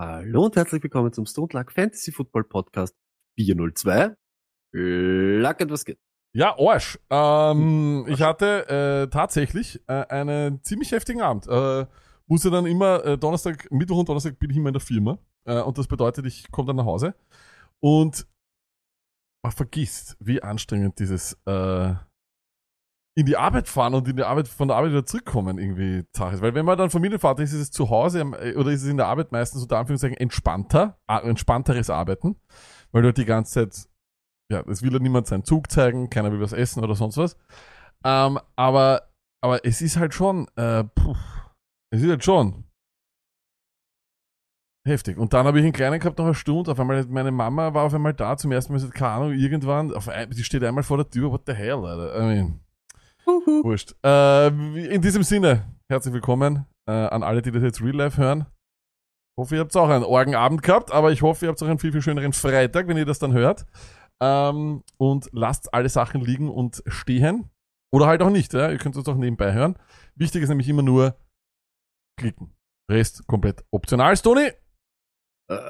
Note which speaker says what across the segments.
Speaker 1: Hallo und herzlich willkommen zum Stone Luck Fantasy Football Podcast 402. Luck etwas geht.
Speaker 2: Ja, Arsch. Ähm, ich hatte äh, tatsächlich äh, einen ziemlich heftigen Abend. Äh, musste dann immer äh, Donnerstag, Mittwoch und Donnerstag bin ich immer in der Firma. Äh, und das bedeutet, ich komme dann nach Hause. Und man vergisst, wie anstrengend dieses äh, in die Arbeit fahren und in die Arbeit von der Arbeit wieder zurückkommen irgendwie ist. Weil wenn man dann Familienvater ist, ist es zu Hause am- äh, oder ist es in der Arbeit meistens unter Anführungszeichen entspannter, entspannteres Arbeiten, weil du halt die ganze Zeit ja, es will ja niemand seinen Zug zeigen, keiner will was essen oder sonst was. Ähm, aber, aber es ist halt schon, äh, puh, es ist halt schon heftig. Und dann habe ich einen kleinen gehabt, noch eine Stunde. Auf einmal, meine Mama war auf einmal da, zum ersten Mal seit, keine Ahnung, irgendwann, auf ein, sie steht einmal vor der Tür, what the hell, Alter. I mean, wurscht. Äh, in diesem Sinne, herzlich willkommen äh, an alle, die das jetzt real life hören. Hoffe, ihr habt auch einen Orgenabend gehabt, aber ich hoffe, ihr habt auch einen viel, viel schöneren Freitag, wenn ihr das dann hört. Ähm, und lasst alle Sachen liegen und stehen. Oder halt auch nicht, ja? ihr könnt es auch nebenbei hören. Wichtig ist nämlich immer nur klicken. Rest komplett optional. Toni?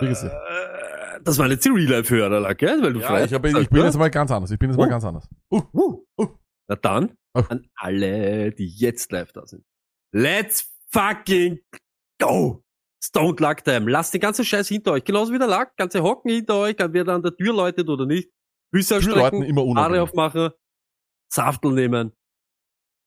Speaker 2: Wie gesagt.
Speaker 1: Äh, Das war jetzt die Real-Life-Hörer, gell? Weil du
Speaker 2: Ja,
Speaker 1: frei
Speaker 2: ich, hab, ich bin jetzt mal ganz anders. Ich bin jetzt mal
Speaker 1: Oh.
Speaker 2: ganz anders.
Speaker 1: Uh, uh. Na dann,
Speaker 2: Oh.
Speaker 1: an alle, die jetzt live da sind. Let's fucking go! Stone Luck Time. Lasst den ganzen Scheiß hinter euch. Genauso wie der Luck. Ganze Hocken hinter euch. Wer da an der Tür läutet oder nicht. Füße ausstrecken.
Speaker 2: immer
Speaker 1: Haare aufmachen, Saftel nehmen.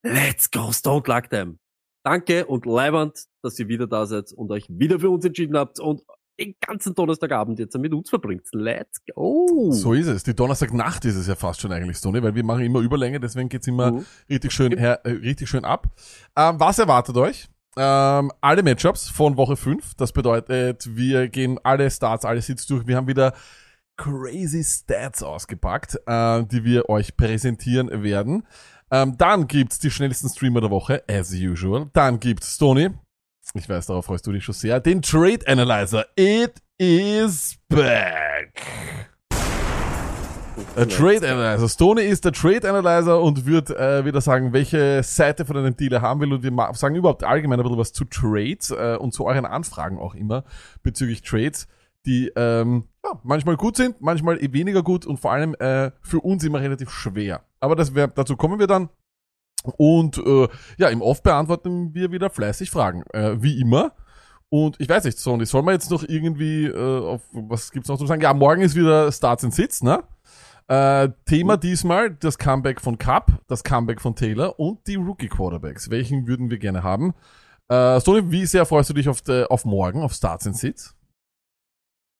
Speaker 1: Let's go, Stone Luck Time. Danke und leibend, dass ihr wieder da seid und euch wieder für uns entschieden habt und den ganzen Donnerstagabend jetzt mit uns verbringt. Let's go.
Speaker 2: So ist es. Die Donnerstagnacht ist es ja fast schon eigentlich, Toni, weil wir machen immer Überlänge, deswegen geht's immer
Speaker 1: Mhm.
Speaker 2: richtig schön, her, äh, richtig schön ab. Ähm, was erwartet euch? Ähm, alle Matchups von Woche 5. Das bedeutet, wir gehen alle Starts, alle Sits durch. Wir haben wieder crazy Stats ausgepackt, äh, die wir euch präsentieren werden. Ähm, dann gibt's die schnellsten Streamer der Woche, as usual. Dann gibt's Tony. Ich weiß, darauf freust du dich schon sehr. Den Trade Analyzer. It is back. Der Trade Analyzer. Stoney ist der Trade Analyzer und wird äh, wieder sagen, welche Seite von einem Deal er haben will. Und wir sagen überhaupt allgemein ein bisschen was zu Trades äh, und zu euren Anfragen auch immer bezüglich Trades, die ähm, ja, manchmal gut sind, manchmal eh weniger gut und vor allem äh, für uns immer relativ schwer. Aber das wär, dazu kommen wir dann. Und äh, ja, im Off beantworten wir wieder fleißig Fragen. Äh, wie immer. Und ich weiß nicht, Sony, soll man jetzt noch irgendwie, äh, auf, was gibt's noch zu sagen? Ja, morgen ist wieder Starts and Sits, ne? Äh, Thema diesmal das Comeback von Cup, das Comeback von Taylor und die Rookie Quarterbacks. Welchen würden wir gerne haben? Äh, Sony, wie sehr freust du dich auf, de, auf morgen, auf Starts and Sits?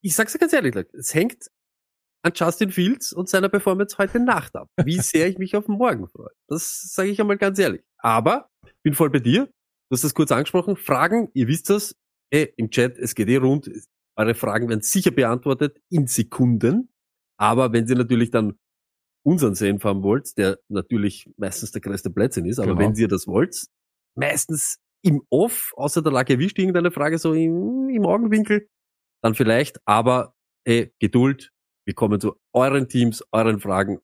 Speaker 1: Ich sag's dir ganz ehrlich, es hängt an Justin Fields und seiner Performance heute Nacht ab. Wie sehr ich mich auf morgen freue. Das sage ich einmal ganz ehrlich. Aber bin voll bei dir. Du hast das kurz angesprochen. Fragen, ihr wisst das, eh, im Chat, es geht eh rund. Eure Fragen werden sicher beantwortet in Sekunden. Aber wenn ihr natürlich dann unseren Senf haben wollt, der natürlich meistens der größte Blödsinn ist, aber
Speaker 2: Genau.
Speaker 1: wenn ihr das wollt, meistens im Off, außer der Lage erwischt irgendeine Frage so im, im Augenwinkel, dann vielleicht, aber eh, Geduld, wir kommen zu euren Teams, euren Fragen,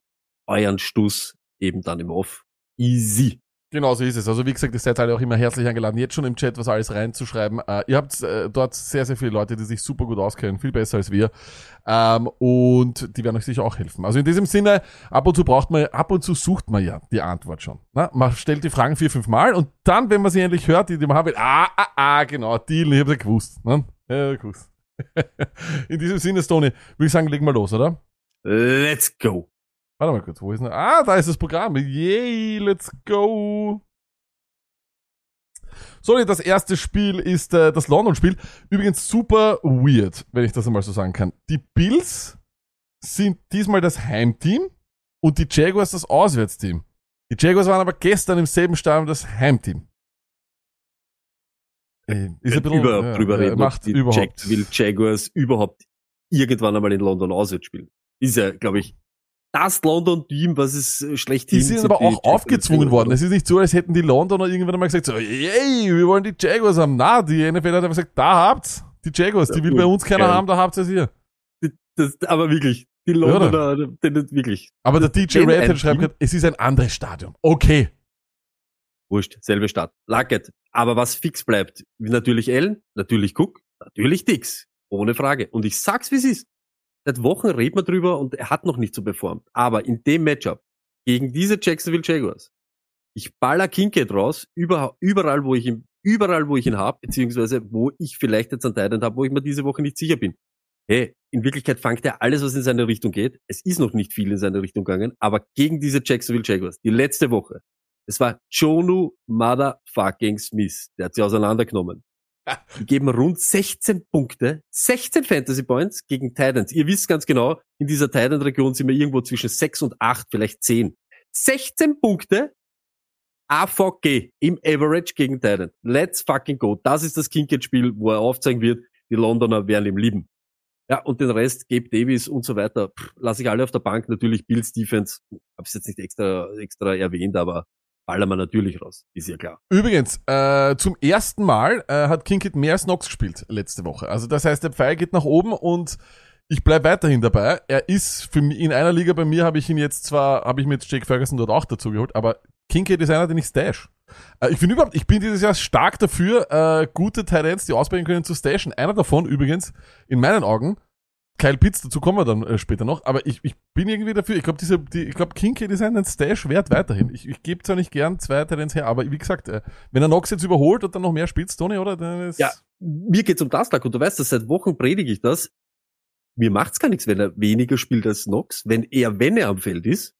Speaker 1: euren Stuss eben dann im Off. Easy.
Speaker 2: Genau so ist es. Also wie gesagt, ihr seid alle auch immer herzlich eingeladen, jetzt schon im Chat was alles reinzuschreiben. Äh, ihr habt äh, dort sehr, sehr viele Leute, die sich super gut auskennen, viel besser als wir. Ähm, und die werden euch sicher auch helfen. Also in diesem Sinne, ab und zu braucht man, ab und zu sucht man ja die Antwort schon. Na, man stellt die Fragen vier, fünf Mal und dann, wenn man sie endlich hört, die, die man haben will, ah, ah, ah, genau, die, ich hab's ja gewusst. Ne? Ja, gewusst. In diesem Sinne, Stoney, würde ich sagen, legen wir los, oder?
Speaker 1: Let's go.
Speaker 2: Warte mal kurz, wo ist denn? Ah, da ist das Programm. Yay, let's go. So, das erste Spiel ist äh, das London-Spiel. Übrigens super weird, wenn ich das einmal so sagen kann. Die Bills sind diesmal das Heimteam und die Jaguars das Auswärtsteam. Die Jaguars waren aber gestern im selben Stadion das Heimteam. Äh, Ist ein bisschen,
Speaker 1: über,
Speaker 2: ja,
Speaker 1: drüber
Speaker 2: ja,
Speaker 1: reden,
Speaker 2: macht
Speaker 1: die
Speaker 2: überhaupt.
Speaker 1: Jacksonville Jaguars überhaupt irgendwann einmal in London auswärts spielen. Ist ja, glaube ich, das London-Team, was es äh, schlechthin
Speaker 2: Die sind aber auch aufgezwungen worden. Es ist nicht so, als hätten die Londoner irgendwann einmal gesagt, so, ey, wir wollen die Jaguars haben. Na, die NFL hat einfach gesagt, da habt's die Jaguars, die
Speaker 1: Ja,
Speaker 2: will
Speaker 1: gut,
Speaker 2: bei uns keiner
Speaker 1: geil.
Speaker 2: haben, da habt ihr sie hier.
Speaker 1: Das, aber wirklich, die? Londoner, denen wirklich,
Speaker 2: Aber der DJ Redhead schreibt gerade, es ist ein anderes Stadion. Okay.
Speaker 1: wurscht, selbe Stadt, Luckett. Aber was fix bleibt, natürlich Allen, natürlich Cook, natürlich Dix. Ohne Frage. Und ich sag's, wie es ist. Seit Wochen reden wir drüber und er hat noch nicht so performt. Aber in dem Matchup gegen diese Jacksonville Jaguars, ich baller Kincaid raus, über, überall, wo ich ihn, überall, wo ich ihn hab, beziehungsweise wo ich vielleicht jetzt einen Titan habe, wo ich mir diese Woche nicht sicher bin. Hey, in Wirklichkeit fangt er alles, was in seine Richtung geht. Es ist noch nicht viel in seine Richtung gegangen, aber gegen diese Jacksonville Jaguars, die letzte Woche, es war Jonu Motherfucking Smith, der hat sie auseinandergenommen. Die geben rund 16 Punkte, 16 Fantasy Points gegen Titans. Ihr wisst ganz genau, in dieser Titan-Region sind wir irgendwo zwischen 6 und 8, vielleicht 10. 16 Punkte AVG im Average gegen Titan. Let's fucking go. Das ist das Kincaid-Spiel, wo er aufzeigen wird, die Londoner werden ihm lieben. Ja, und den Rest, Gabe Davis und so weiter, lasse ich alle auf der Bank. Natürlich Bills Defense, hab's jetzt nicht extra, extra erwähnt, aber ballern wir natürlich raus. Ist ja klar.
Speaker 2: Übrigens, äh, zum ersten Mal äh, hat Kinkit mehr als Knox gespielt letzte Woche. Also das heißt, der Pfeil geht nach oben und ich bleib weiterhin dabei. Er ist für mich, in einer Liga bei mir habe ich ihn jetzt zwar, habe ich mir jetzt Jake Ferguson dort auch dazu geholt, aber Kinkit ist einer, den ich stash. Äh, ich bin überhaupt, ich bin dieses Jahr stark dafür, äh, gute Talents, die ausbrechen können, zu stashen. Einer davon übrigens, in meinen Augen, Kyle Pitts, dazu kommen wir dann äh, später noch, aber ich, ich bin irgendwie dafür, ich glaube, diese, die, ich glaube, Kincaid ist einen Stash wert weiterhin. Ich, ich gebe zwar nicht gern zwei Talents her, aber wie gesagt, äh, wenn er Nox jetzt überholt und dann noch mehr spielt, Tony, oder? Dann ist,
Speaker 1: Ja. Mir geht's um das, Lack, und du weißt das, seit Wochen predige ich das. Mir macht's gar nichts, wenn er weniger spielt als Nox, wenn er, wenn er am Feld ist,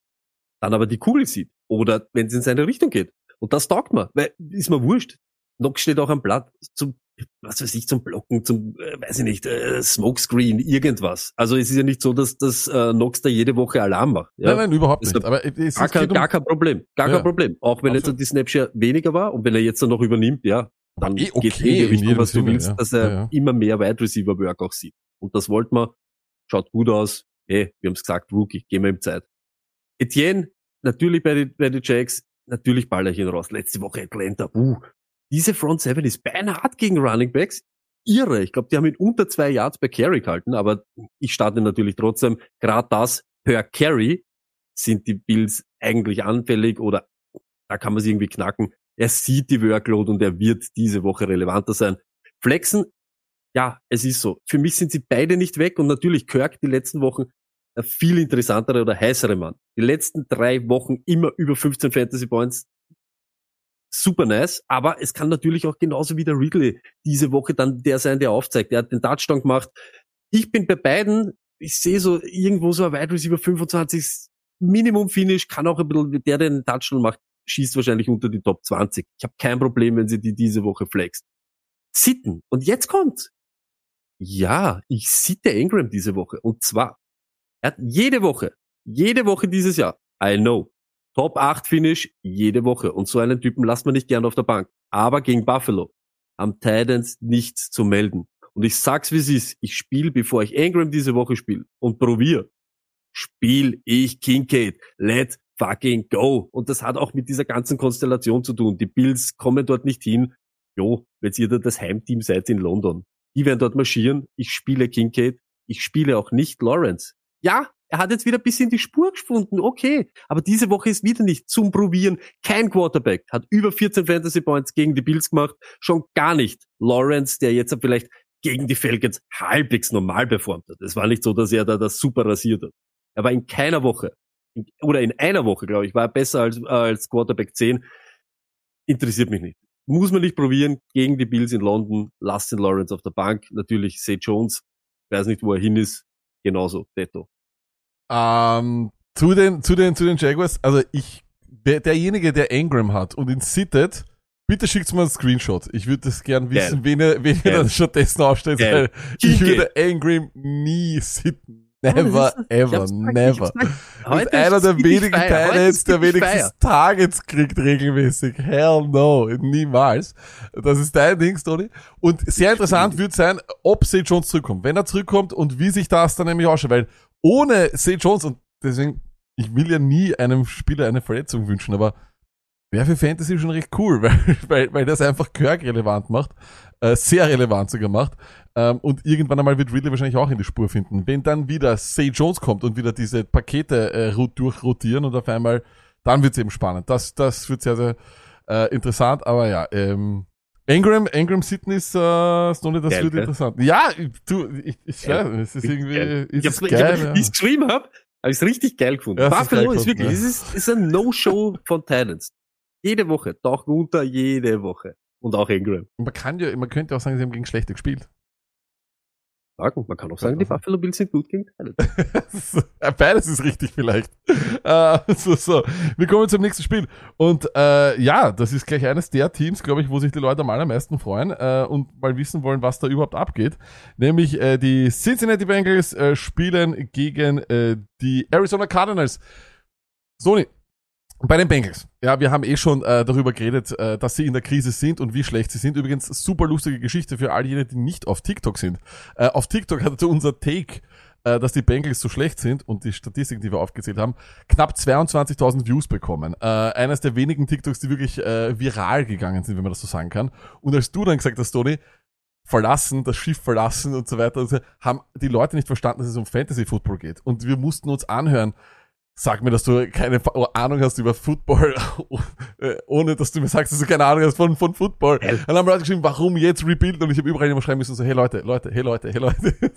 Speaker 1: dann aber die Kugel sieht. Oder wenn es in seine Richtung geht. Und das taugt mir, weil ist mir wurscht. Nox steht auch am Blatt zum, was weiß ich, zum Blocken, zum, äh, weiß ich nicht, äh, Smokescreen, irgendwas. Also es ist ja nicht so, dass, dass äh, Nox da jede Woche Alarm macht. Ja?
Speaker 2: Nein, nein, überhaupt
Speaker 1: Ist
Speaker 2: nicht. Aber es, es
Speaker 1: Gar kein,
Speaker 2: um,
Speaker 1: gar kein Problem. Gar
Speaker 2: Ja.
Speaker 1: kein Problem. Auch wenn
Speaker 2: Absolut.
Speaker 1: jetzt die Snapshare weniger war und wenn er jetzt dann noch übernimmt, ja, dann
Speaker 2: eh okay
Speaker 1: geht in Richtung, was du
Speaker 2: Sinne,
Speaker 1: willst,
Speaker 2: ja.
Speaker 1: dass er
Speaker 2: Ja,
Speaker 1: immer mehr Wide Receiver Work auch sieht. Und das wollten wir. Schaut gut aus. Hey, wir haben es gesagt, Rookie, geben wir ihm Zeit. Etienne, natürlich bei den, bei den Jacks, natürlich Ballerchen raus. Letzte Woche Atlanta, uh. Diese Front Seven ist beinhart gegen Running Backs. Irre. Ich glaube, die haben ihn unter zwei Yards per Carry gehalten, aber ich starte natürlich trotzdem. Gerade das per Carry sind die Bills eigentlich anfällig oder da kann man sie irgendwie knacken. Er sieht die Workload und er wird diese Woche relevanter sein. Flexen, ja, es ist so. Für mich sind sie beide nicht weg und natürlich Kirk die letzten Wochen der viel interessantere oder heißere Mann. Die letzten drei Wochen immer über 15 Fantasy Points. Super nice, aber es kann natürlich auch genauso wie der Ridley diese Woche dann der sein, der aufzeigt. Er hat den Touchdown gemacht. Ich bin bei beiden, ich sehe so irgendwo so ein Wide Receiver 25 Minimum Finish, kann auch ein bisschen, der, der den Touchdown macht, schießt wahrscheinlich unter die Top 20. Ich habe kein Problem, wenn sie die diese Woche flext. Sitten. Und jetzt kommt. Ja, ich sitte Ingram diese Woche. Und zwar, er hat jede Woche, jede Woche dieses Jahr, I know, Top 8 Finish jede Woche. Und so einen Typen lasst man nicht gern auf der Bank. Aber gegen Buffalo am Titans nichts zu melden. Und ich sag's wie es ist. Ich spiele, bevor ich Ingram diese Woche spiele und probiere, spiel ich Kincaid. Let fucking go. Und das hat auch mit dieser ganzen Konstellation zu tun. Die Bills kommen dort nicht hin. Jo, wenn ihr da das Heimteam seid in London. Die werden dort marschieren. Ich spiele Kincaid. Ich spiele auch nicht Lawrence. Ja, er hat jetzt wieder ein bisschen die Spur gefunden. Okay. Aber diese Woche ist wieder nicht zum Probieren. Kein Quarterback hat über 14 Fantasy Points gegen die Bills gemacht. Schon gar nicht. Lawrence, der jetzt vielleicht gegen die Falcons halbwegs normal performt hat. Es war nicht so, dass er da das super rasiert hat. Er war in keiner Woche, in- oder in einer Woche, glaube ich, war er besser als, als Quarterback 10. Interessiert mich nicht. Muss man nicht probieren gegen die Bills in London. Lass den Lawrence auf der Bank. Natürlich Seth Jones. Weiß nicht, wo er hin ist. Genauso. Detto.
Speaker 2: Ähm, zu den, zu den, zu den Jaguars, also ich, der, derjenige, der Ingram hat und ihn sittet, bitte schickt mir einen Screenshot. Ich würde das gern wissen,
Speaker 1: Geil.
Speaker 2: wen ihr, wen ihr dann stattdessen aufstellt, weil ich würde Ingram nie sitten. Never,
Speaker 1: das ist- ich
Speaker 2: ever, never.
Speaker 1: gesagt.
Speaker 2: ist einer der wenigen Titans, der wenigstens. Targets kriegt regelmäßig. Hell no, niemals. Das ist dein Ding, Tony. Und sehr interessant wird sein, ob Say Jones zurückkommt. Wenn er zurückkommt und wie sich das dann nämlich ausschaut. Weil ohne Say Jones, und deswegen, ich will ja nie einem Spieler eine Verletzung wünschen, aber wäre für Fantasy schon recht cool, weil, weil, weil das einfach Kirk relevant macht, äh, sehr relevant sogar macht. Ähm, und irgendwann einmal wird Ridley wahrscheinlich auch in die Spur finden. Wenn dann wieder Say Jones kommt und wieder diese Pakete äh, durchrotieren und auf einmal, dann wird's eben spannend. Das, das wird sehr, sehr äh, interessant, aber ja, ähm, Engram, Engram Sitten ist, äh, Stoney, das
Speaker 1: Geil,
Speaker 2: wird interessant. Ja, du, ich, ich weiß, es ist irgendwie,
Speaker 1: Ich
Speaker 2: ist
Speaker 1: ich
Speaker 2: geil,
Speaker 1: hab,
Speaker 2: ja.
Speaker 1: ich geschrieben habe, habe ich es richtig geil gefunden.
Speaker 2: Ja, ist
Speaker 1: Buffalo
Speaker 2: geil
Speaker 1: ist wirklich,
Speaker 2: gefunden,
Speaker 1: es ist, ist ein No-Show von Titans. Jede Woche, tauchen unter, jede Woche. Und auch Ingram.
Speaker 2: Man kann ja, man könnte auch sagen, sie haben gegen schlechte gespielt.
Speaker 1: Sagen, man kann auch sagen, die Buffalo Bills sind gut gegen Titans.
Speaker 2: Beides ist richtig vielleicht. Äh, so, so. Wir kommen zum nächsten Spiel. Und äh, ja, das ist gleich eines der Teams, glaube ich, wo sich die Leute am allermeisten freuen äh, und mal wissen wollen, was da überhaupt abgeht. Nämlich äh, die Cincinnati Bengals äh, spielen gegen die Arizona Cardinals. Sony, bei den Bengals. Ja, wir haben eh schon äh, darüber geredet, äh, dass sie in der Krise sind und wie schlecht sie sind. Übrigens, super lustige Geschichte für all jene, die nicht auf TikTok sind. Äh, auf TikTok hatte unser Take, äh, dass die Bengals so schlecht sind und die Statistiken, die wir aufgezählt haben, knapp 22.000 Views bekommen. Äh, eines der wenigen TikToks, die wirklich äh, viral gegangen sind, wenn man das so sagen kann. Und als du dann gesagt hast, Tony, verlassen, das Schiff verlassen und so weiter, und so, haben die Leute nicht verstanden, dass es um Fantasy Football geht. Und wir mussten uns anhören, sag mir, dass du keine Fa- Ahnung hast über Football, äh, ohne dass du mir sagst, dass du keine Ahnung hast von, von Football. Dann haben Leute geschrieben, warum jetzt rebuild? Und ich habe überall immer schreiben müssen, so, hey Leute, Leute, hey Leute, hey Leute.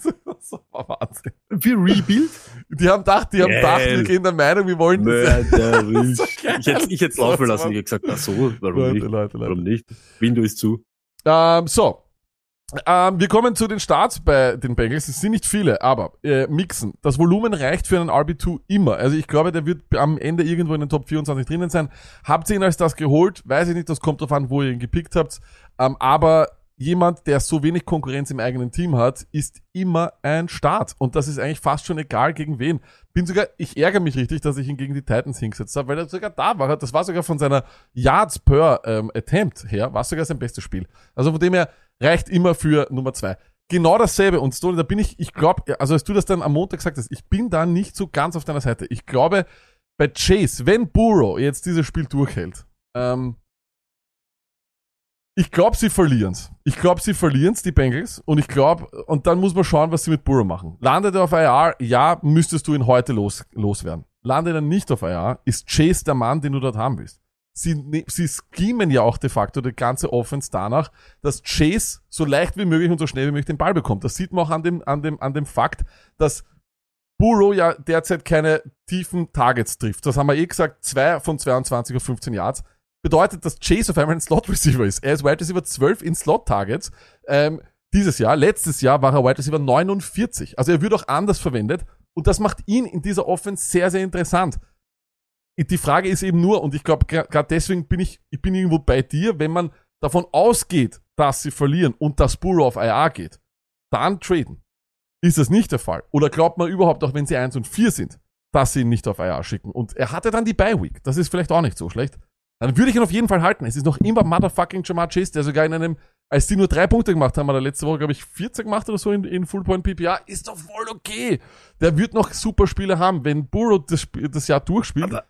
Speaker 2: Das war Wahnsinn.
Speaker 1: Wir Rebuild?
Speaker 2: Die haben gedacht, die haben gedacht, wir gehen der Meinung, wir wollen das. Geil.
Speaker 1: ich hätte ich hätte laufen lassen. Ich hätte gesagt, ach so, warum
Speaker 2: Leute,
Speaker 1: nicht?
Speaker 2: Leute, Leute.
Speaker 1: Warum nicht? Window ist zu.
Speaker 2: Ähm, so. Ähm, wir kommen zu den Starts bei den Bengals. Es sind nicht viele, aber äh, Mixen. Das Volumen reicht für einen RB2 immer. Also ich glaube, der wird am Ende irgendwo in den Top 24 drinnen sein. Habt ihr ihn als das geholt? Weiß ich nicht, das kommt drauf an, wo ihr ihn gepickt habt. Ähm, aber jemand, der so wenig Konkurrenz im eigenen Team hat, ist immer ein Start. Und das ist eigentlich fast schon egal gegen wen. Bin sogar, ich ärgere mich richtig, dass ich ihn gegen die Titans hingesetzt habe, weil er sogar da war. Das war sogar von seiner Yards per ähm, Attempt her, war sogar sein bestes Spiel. Also von dem her reicht immer für Nummer zwei. Genau dasselbe. Und Stone, da bin ich, ich glaube, also als du das dann am Montag gesagt hast, ich bin da nicht so ganz auf deiner Seite. Ich glaube, bei Chase, wenn Burrow jetzt dieses Spiel durchhält, ähm, ich glaube, sie verlieren's. Ich glaube, sie verlieren's, die Bengals. Und ich glaube, und dann muss man schauen, was sie mit Burrow machen. Landet er auf IR, ja, müsstest du ihn heute los, loswerden. Landet er nicht auf IR, ist Chase der Mann, den du dort haben willst. Sie, ne- sie schemen ja auch de facto die ganze Offense danach, dass Chase so leicht wie möglich und so schnell wie möglich den Ball bekommt. Das sieht man auch an dem, an dem, an dem Fakt, dass Burrow ja derzeit keine tiefen Targets trifft. Das haben wir eh gesagt, zwei von 22 auf 15 Yards. Bedeutet, dass Chase auf einmal ein Slot-Receiver ist. Er ist Wide Receiver 12 in Slot-Targets. Ähm, dieses Jahr, letztes Jahr war er Wide Receiver 49. Also er wird auch anders verwendet. Und das macht ihn in dieser Offense sehr, sehr interessant. Die Frage ist eben nur, und ich glaube, gerade deswegen bin ich, ich bin irgendwo bei dir, wenn man davon ausgeht, dass sie verlieren und dass Burrow auf IR geht, dann traden. Ist das nicht der Fall? Oder glaubt man überhaupt, auch wenn sie 1 und 4 sind, dass sie ihn nicht auf IR schicken? Und er hatte dann die Bye Week. Das ist vielleicht auch nicht so schlecht. Dann würde ich ihn auf jeden Fall halten. Es ist noch immer motherfucking Jamar Chase, der sogar in einem, als die nur drei Punkte gemacht haben, hat er letzte Woche, glaube ich, 14 gemacht oder so in, in Full Point PPA, ist doch voll okay. Der wird noch super Spiele haben. Wenn Burrow das, das Jahr durchspielt,
Speaker 1: Aber,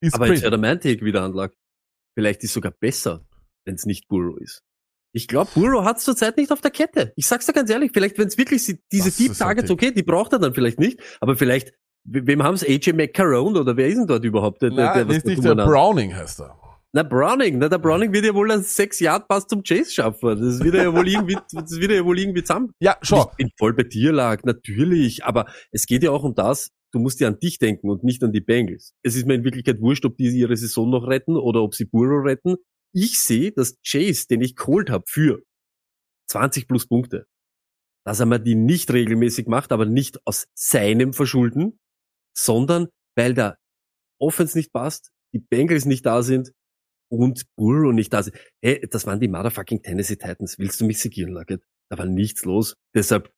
Speaker 2: ist
Speaker 1: aber jetzt wäre der mein Take wieder anlag. Vielleicht ist sogar besser, wenn es nicht Burrow ist. Ich glaube, Burrow hat es zurzeit nicht auf der Kette. Ich sag's dir ganz ehrlich, vielleicht, wenn es wirklich diese
Speaker 2: Das
Speaker 1: Deep Targets, okay, die braucht er dann vielleicht nicht, aber vielleicht, we- wem haben's? AJ McCarron oder wer ist denn dort überhaupt? Der,
Speaker 2: Nein,
Speaker 1: der, was
Speaker 2: ist
Speaker 1: der
Speaker 2: nicht der
Speaker 1: Nummer hat?
Speaker 2: Browning, heißt er.
Speaker 1: Na, Browning, na, der Browning wird ja wohl einen 6 Yard Pass zum Chase schaffen. Das wird ja wohl irgendwie, das wird ja wohl irgendwie zusammen.
Speaker 2: Ja, schau.
Speaker 1: Ich bin voll bei dir, Lag, natürlich, aber es geht ja auch um das, du musst ja an dich denken und nicht an die Bengals. Es ist mir in Wirklichkeit wurscht, ob die ihre Saison noch retten oder ob sie Burrow retten. Ich sehe, dass Chase, den ich geholt habe für 20 plus Punkte, dass er mir die nicht regelmäßig macht, aber nicht aus seinem Verschulden, sondern weil der Offense nicht passt, die Bengals nicht da sind und Burrow nicht da sind. Hey, das waren die motherfucking Tennessee Titans. Willst du mich segieren, Luggett? Da war nichts los. Deshalb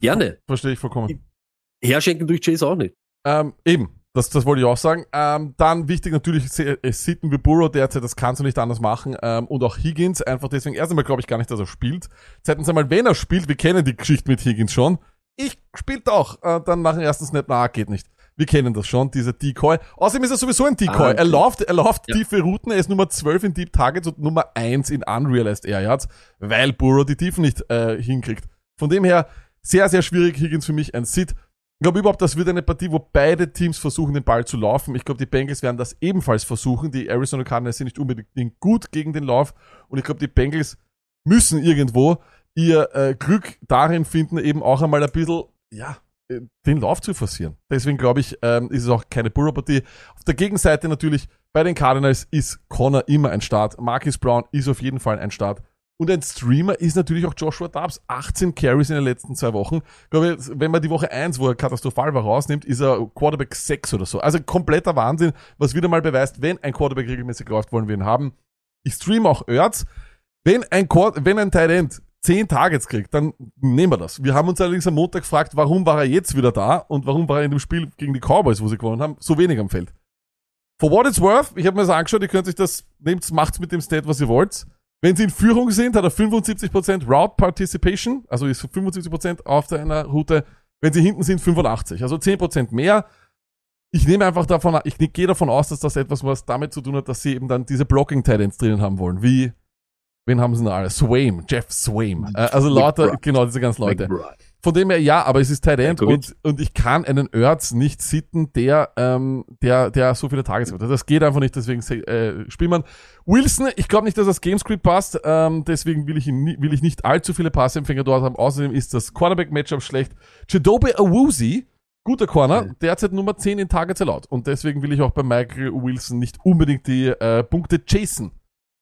Speaker 1: gerne.
Speaker 2: Verstehe ich vollkommen.
Speaker 1: Herschenken durch Chase auch nicht.
Speaker 2: Ähm, eben, das, das wollte ich auch sagen. Ähm, dann wichtig natürlich, sitten wie Burrow derzeit, das kannst du nicht anders machen. Ähm, und auch Higgins, einfach deswegen, erst einmal glaube ich gar nicht, dass er spielt. Zweitens einmal, wenn er spielt, wir kennen die Geschichte mit Higgins schon. Ich spielt auch. Äh, dann nach dem ersten Snap, na, geht nicht. Wir kennen das schon, dieser Decoy. Außerdem ist er sowieso ein Decoy.
Speaker 1: Ah,
Speaker 2: er läuft, er läuft
Speaker 1: Ja.
Speaker 2: tiefe Routen, er ist Nummer 12 in Deep Targets und Nummer 1 in Unrealized Air Yards, weil Burrow die Tiefen nicht äh, hinkriegt. Von dem her, sehr, sehr schwierig. Higgins für mich ein Sit. Ich glaube überhaupt, das wird eine Partie, wo beide Teams versuchen, den Ball zu laufen. Ich glaube, die Bengals werden das ebenfalls versuchen. Die Arizona Cardinals sind nicht unbedingt gut gegen den Lauf. Und ich glaube, die Bengals müssen irgendwo ihr äh, Glück darin finden, eben auch einmal ein bisschen, ja, äh, den Lauf zu forcieren. Deswegen glaube ich, ähm, ist es auch keine Burrow-Partie. Auf der Gegenseite natürlich, bei den Cardinals ist Connor immer ein Start. Marcus Brown ist auf jeden Fall ein Start. Und ein Streamer ist natürlich auch Joshua Dobbs. 18 Carries in den letzten zwei Wochen. Ich glaube, wenn man die Woche 1, wo er katastrophal war, rausnimmt, ist er Quarterback 6 oder so. Also kompletter Wahnsinn, was wieder mal beweist, wenn ein Quarterback regelmäßig läuft, wollen wir ihn haben. Ich stream auch Erz. Wenn ein, Quart wenn ein Tight End 10 Targets kriegt, dann nehmen wir das. Wir haben uns allerdings am Montag gefragt, warum war er jetzt wieder da und warum war er in dem Spiel gegen die Cowboys, wo sie gewonnen haben, so wenig am Feld. For what it's worth, ich habe mir das angeschaut, ihr könnt sich das, nehmt, macht's mit dem Stat, was ihr wollt. Wenn sie in Führung sind, hat er 75% Route Participation, also ist 75% auf einer Route. Wenn sie hinten sind, 85, also 10% mehr. Ich nehme einfach davon, ich gehe davon aus, dass das etwas was damit zu tun hat, dass sie eben dann diese Blocking Titans drinnen haben wollen. Wie, wen haben sie denn alle? Swaim, Jeff Swaim. Äh, also lauter, genau, diese ganzen Leute.
Speaker 1: McBride.
Speaker 2: Von dem her, ja, aber es ist Tight End und, und ich kann einen Erz nicht sitten, der, ähm, der, der so viele Tages hat. Das geht einfach nicht, deswegen äh, spielt man. Wilson, ich glaube nicht, dass das Gamescript passt, ähm, deswegen will ich, ihn, will ich nicht allzu viele Passempfänger dort haben. Außerdem ist das Quarterback-Matchup schlecht. Chidobe Awuzi, guter Corner, derzeit Nummer 10 in Targets allowed. Und deswegen will ich auch bei Michael Wilson nicht unbedingt die äh, Punkte chasen.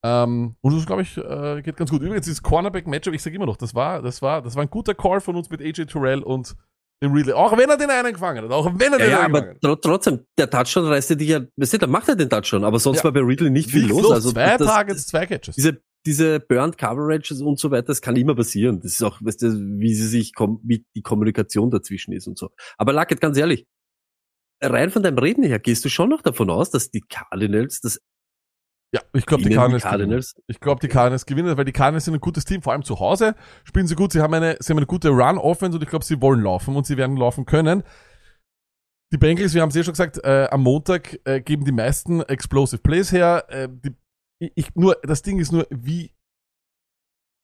Speaker 2: Ähm, und das, glaube ich, äh, geht ganz gut. Übrigens, dieses Cornerback-Matchup, ich sage immer noch, das war, das war, das war ein guter Call von uns mit AJ Terrell und dem Ridley. Auch wenn er den einen gefangen hat, auch wenn er
Speaker 1: Ja,
Speaker 2: den
Speaker 1: ja,
Speaker 2: einen
Speaker 1: aber
Speaker 2: gefangen hat.
Speaker 1: tr trotzdem, der Touchdown reißt dich ja, weißt du, da macht er den Touchdown, aber sonst
Speaker 2: Ja.
Speaker 1: war bei Ridley nicht viel los. Also
Speaker 2: zwei
Speaker 1: das,
Speaker 2: Targets, zwei Catches.
Speaker 1: diese, diese Burnt Coverage und so weiter, das kann immer passieren. Das ist auch, weißt du, wie sie sich, wie die Kommunikation dazwischen ist und so. Aber Luckett, ganz ehrlich, rein von deinem Reden her, gehst du schon noch davon aus, dass die Cardinals das
Speaker 2: ja, ich glaube, die Cardinals, gewinnen.
Speaker 1: Cardinals
Speaker 2: Ich glaube, die Cardinals gewinnen, weil die Cardinals sind ein gutes Team, vor allem zu Hause. Spielen sie gut, sie haben eine, sie haben eine gute Run-Offense und ich glaube, sie wollen laufen und sie werden laufen können. Die Bengals, wir haben es ja schon gesagt, äh, am Montag äh, geben die meisten Explosive Plays her. Äh, die, ich, nur, das Ding ist nur, wie.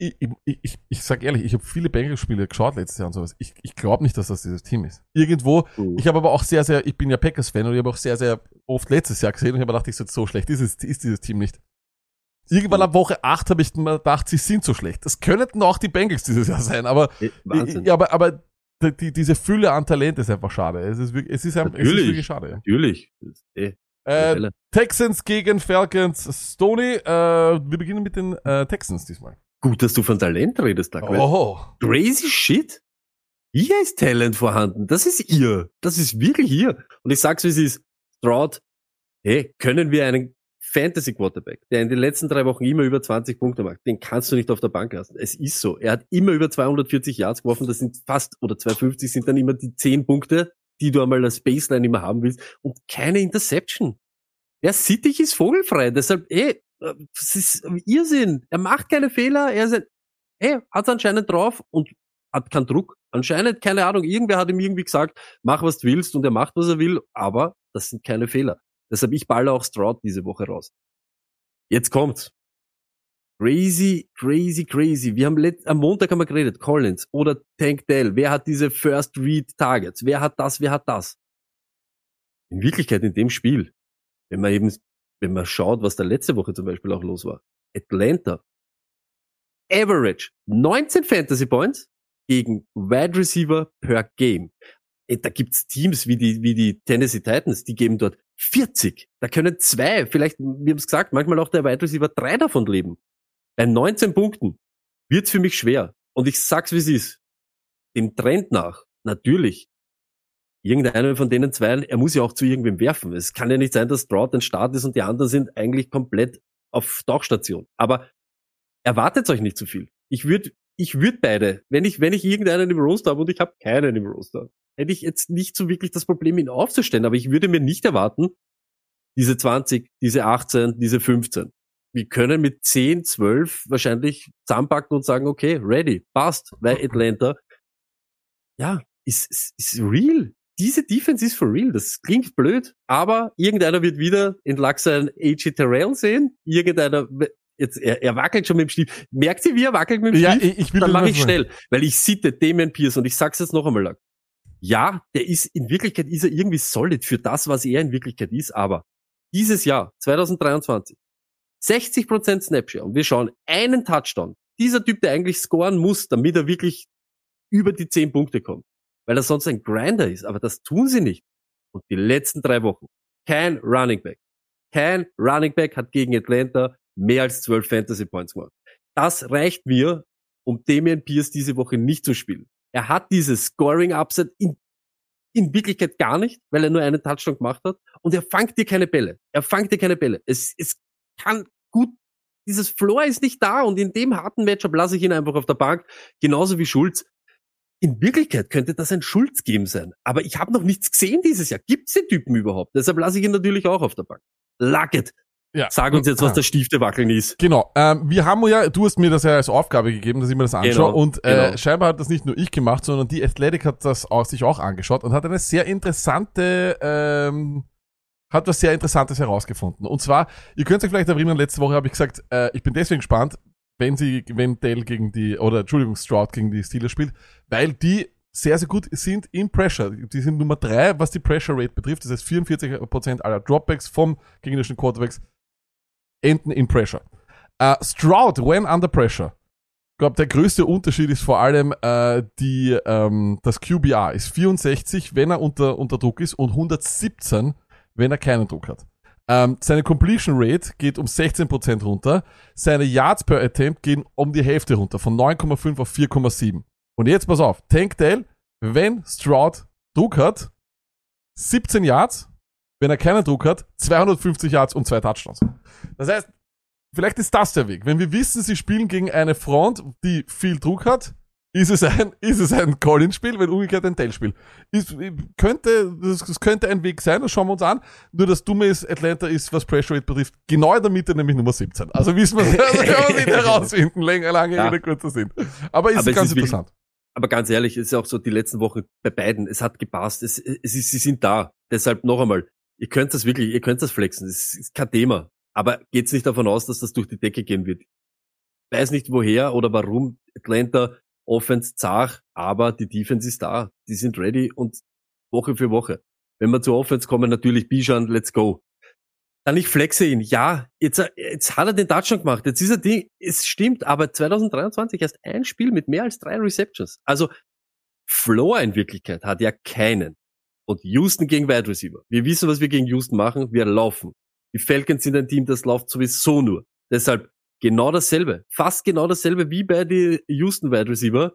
Speaker 2: Ich, ich, ich, ich sag ehrlich, ich habe viele Bengals-Spiele geschaut letztes Jahr und sowas. Ich, ich glaube nicht, dass das dieses Team ist. Irgendwo,
Speaker 1: uh,
Speaker 2: ich habe aber auch sehr, sehr, ich bin ja Packers-Fan und ich habe auch sehr, sehr oft letztes Jahr gesehen und ich habe gedacht, ich so, so schlecht ist, es, ist dieses Team nicht. Irgendwann ab Woche 8 habe ich mir gedacht, sie sind so schlecht. Das könnten auch die Bengals dieses Jahr sein, aber,
Speaker 1: Wahnsinn.
Speaker 2: ja, aber, aber die, die, diese Fülle an Talent ist einfach schade. Es ist wirklich, es ist, einfach, es ist wirklich schade. Ja.
Speaker 1: Natürlich. Eh
Speaker 2: Äh. Texans gegen Falcons. Stoney, äh, wir beginnen mit den äh, Texans diesmal.
Speaker 1: Gut, dass du von Talent redest, Doug.
Speaker 2: Oh,
Speaker 1: Crazy shit. Hier ist Talent vorhanden. Das ist ihr. Das ist wirklich ihr. Und ich sag's, wie es ist. Stroud, hey, können wir einen Fantasy Quarterback, der in den letzten drei Wochen immer über 20 Punkte macht, den kannst du nicht auf der Bank lassen. Es ist so. Er hat immer über 240 Yards geworfen. Das sind fast, oder 250 sind dann immer die 10 Punkte, die du einmal als Baseline immer haben willst. Und keine Interception. Er sittig ist vogelfrei. Deshalb, ey, das ist Irrsinn. Er macht keine Fehler. Er ist ey, hat's anscheinend drauf und hat keinen Druck. Anscheinend, keine Ahnung, irgendwer hat ihm irgendwie gesagt, mach was du willst und er macht, was er will, aber das sind keine Fehler. Deshalb ich balle auch Stroud diese Woche raus. Jetzt kommt's. Crazy, crazy, crazy. Wir haben let am Montag haben wir geredet, Collins oder Tank Dell. Wer hat diese First Read Targets? Wer hat das? Wer hat das? In Wirklichkeit in dem Spiel, wenn man eben, wenn man schaut, was da letzte Woche zum Beispiel auch los war. Atlanta. Average 19 Fantasy Points gegen Wide Receiver per Game. Äh, Da gibt's Teams wie die, wie die Tennessee Titans, die geben dort 40. Da können zwei, vielleicht, wir haben es gesagt, manchmal auch der Wide Receiver drei davon leben. Bei 19 Punkten wird's für mich schwer. Und ich sag's, wie es ist. Dem Trend nach, natürlich, irgendeiner von denen zwei, er muss ja auch zu irgendwem werfen. Es kann ja nicht sein, dass Stroud ein Start ist und die anderen sind eigentlich komplett auf Tauchstation. Aber erwartet euch nicht zu viel. Ich würde ich würd beide, wenn ich, wenn ich irgendeinen im Roster habe und ich habe keinen im Roster, hätte ich jetzt nicht so wirklich das Problem, ihn aufzustellen. Aber ich würde mir nicht erwarten, diese 20, diese 18, diese 15. Wir können mit 10, 12 wahrscheinlich zusammenpacken und sagen, okay, ready, passt, weil Atlanta, ja, ist, ist, ist real. Diese Defense ist for real. Das klingt blöd, aber irgendeiner wird wieder in sein AJ Terrell sehen. Irgendeiner, jetzt, er, er wackelt schon mit dem Stief. Merkt ihr, wie er wackelt mit dem
Speaker 2: Ja,
Speaker 1: Stief?
Speaker 2: ich, ich will
Speaker 1: Dann mache ich schnell, weil ich sitte Damian Pierce und ich sag's jetzt noch einmal lang. Ja, der ist, in Wirklichkeit ist er irgendwie solid für das, was er in Wirklichkeit ist, aber dieses Jahr, 2023, 60% Snapshare und wir schauen einen Touchdown. Dieser Typ, der eigentlich scoren muss, damit er wirklich über die 10 Punkte kommt, weil er sonst ein Grinder ist, aber das tun sie nicht. Und die letzten drei Wochen, kein Running Back, kein Running Back hat gegen Atlanta mehr als 12 Fantasy Points gemacht. Das reicht mir, um Damian Pierce diese Woche nicht zu spielen. Er hat dieses Scoring Upset in, in Wirklichkeit gar nicht, weil er nur einen Touchdown gemacht hat und er fangt dir keine Bälle. Er fangt dir keine Bälle. Es, es kann gut, dieses Floor ist nicht da und in dem harten Matchup lasse ich ihn einfach auf der Bank, genauso wie Schulz. In Wirklichkeit könnte das ein Schulz-Game sein, aber ich habe noch nichts gesehen dieses Jahr. Gibt's den Typen überhaupt? Deshalb lasse ich ihn natürlich auch auf der Bank. Lucket.
Speaker 2: Ja.
Speaker 1: Sag uns jetzt, was der Stiefte wackeln ist.
Speaker 2: Genau. Ähm, wir haben ja, du hast mir das ja als Aufgabe gegeben, dass ich mir das anschaue.
Speaker 1: Genau,
Speaker 2: und äh,
Speaker 1: genau.
Speaker 2: scheinbar hat das nicht nur ich gemacht, sondern die Athletic hat das auch, sich auch angeschaut und hat eine sehr interessante, ähm, hat was sehr Interessantes herausgefunden. Und zwar, ihr könnt euch vielleicht erinnern, letzte Woche habe ich gesagt, äh, ich bin deswegen gespannt, wenn sie, wenn Dell gegen die, oder Entschuldigung, Stroud gegen die Steelers spielt, weil die sehr, sehr gut sind im Pressure. Die sind Nummer drei, was die Pressure Rate betrifft. Das heißt, 44% aller Dropbacks vom gegnerischen Quarterbacks enden in Pressure. Äh, Stroud, when under pressure. Ich glaube, der größte Unterschied ist vor allem äh, die, ähm, das QBR ist 64, wenn er unter, unter Druck ist und 117, wenn er keinen Druck hat. Ähm, seine Completion Rate geht um 16% runter. Seine Yards per Attempt gehen um die Hälfte runter, von 9,5 auf 4,7. Und jetzt pass auf, Tank Dell, wenn Stroud Druck hat, 17 Yards, wenn er keinen Druck hat, 250 Yards und zwei Touchdowns. Das heißt, vielleicht ist das der Weg. Wenn wir wissen, sie spielen gegen eine Front, die viel Druck hat, ist es ein, ist es ein Collins-Spiel, wenn umgekehrt ein Dell-Spiel. Ist, könnte, das, das könnte ein Weg sein, das schauen wir uns an. Nur das Dumme ist, Atlanta ist, was Pressure Rate betrifft, genau in der Mitte, nämlich Nummer 17. Also wissen wir, also können wir nicht herausfinden, länger, lange
Speaker 1: Ja.
Speaker 2: oder kurzer sind. Aber ist
Speaker 1: Aber es
Speaker 2: ganz
Speaker 1: ist wirklich-
Speaker 2: interessant.
Speaker 1: Aber ganz ehrlich, es ist auch so die letzten Wochen bei beiden. Es hat gepasst. Es, es ist, sie sind da. Deshalb noch einmal. Ihr könnt das wirklich, ihr könnt das flexen. Es ist kein Thema. Aber geht's nicht davon aus, dass das durch die Decke gehen wird. Weiß nicht woher oder warum Atlanta Offense zart, aber die Defense ist da. Die sind ready und Woche für Woche. Wenn wir zur Offense kommen, natürlich Bijan, let's go. Dann ich flexe ihn. Ja, jetzt, jetzt hat er den Touchdown gemacht. Jetzt ist er die, es stimmt, aber 2023 erst ein Spiel mit mehr als drei Receptions. Also Floor in Wirklichkeit hat ja keinen. Und Houston gegen Wide Receiver. Wir wissen, was wir gegen Houston machen. Wir laufen. Die Falcons sind ein Team, das läuft sowieso nur. Deshalb genau dasselbe. Fast genau dasselbe wie bei den Houston Wide Receiver.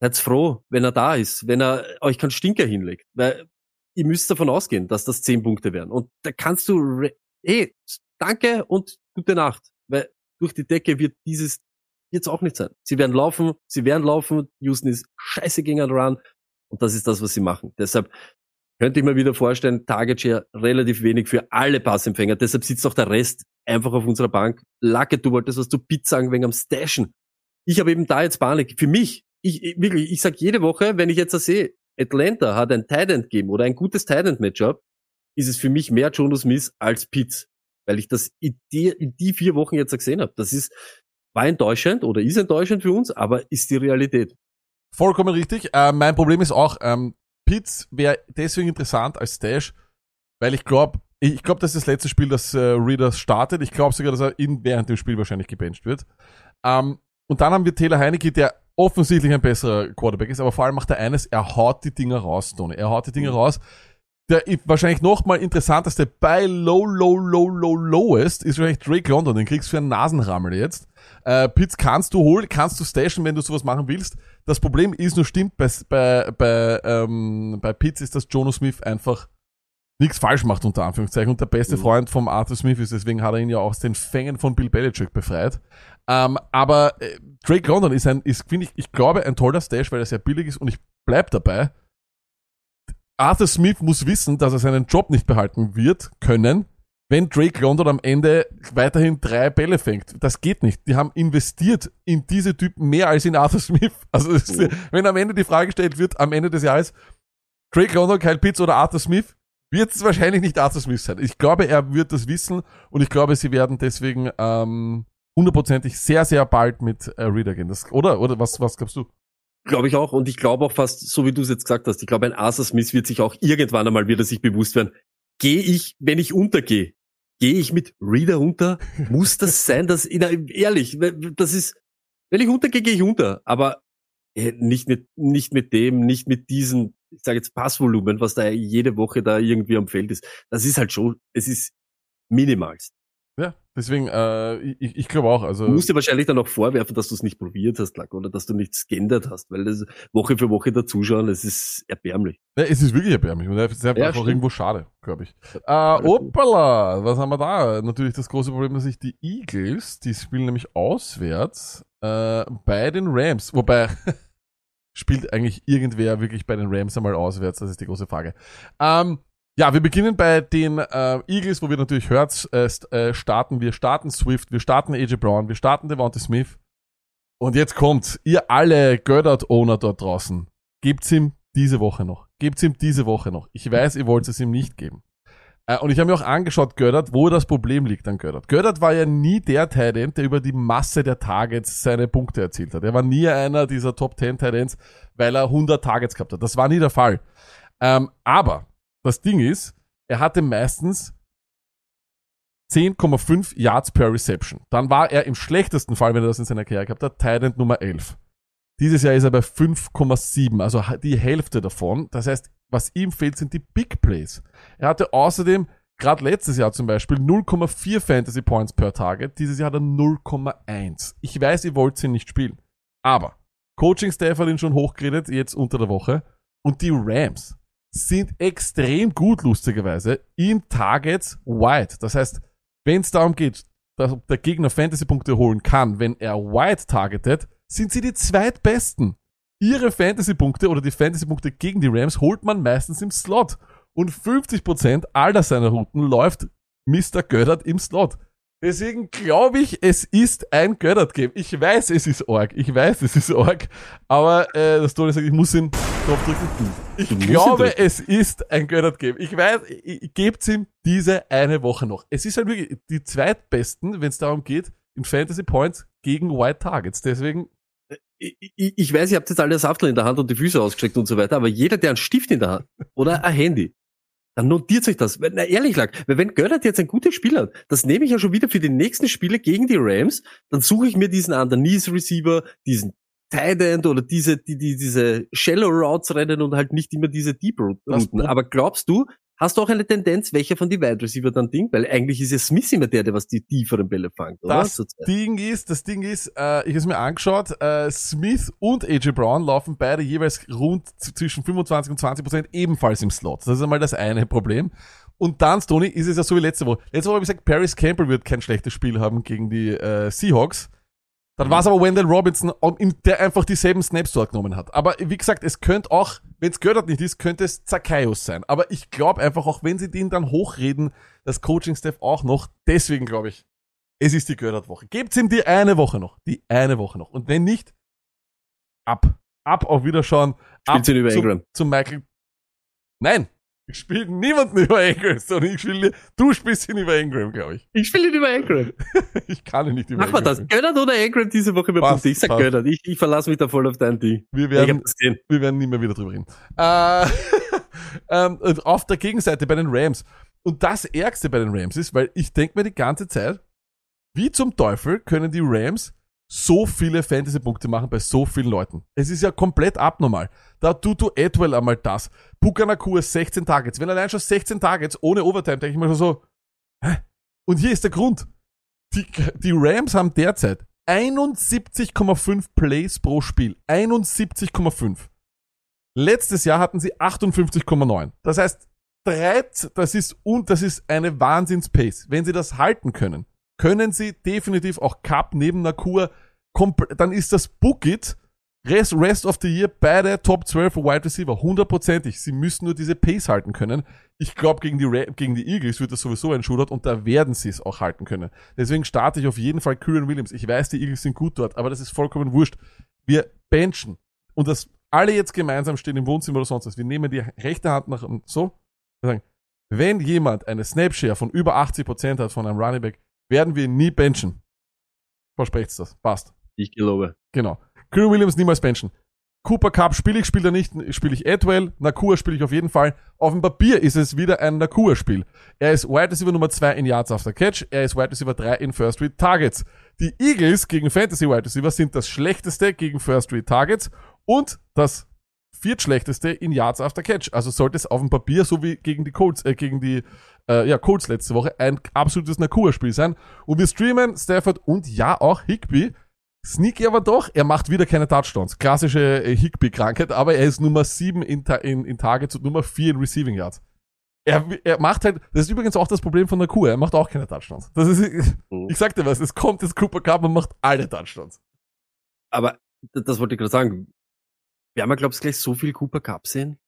Speaker 1: Seid froh, wenn er da ist, wenn er euch keinen Stinker hinlegt. Weil ihr müsst davon ausgehen, dass das zehn Punkte werden. Und da kannst du, hey, danke und gute Nacht. Weil durch die Decke wird dieses jetzt auch nicht sein. Sie werden laufen, sie werden laufen. Houston ist scheiße gegen einen Run. Und das ist das, was sie machen. Deshalb könnte ich mir wieder vorstellen, Target Share relativ wenig für alle Passempfänger. Deshalb sitzt auch der Rest einfach auf unserer Bank. Lacke, du wolltest was zu sagen wegen am Stashen. Ich habe eben da jetzt Panik. Für mich, ich, ich wirklich, ich sag jede Woche, wenn ich jetzt das sehe, Atlanta hat ein Tight End gegeben oder ein gutes Tight End Matchup, ist es für mich mehr Jonas Smith als Pitts. Weil ich das in die, in die vier Wochen jetzt gesehen habe. Das ist, war enttäuschend oder ist enttäuschend für uns, aber ist die Realität.
Speaker 2: Vollkommen richtig. Äh, mein Problem ist auch, ähm, Pitts wäre deswegen interessant als Stash, weil ich glaube, ich glaube, das ist das letzte Spiel, das äh, Reader startet. Ich glaube sogar, dass er in, während dem Spiel wahrscheinlich gebencht wird. Ähm, und dann haben wir Taylor Heinecke, der offensichtlich ein besserer Quarterback ist, aber vor allem macht er eines, er haut die Dinger raus, Tony. Er haut die Dinger raus. Der wahrscheinlich noch mal interessanteste bei Low, Low, Low, Low, Lowest ist wahrscheinlich Drake London. Den kriegst du für einen Nasenrammel jetzt. Äh, Pitts kannst du holen, kannst du stashen, wenn du sowas machen willst. Das Problem ist nur stimmt, bei, bei, bei, ähm, bei Pitts ist, dass Jono Smith einfach nichts falsch macht, unter Anführungszeichen. Und der beste
Speaker 1: Mhm.
Speaker 2: Freund vom Arthur Smith ist, deswegen hat er ihn ja aus den Fängen von Bill Belichick befreit. Ähm, aber äh, Drake London ist ein, ist, finde ich, ich glaube, ein toller Stash, weil er sehr billig ist und ich bleib dabei. Arthur Smith muss wissen, dass er seinen Job nicht behalten wird können, wenn Drake London am Ende weiterhin drei Bälle fängt. Das geht nicht. Die haben investiert in diese Typen mehr als in Arthur Smith. Also ist, wenn am Ende die Frage gestellt wird, am Ende des Jahres, Drake London, Kyle Pitts oder Arthur Smith, wird es wahrscheinlich nicht Arthur Smith sein. Ich glaube, er wird das wissen und ich glaube, sie werden deswegen ähm, hundertprozentig sehr, sehr bald mit äh, Reader gehen. Das, oder? Oder was, was glaubst du?
Speaker 1: Glaube ich auch. Und ich glaube auch fast, so wie du es jetzt gesagt hast, ich glaube, ein Arthur Smith wird sich auch irgendwann einmal wieder sich bewusst werden, gehe ich, wenn ich untergehe, gehe ich mit Reader unter? Muss das sein, dass, ehrlich, das ist, wenn ich untergehe, gehe ich unter. Aber äh, nicht mit, nicht mit dem, nicht mit diesem, ich sage jetzt Passvolumen, was da jede Woche da irgendwie am Feld ist. Das ist halt schon, es ist minimalst.
Speaker 2: Ja, deswegen, äh, ich, ich glaube auch. Also
Speaker 1: Du musst dir wahrscheinlich dann auch vorwerfen, dass du es nicht probiert hast, Lack, oder dass du nichts geändert hast, weil das Woche für Woche dazuschauen, das ist erbärmlich.
Speaker 2: Ja, es ist wirklich erbärmlich und es ist einfach
Speaker 1: Ja,
Speaker 2: auch
Speaker 1: stimmt.
Speaker 2: irgendwo schade, glaube ich. Äh, Opala, was haben wir da? Natürlich das große Problem, dass sich die Eagles, die spielen nämlich auswärts äh, bei den Rams, wobei spielt eigentlich irgendwer wirklich bei den Rams einmal auswärts, das ist die große Frage. Ähm, ja, wir beginnen bei den äh, Eagles, wo wir natürlich Hurts äh, äh, starten. Wir starten Swift, wir starten AJ Brown, wir starten Devonta Smith. Und jetzt kommt, ihr alle Goddard-Owner dort draußen, gebt's ihm diese Woche noch. Gebt's ihm diese Woche noch. Ich weiß, ihr wollt es ihm nicht geben. Äh, und ich habe mir auch angeschaut, Gördert, wo das Problem liegt an Gördert. Gördert war ja nie der Tight der über die Masse der Targets seine Punkte erzielt hat. Er war nie einer dieser Top 10 Tight weil er 100 Targets gehabt hat. Das war nie der Fall. Ähm, aber das Ding ist, er hatte meistens 10,5 Yards per Reception. Dann war er im schlechtesten Fall, wenn er das in seiner Karriere gehabt hat, Tight Nummer 11. Dieses Jahr ist er bei 5,7, also die Hälfte davon. Das heißt, was ihm fehlt, sind die Big Plays. Er hatte außerdem, gerade letztes Jahr zum Beispiel, 0,4 Fantasy Points per Target. Dieses Jahr hat er 0,1. Ich weiß, ihr wollt ihn nicht spielen. Aber Coaching-Staff hat ihn schon hochgeredet, jetzt unter der Woche. Und die Rams sind extrem gut, lustigerweise, in Targets wide. Das heißt, wenn es darum geht, dass der Gegner Fantasy-Punkte holen kann, wenn er wide targetet, sind sie die zweitbesten. Ihre Fantasy-Punkte oder die Fantasy-Punkte gegen die Rams holt man meistens im Slot. Und 50% aller seiner Routen läuft Mr. Göttert im Slot. Deswegen glaube ich, es ist ein Göttert-Game. Ich weiß, es ist Org. Ich weiß, es ist Org. Aber äh, das Tony sagt, ich muss ihn drauf drücken. Ich
Speaker 1: Du
Speaker 2: glaube,
Speaker 1: drücken.
Speaker 2: es ist ein Göttert-Game. Ich weiß, gebt's ihm diese eine Woche noch. Es ist halt wirklich die zweitbesten, wenn es darum geht, in Fantasy Points gegen White Targets. Deswegen,
Speaker 1: Ich, ich, weiß, ihr habt jetzt alle Saftel in der Hand und die Füße ausgestreckt und so weiter, aber jeder, der einen Stift in der Hand oder ein Handy, dann notiert euch das. Na, ehrlich lag, weil wenn Göttert jetzt ein gutes Spiel hat, das nehme ich ja schon wieder für die nächsten Spiele gegen die Rams, dann suche ich mir diesen Underneath Receiver, diesen Tight End oder diese, die, die, diese Shallow Routes rennen und halt nicht immer diese Deep Routen.
Speaker 2: Das-
Speaker 1: Aber glaubst du, hast du auch eine Tendenz, welcher von die Wide Receiver dann Ding? Weil eigentlich ist ja Smith immer der, der was die tieferen Bälle fängt, oder?
Speaker 2: Das. Ding ist, das Ding ist, äh, ich habe es mir angeschaut, äh, Smith und AJ Brown laufen beide jeweils rund zwischen 25 und 20 Prozent ebenfalls im Slot. Das ist einmal das eine Problem. Und dann, Tony, ist es ja so wie letzte Woche. Letzte Woche habe ich gesagt, Paris Campbell wird kein schlechtes Spiel haben gegen die äh, Seahawks. Dann war es aber Wendell Robinson, in- der einfach dieselben Snaps dort genommen hat. Aber wie gesagt, es könnte auch, wenn es Göttert nicht ist, könnte es Zacchaeus sein. Aber ich glaube einfach, auch wenn sie den dann hochreden, das Coaching-Staff auch noch, deswegen glaube ich, es ist die Göttert-Woche. Gebt's ihm die eine Woche noch. Die eine Woche noch. Und wenn nicht, ab. Ab auf Wiederschauen. Ab
Speaker 1: Spielst du ihn über Ingram?
Speaker 2: Zum Michael. Nein. Ich spiele niemanden über Ingram, sondern ich spiele, du spielst ihn über Ingram, glaube ich.
Speaker 1: Ich spiele ihn über Ingram.
Speaker 2: Ich kann ihn nicht über
Speaker 1: Mach mal
Speaker 2: Ingram
Speaker 1: das. Göttert oder Ingram diese Woche über Punkte? Ich sag
Speaker 2: passt.
Speaker 1: Göttert. Ich, ich verlasse mich da voll auf dein Ding.
Speaker 2: Wir
Speaker 1: Ich
Speaker 2: werden, wir werden nie mehr wieder drüber reden. Äh, ähm, auf der Gegenseite bei den Rams. Und das Ärgste bei den Rams ist, weil ich denke mir die ganze Zeit, wie zum Teufel können die Rams so viele Fantasy-Punkte machen bei so vielen Leuten? Es ist ja komplett abnormal. Da tut du Edwell einmal das. Pukanakua 16 Targets. Wenn allein schon 16 Targets ohne Overtime, denke ich mir schon so, hä? Und hier ist der Grund. Die, die Rams haben derzeit 71,5 Plays pro Spiel. 71,5. Letztes Jahr hatten sie 58,9. Das heißt, 13, das ist, und das ist eine Wahnsinns-Pace. Wenn sie das halten können, können sie definitiv auch Cup neben kompl- dann ist das Bookit Rest, Rest of the Year beide Top 12 Wide Receiver, hundertprozentig. Sie müssen nur diese Pace halten können. Ich glaube, gegen die, Ra- gegen die Eagles wird das sowieso ein Shootout und da werden sie es auch halten können. Deswegen starte ich auf jeden Fall Kyrian Williams. Ich weiß, die Eagles sind gut dort, aber das ist vollkommen wurscht. Wir benchen und das alle jetzt gemeinsam stehen im Wohnzimmer oder sonst was. Wir nehmen die rechte Hand nach so. Wir sagen, wenn jemand eine Snapshare von über 80% hat von einem Running Back, werden wir nie benchen. Versprecht's das. Passt.
Speaker 1: Ich glaube.
Speaker 2: Genau. Kyrie Williams niemals benchen. Cooper Cup spiele ich, spiele er nicht, spiele ich Edwell. Nakua spiele ich auf jeden Fall. Auf dem Papier ist es wieder ein Nakua-Spiel. Er ist Wide Receiver Nummer 2 in Yards after Catch. Er ist Wide Receiver 3 in First Read Targets. Die Eagles gegen Fantasy Wide Receiver sind das schlechteste gegen First Read Targets und das viertschlechteste in Yards after Catch. Also sollte es auf dem Papier, so wie gegen die Colts, äh, gegen die äh, ja, Colts letzte Woche, ein absolutes Nakua-Spiel sein. Und wir streamen Stafford und ja auch Higby. Sneaky aber doch, er macht wieder keine Touchdowns. Klassische äh, Higby-Krankheit, aber er ist Nummer 7 in, in, in Targets und Nummer 4 in Receiving Yards. Er, er macht halt, das ist übrigens auch das Problem von Nakua, er macht auch keine Touchdowns. Das ist,
Speaker 1: Mhm.
Speaker 2: ich sag dir was, es kommt jetzt Cooper Cup und macht alle Touchdowns.
Speaker 1: Aber das wollte ich gerade sagen. Wir haben ja, glaubst du, gleich so viel Cooper Cup sehen?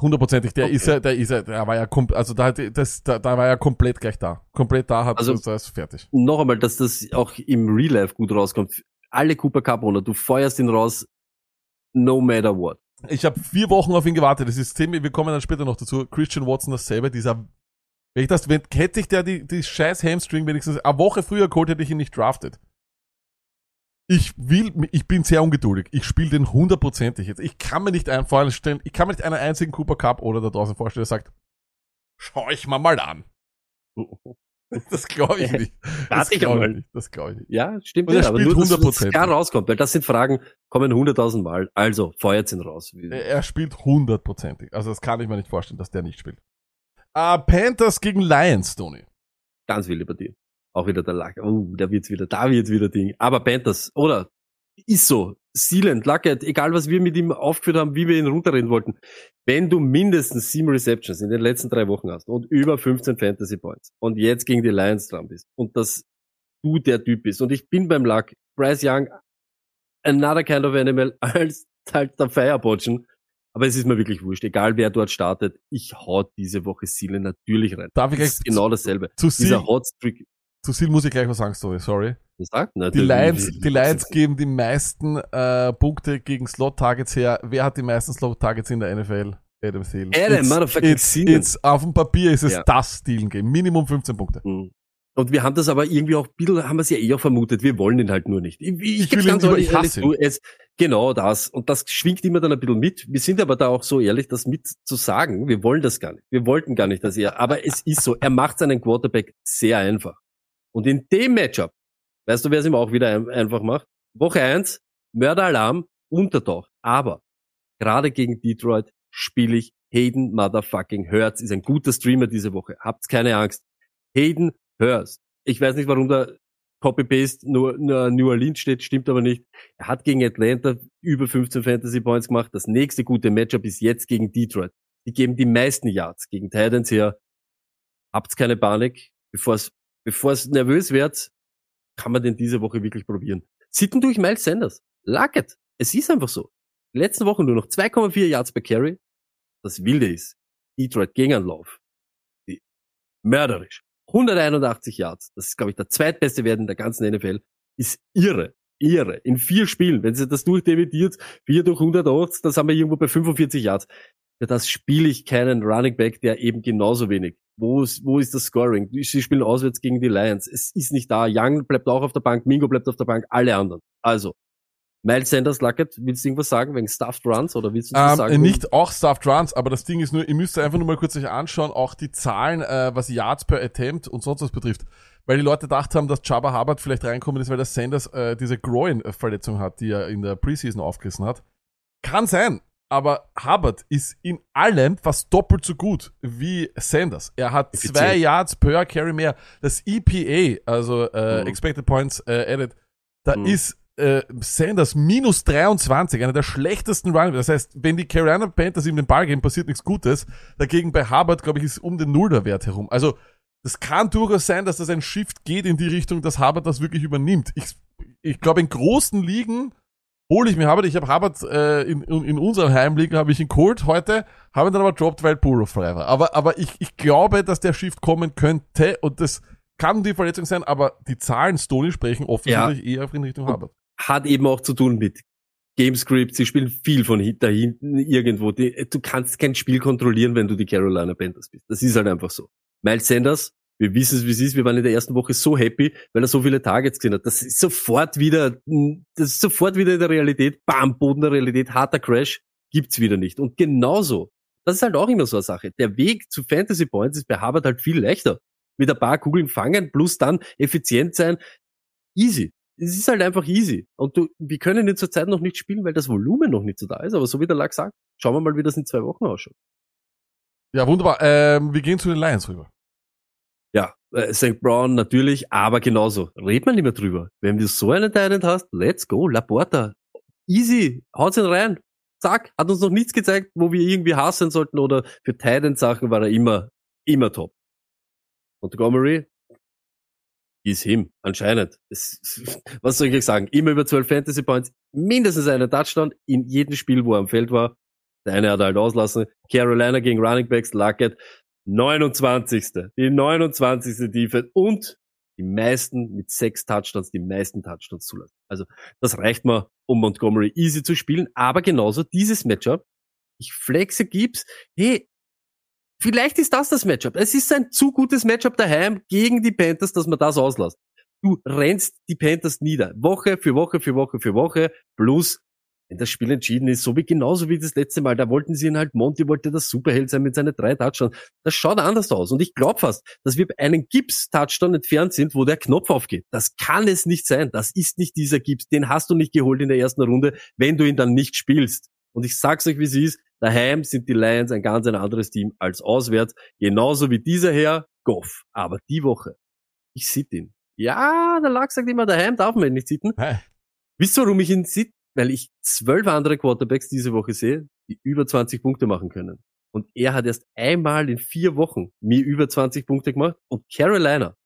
Speaker 2: Hundertprozentig, der
Speaker 1: Okay.
Speaker 2: ist er, der ist er, der war ja kom also da, das, da, da war er komplett gleich da. Komplett da hat
Speaker 1: Also-
Speaker 2: das fertig.
Speaker 1: Noch einmal, dass das auch im Real Life gut rauskommt. Alle Cooper Cup Owner, du feuerst ihn raus, no matter what.
Speaker 2: Ich habe vier Wochen auf ihn gewartet. Das ist Thema, wir kommen dann später noch dazu. Christian Watson dasselbe, dieser, wenn ich das, wenn, hätte ich der die, die scheiß Hamstring wenigstens eine Woche früher geholt, hätte ich ihn nicht drafted. Ich will, ich bin sehr ungeduldig. Ich spiele den hundertprozentig jetzt. Ich kann mir nicht einen vorstellen, ich kann mir nicht einen einzigen Cooper Cup oder da draußen vorstellen, der sagt, schau ich mal mal an. Das glaube ich nicht. Das
Speaker 1: Warte ich
Speaker 2: glaube
Speaker 1: einmal.
Speaker 2: ich nicht. Das glaube ich nicht.
Speaker 1: Ja, stimmt.
Speaker 2: Und er
Speaker 1: ja, aber
Speaker 2: spielt
Speaker 1: nur, dass
Speaker 2: 100%.
Speaker 1: das gar rauskommt, weil das sind Fragen, kommen hunderttausend Mal. Also, feuert ihn raus.
Speaker 2: Er spielt hundertprozentig. Also das kann ich mir nicht vorstellen, dass der nicht spielt. Äh, Panthers gegen Lions, Tony.
Speaker 1: Ganz wilde Partie. Auch wieder der Lack. Oh, da wird's wieder, da wird's wieder Ding. Aber Panthers, oder? Ist so. Sealand, Luckett, egal was wir mit ihm aufgeführt haben, wie wir ihn runterreden wollten. Wenn du mindestens sieben Receptions in den letzten drei Wochen hast und über 15 Fantasy Points und jetzt gegen die Lions dran bist und dass du der Typ bist und ich bin beim Luck, Bryce Young, another kind of animal als halt der Firebotchen. Aber es ist mir wirklich wurscht. Egal wer dort startet, ich hau diese Woche Sealand natürlich rein.
Speaker 2: Darf ich
Speaker 1: Das ist genau dasselbe.
Speaker 2: zu
Speaker 1: Dieser Hotstreak,
Speaker 2: zu Seal muss ich gleich was sagen, Story, sorry.
Speaker 1: Na,
Speaker 2: Die Lions, die Lions geben die meisten äh, Punkte gegen Slot-Targets her. Wer hat die meisten Slot-Targets in der NFL? Adam Thielen.
Speaker 1: Adam
Speaker 2: It's-
Speaker 1: motherfucking
Speaker 2: it's, it's, Auf dem Papier ist es
Speaker 1: Ja.
Speaker 2: das Thielen-Game. Minimum 15 Punkte.
Speaker 1: Mhm. Und wir haben das aber irgendwie auch ein bisschen, haben wir es ja eher vermutet, wir wollen ihn halt nur nicht. Ich, ich,
Speaker 2: Ich will ihn
Speaker 1: ganz
Speaker 2: lieber,
Speaker 1: ehrlich
Speaker 2: ich hasse
Speaker 1: zu, es, genau das. Und das schwingt immer dann ein bisschen mit. Wir sind aber da auch so ehrlich, das mit zu sagen, wir wollen das gar nicht. Wir wollten gar nicht, dass er, aber es ist so, er macht seinen Quarterback sehr einfach. Und in dem Matchup, weißt du, wer es ihm auch wieder ein, einfach macht? Woche eins Mörderalarm, Untertauch. Aber gerade gegen Detroit spiele ich Hayden Motherfucking Hurts. Ist ein guter Streamer diese Woche. Habt keine Angst. Hayden Hurts. Ich weiß nicht, warum da Copy-Paste nur, nur New Orleans steht, stimmt aber nicht. Er hat gegen Atlanta über 15 Fantasy Points gemacht. Das nächste gute Matchup ist jetzt gegen Detroit. Die geben die meisten Yards gegen Titans her. Habt keine Panik. Bevor es, bevor es nervös wird, kann man den diese Woche wirklich probieren. Sitten durch Miles Sanders. Lucket. Es ist einfach so. Die letzten Wochen nur noch 2,4 Yards per Carry. Das Wilde ist, Detroit Gegenlauf. Die- Mörderisch. 181 Yards. Das ist, glaube ich, der zweitbeste Wert in der ganzen NFL. Ist irre. Irre. In vier Spielen. Wenn sie das durchdividiert, 4 durch 180, dann sind wir irgendwo bei 45 Yards. Für das spiele ich keinen Running Back, der eben genauso wenig. Wo ist, wo ist das Scoring? Sie spielen auswärts gegen die Lions. Es ist nicht da. Young bleibt auch auf der Bank, Mingo bleibt auf der Bank, alle anderen. Also, Miles Sanders, Luckett, willst du irgendwas sagen wegen Stuffed Runs oder willst du
Speaker 2: Ähm,
Speaker 1: sagen?
Speaker 2: nicht auch Stuffed Runs, aber das Ding ist nur, ihr müsst einfach nur mal kurz euch anschauen, auch die Zahlen, äh, was Yards per Attempt und sonst was betrifft. Weil die Leute gedacht haben, dass Jabba Hubbard vielleicht reinkommen ist, weil der Sanders äh, diese Groin-Verletzung hat, die er in der Preseason aufgerissen hat. Kann sein, aber Hubbard ist in allem fast doppelt so gut wie Sanders. Er hat
Speaker 1: Effizient.
Speaker 2: zwei Yards per Carry mehr. Das EPA, also äh,
Speaker 1: Mhm.
Speaker 2: Expected Points äh, Added, da
Speaker 1: Mhm.
Speaker 2: ist äh, Sanders minus 23, einer der schlechtesten Running. Das heißt, wenn die Carolina Panthers ihm den Ball geben, passiert nichts Gutes. Dagegen bei Hubbard, glaube ich, ist um den Null der Wert herum. Also, das kann durchaus sein, dass das ein Shift geht in die Richtung, dass Hubbard das wirklich übernimmt. Ich, ich glaube, in großen Ligen hole ich mir Hubbard. Ich habe Hubbard äh, in, in, unserem Heimliga habe ich ihn geholt heute, habe ihn dann aber droppt, weil Burrow frei war. Aber, aber ich, ich glaube, dass der Shift kommen könnte und das kann die Verletzung sein, aber die Zahlen Stoney sprechen offensichtlich eher in Richtung Hubbard.
Speaker 1: Hat eben auch zu tun mit Gamescript. Sie spielen viel von da hinten irgendwo. Die, du kannst kein Spiel kontrollieren, wenn du die Carolina Panthers bist. Das ist halt einfach so. Miles Sanders, wir wissen es, wie es ist. Wir waren in der ersten Woche so happy, weil er so viele Targets gesehen hat. Das ist sofort wieder, das ist sofort wieder in der Realität. Bam, Boden der Realität, harter Crash, gibt's wieder nicht. Und genauso, das ist halt auch immer so eine Sache. Der Weg zu Fantasy Points ist bei Harvard halt viel leichter. Mit ein paar Kugeln fangen, plus dann effizient sein. Easy. Es ist halt einfach easy. Und du, wir können ihn zurzeit noch nicht spielen, weil das Volumen noch nicht so da ist. Aber so wie der Lack sagt, schauen wir mal, wie das in zwei Wochen ausschaut.
Speaker 2: Ja, wunderbar. Ähm, wir gehen zu den Lions rüber.
Speaker 1: Ja, äh, St. Brown natürlich, aber genauso. Red man nicht mehr drüber. Wenn du so einen Talent hast, let's go, Laporta. Easy, haut's ihn rein. Zack, hat uns noch nichts gezeigt, wo wir irgendwie hassen sollten oder für Titan-Sachen war er immer, immer top. Montgomery ist him, anscheinend. Es, was soll ich euch sagen? Immer über 12 Fantasy Points, mindestens einen Touchdown in jedem Spiel, wo er am Feld war. Der eine hat halt auslassen. Carolina gegen Running Backs, Luckett, 29. Die 29. Defense und die meisten mit sechs Touchdowns, die meisten Touchdowns zulassen. Also das reicht mal, um Montgomery easy zu spielen. Aber genauso dieses Matchup. Ich flexe Gibbs. Hey, vielleicht ist das das Matchup. Es ist ein zu gutes Matchup daheim gegen die Panthers, dass man das auslässt. Du rennst die Panthers nieder. Woche für Woche für Woche für Woche. Plus wenn das Spiel entschieden ist, so wie genauso wie das letzte Mal, da wollten sie ihn halt, Monty wollte das Superheld sein mit seinen drei Touchdowns. Das schaut anders aus. Und ich glaube fast, dass wir bei einem Gips-Touchdown entfernt sind, wo der Knopf aufgeht. Das kann es nicht sein. Das ist nicht dieser Gips. Den hast du nicht geholt in der ersten Runde, wenn du ihn dann nicht spielst. Und ich sag's euch, wie es ist. Daheim sind die Lions ein ganz ein anderes Team als auswärts. Genauso wie dieser Herr Goff. Aber die Woche, ich sit ihn. Ja, der Lack sagt immer, daheim darf man ihn nicht sitten.
Speaker 2: Hey.
Speaker 1: Wisst ihr, warum ich ihn sit? Weil ich zwölf andere Quarterbacks diese Woche sehe, die über 20 Punkte machen können. Und er hat erst einmal in vier Wochen mir über 20 Punkte gemacht. Und Carolina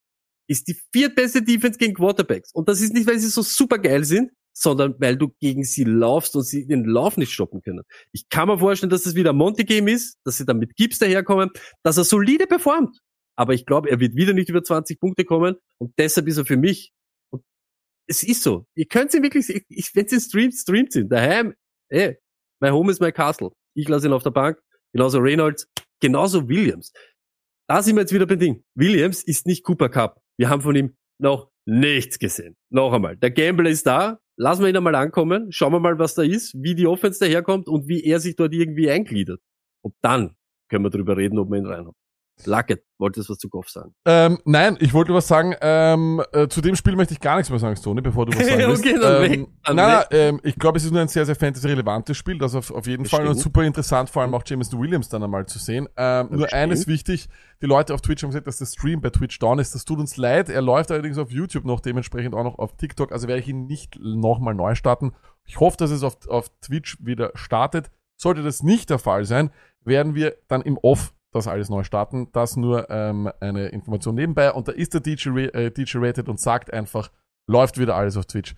Speaker 1: ist die viertbeste Defense gegen Quarterbacks. Und das ist nicht, weil sie so super geil sind, sondern weil du gegen sie laufst und sie den Lauf nicht stoppen können. Ich kann mir vorstellen, dass das wieder ein Monty-Game ist, dass sie dann mit Gibbs daherkommen, dass er solide performt. Aber ich glaube, er wird wieder nicht über 20 Punkte kommen und deshalb ist er für mich. Es ist so. Ihr könnt ihn wirklich, ich, wenn sie streamt, streamt ihn. Daheim, ey, my home is my castle. Ich lasse ihn auf der Bank. Genauso Reynolds, genauso Williams. Da sind wir jetzt wieder beim Ding. Williams ist nicht Cooper Cup. Wir haben von ihm noch nichts gesehen. Noch einmal. Der Gamble ist da. Lassen wir ihn einmal ankommen. Schauen wir mal, was da ist, wie die Offense daherkommt und wie er sich dort irgendwie eingliedert. Und dann können wir drüber reden, ob wir ihn reinhaben. Luckett, wolltest du was zu Goff sagen?
Speaker 2: Ähm, nein, ich wollte was sagen. Ähm, äh, zu dem Spiel möchte ich gar nichts mehr sagen, Stoney, bevor du was sagen willst.
Speaker 1: Okay, dann
Speaker 2: ähm,
Speaker 1: dann
Speaker 2: nein, ähm, ich glaube, es ist nur ein sehr, sehr fantasy-relevantes Spiel. Das auf, auf jeden
Speaker 1: Das
Speaker 2: Fall und super interessant, vor allem auch Jameson Williams dann einmal zu sehen. Ähm, nur
Speaker 1: stimmt.
Speaker 2: eines wichtig, die Leute auf Twitch haben gesagt, dass der Stream bei Twitch down ist. Das tut uns leid. Er läuft allerdings auf YouTube noch, dementsprechend auch noch auf TikTok. Also werde ich ihn nicht nochmal neu starten. Ich hoffe, dass es auf, auf Twitch wieder startet. Sollte das nicht der Fall sein, werden wir dann im Off das alles neu starten. Das nur ähm, eine Information nebenbei. Und da ist der DJ, äh, DJ Rated und sagt einfach, läuft wieder alles auf Twitch.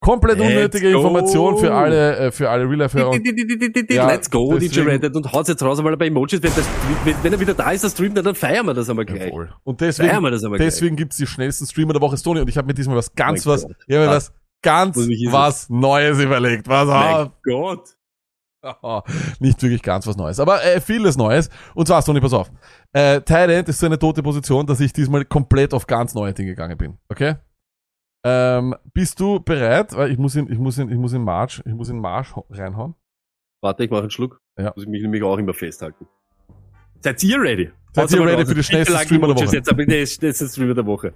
Speaker 2: Komplett
Speaker 1: Let's
Speaker 2: unnötige
Speaker 1: go.
Speaker 2: Information für alle, äh, für alle Real Life-Hörer. und- Ja,
Speaker 1: Let's go, DJ Reddit und haut's jetzt raus einmal bei Emojis. Wenn, das, wenn, wenn er wieder da ist, der Stream, dann feiern wir das einmal gleich.
Speaker 2: Jawohl. Und
Speaker 1: Feiern
Speaker 2: deswegen,
Speaker 1: wir das einmal gleich.
Speaker 2: deswegen gibt's die schnellsten Streamer der Woche, Stoney. Und ich habe mir diesmal was ganz
Speaker 1: Mein
Speaker 2: was,
Speaker 1: Gott.
Speaker 2: ich habe mir was ganz was Neues überlegt. Was
Speaker 1: Mein
Speaker 2: auf?
Speaker 1: Gott.
Speaker 2: Oh, nicht wirklich ganz was Neues, aber äh, vieles Neues. Und zwar, Stoney, pass auf. Äh, Tight End ist so eine tote Position, dass ich diesmal komplett auf ganz neue Dinge gegangen bin. Okay? Ähm, bist du bereit? Weil ich muss in, ich muss in, ich muss in March, ich muss in March reinhauen.
Speaker 1: Warte, ich mache einen Schluck.
Speaker 2: Ja.
Speaker 1: Muss ich mich nämlich auch immer festhalten. Seid ihr ready?
Speaker 2: Seid ihr ready
Speaker 1: raus.
Speaker 2: für die schnellste Streamer der Woche?
Speaker 1: Jetzt, aber der ist der Streamer der Woche.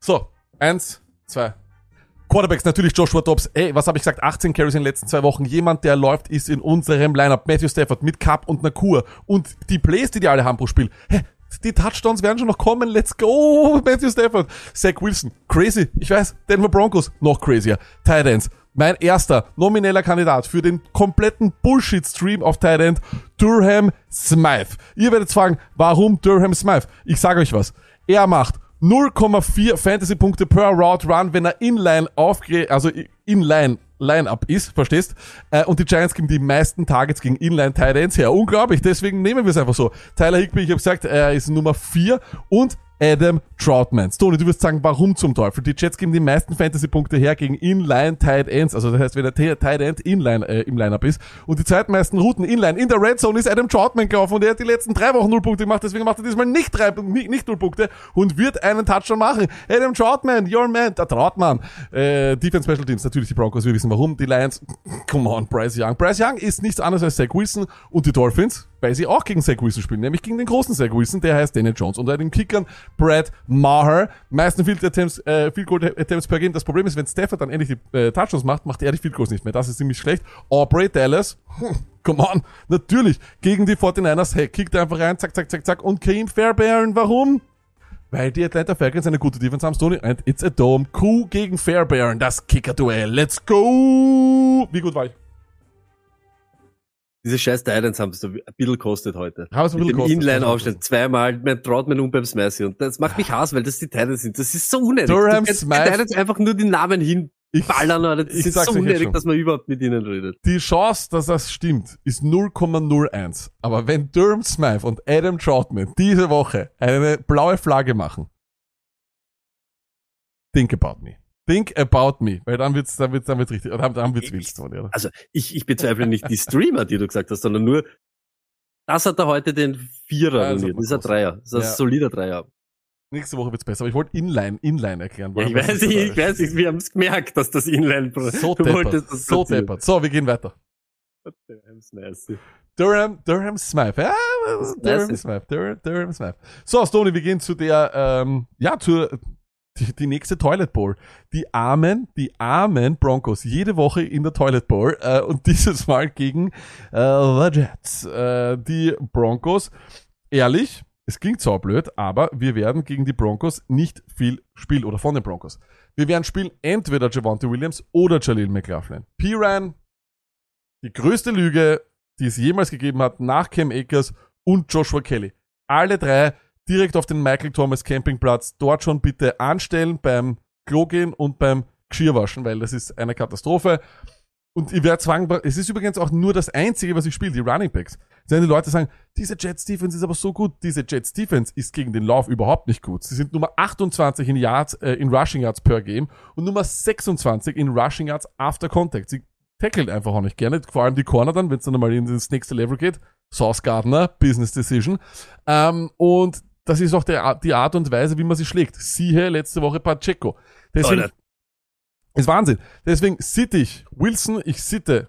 Speaker 2: So, eins, zwei. Quarterbacks, natürlich Joshua Dobbs. Ey, was habe ich gesagt? 18 Carries in den letzten zwei Wochen. Jemand, der läuft, ist in unserem Lineup. Matthew Stafford mit Cup und Nakur. Und die Plays, die die alle haben pro Spiel. Hä, die Touchdowns werden schon noch kommen. Let's go, Matthew Stafford. Zach Wilson, crazy. Ich weiß, Denver Broncos, noch crazier. Tight Ends. Mein erster nomineller Kandidat für den kompletten Bullshit-Stream auf Tight End, Durham Smythe. Ihr werdet fragen, warum Durham Smythe? Ich sage euch was. Er macht 0,4 Fantasy-Punkte per Route Run, wenn er inline aufge also inline Line-Up ist, verstehst? Äh, und die Giants geben die meisten Targets gegen Inline Tight Ends her. Unglaublich, deswegen nehmen wir es einfach so. Tyler Higby, ich habe gesagt, er ist Nummer 4 und Adam Troutman. Tony, du wirst sagen, warum zum Teufel? Die Jets geben die meisten Fantasy-Punkte her gegen Inline Tight Ends. Also das heißt, wenn der Tight End Inline äh, im Lineup ist. Und die zweitmeisten Routen Inline in der Red Zone ist Adam Troutman gelaufen und er hat die letzten drei Wochen null Punkte gemacht. Deswegen macht er diesmal nicht drei, nicht, nicht null Punkte und wird einen Touchdown machen. Adam Troutman, your man, der Troutman. Äh, Defense Special Teams, natürlich die Broncos, wir wissen warum. Die Lions, come on, Bryce Young. Bryce Young ist nichts anderes als Zach Wilson und die Dolphins, sie auch gegen Zach Wilson spielen, nämlich gegen den großen Zach Wilson, der heißt Daniel Jones. Und bei den Kickern Brad Maher, meisten Field Attempts, äh, Field Goal Attempts per Game. Das Problem ist, wenn Stafford dann endlich die äh, Touchdowns macht, macht er die Field Goals nicht mehr. Das ist ziemlich schlecht. Aubrey Dallas, hm, come on, natürlich, gegen die 49ers, hey, kickt einfach rein, zack, zack, zack, zack. Und Kareem Fairbairn, warum? Weil die Atlanta Falcons eine gute Defense haben, Stoney, and it's a dome. Q gegen Fairbairn, das Kicker-Duell. Let's go! Wie gut war ich?
Speaker 1: Diese scheiß Titans haben es so ein bisschen kostet heute.
Speaker 2: Haben es ein bisschen
Speaker 1: dem
Speaker 2: gekostet.
Speaker 1: Inline-Aufstand. Zweimal, man traut mir um beim Smashie. Und das macht mich Hass, weil das die Titans sind. Das ist so unnötig.
Speaker 2: Durham
Speaker 1: du
Speaker 2: Smythe-
Speaker 1: Titans einfach nur die Namen hinballern, oder? Das
Speaker 2: ich
Speaker 1: ist
Speaker 2: sag's
Speaker 1: so unnötig, dass man überhaupt mit ihnen redet.
Speaker 2: Die Chance, dass das stimmt, ist 0,01. Aber wenn Durham Smythe und Adam Troutman diese Woche eine blaue Flagge machen, think about me. Think about me. Weil dann wird's, dann wird's, dann wird's richtig, dann, dann wird's wild, Tony, oder?
Speaker 1: Also, ich, ich bezweifle nicht die Streamer, die du gesagt hast, sondern nur, das hat er heute den Vierer
Speaker 2: Also,
Speaker 1: nominiert. Das ist ein Dreier. Das ist ein
Speaker 2: Ja.
Speaker 1: solider Dreier.
Speaker 2: Nächste Woche wird's besser. Aber ich wollte Inline, Inline erklären.
Speaker 1: Ja, ich weiß, ich, ich weiß, ich, wir haben es gemerkt, dass das Inline,
Speaker 2: So
Speaker 1: du
Speaker 2: deppert.
Speaker 1: das
Speaker 2: So
Speaker 1: platzieren.
Speaker 2: deppert. So, wir gehen weiter. Durham, Durham Smythe. Ja, Durham. Smythe. Durham, Durham Smythe. So, Stoney, wir gehen zu der, ähm, ja, zur, die, die nächste Toilet Bowl. Die armen, die armen Broncos. Jede Woche in der Toilet Bowl. Äh, und dieses Mal gegen äh, die Jets. Äh, die Broncos. Ehrlich, es klingt so blöd, aber wir werden gegen die Broncos nicht viel spielen. Oder von den Broncos. Wir werden spielen entweder Javante Williams oder Jaleel McLaughlin. Piran, die größte Lüge, die es jemals gegeben hat, nach Cam Akers und Joshua Kelly. Alle drei direkt auf den Michael Thomas Campingplatz. Dort schon bitte anstellen beim Klo gehen und beim Geschirrwaschen, weil das ist eine Katastrophe. Und ich werde zwang, es ist übrigens auch nur das Einzige, was ich spiele, die Running Backs. Wenn die Leute sagen, diese Jets Defense ist aber so gut, diese Jets Defense ist gegen den Lauf überhaupt nicht gut. Sie sind Nummer 28 in Yards, äh, in Rushing Yards per Game und Nummer 26 in Rushing Yards after Contact. Sie tackelt einfach auch nicht gerne, vor allem die Corner dann, wenn es dann einmal ins nächste Level geht. Sauce Gardner, Business Decision. Ähm, und das ist auch der, die Art und Weise, wie man sie schlägt. Siehe letzte Woche Pacheco. Deswegen,
Speaker 1: Alter.
Speaker 2: ist Wahnsinn. Deswegen sitte ich Wilson, ich sitte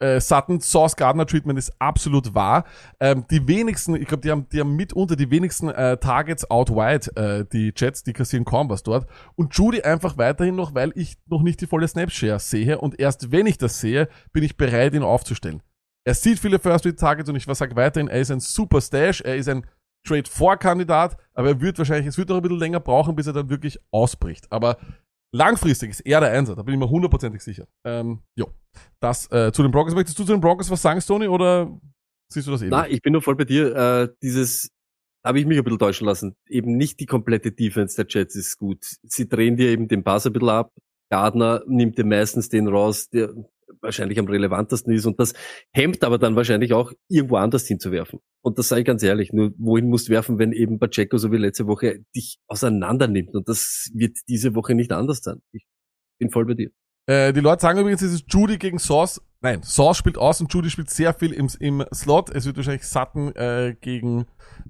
Speaker 2: äh, Sutton, Sauce Gardner Treatment ist absolut wahr. Ähm, die wenigsten, ich glaube, die haben, die haben mitunter die wenigsten äh, Targets out wide, äh, die Jets, die kassieren kaum was dort. Und Judy einfach weiterhin noch, weil ich noch nicht die volle Snapshare sehe. Und erst wenn ich das sehe, bin ich bereit, ihn aufzustellen. Er sieht viele First Read Targets und ich sage weiterhin, er ist ein super Stash, er ist ein Trade 4 Kandidat, aber er wird wahrscheinlich, es wird noch ein bisschen länger brauchen, bis er dann wirklich ausbricht. Aber langfristig ist er der Einser, da bin ich mir hundertprozentig sicher. Ähm, jo. Das äh, zu den Broncos. Möchtest du zu den Broncos was sagen, Tony, oder siehst du das eben?
Speaker 1: Na, ich bin nur voll bei dir. Äh, dieses habe ich mich ein bisschen täuschen lassen. Eben nicht die komplette Defense der Jets ist gut. Sie drehen dir eben den Pass ein bisschen ab. Gardner nimmt dir meistens den raus, der wahrscheinlich am relevantesten ist. Und das hemmt aber dann wahrscheinlich auch, irgendwo anders hinzuwerfen. Und das sage ich ganz ehrlich, nur wohin musst du werfen, wenn eben Pacheco so wie letzte Woche dich auseinander nimmt. Und das wird diese Woche nicht anders sein. Ich bin voll bei dir.
Speaker 2: Äh, die Leute sagen übrigens, es ist Judy gegen Sauce. Nein, Sauce spielt aus und Judy spielt sehr viel im, im Slot. Es wird wahrscheinlich Sutton äh, gegen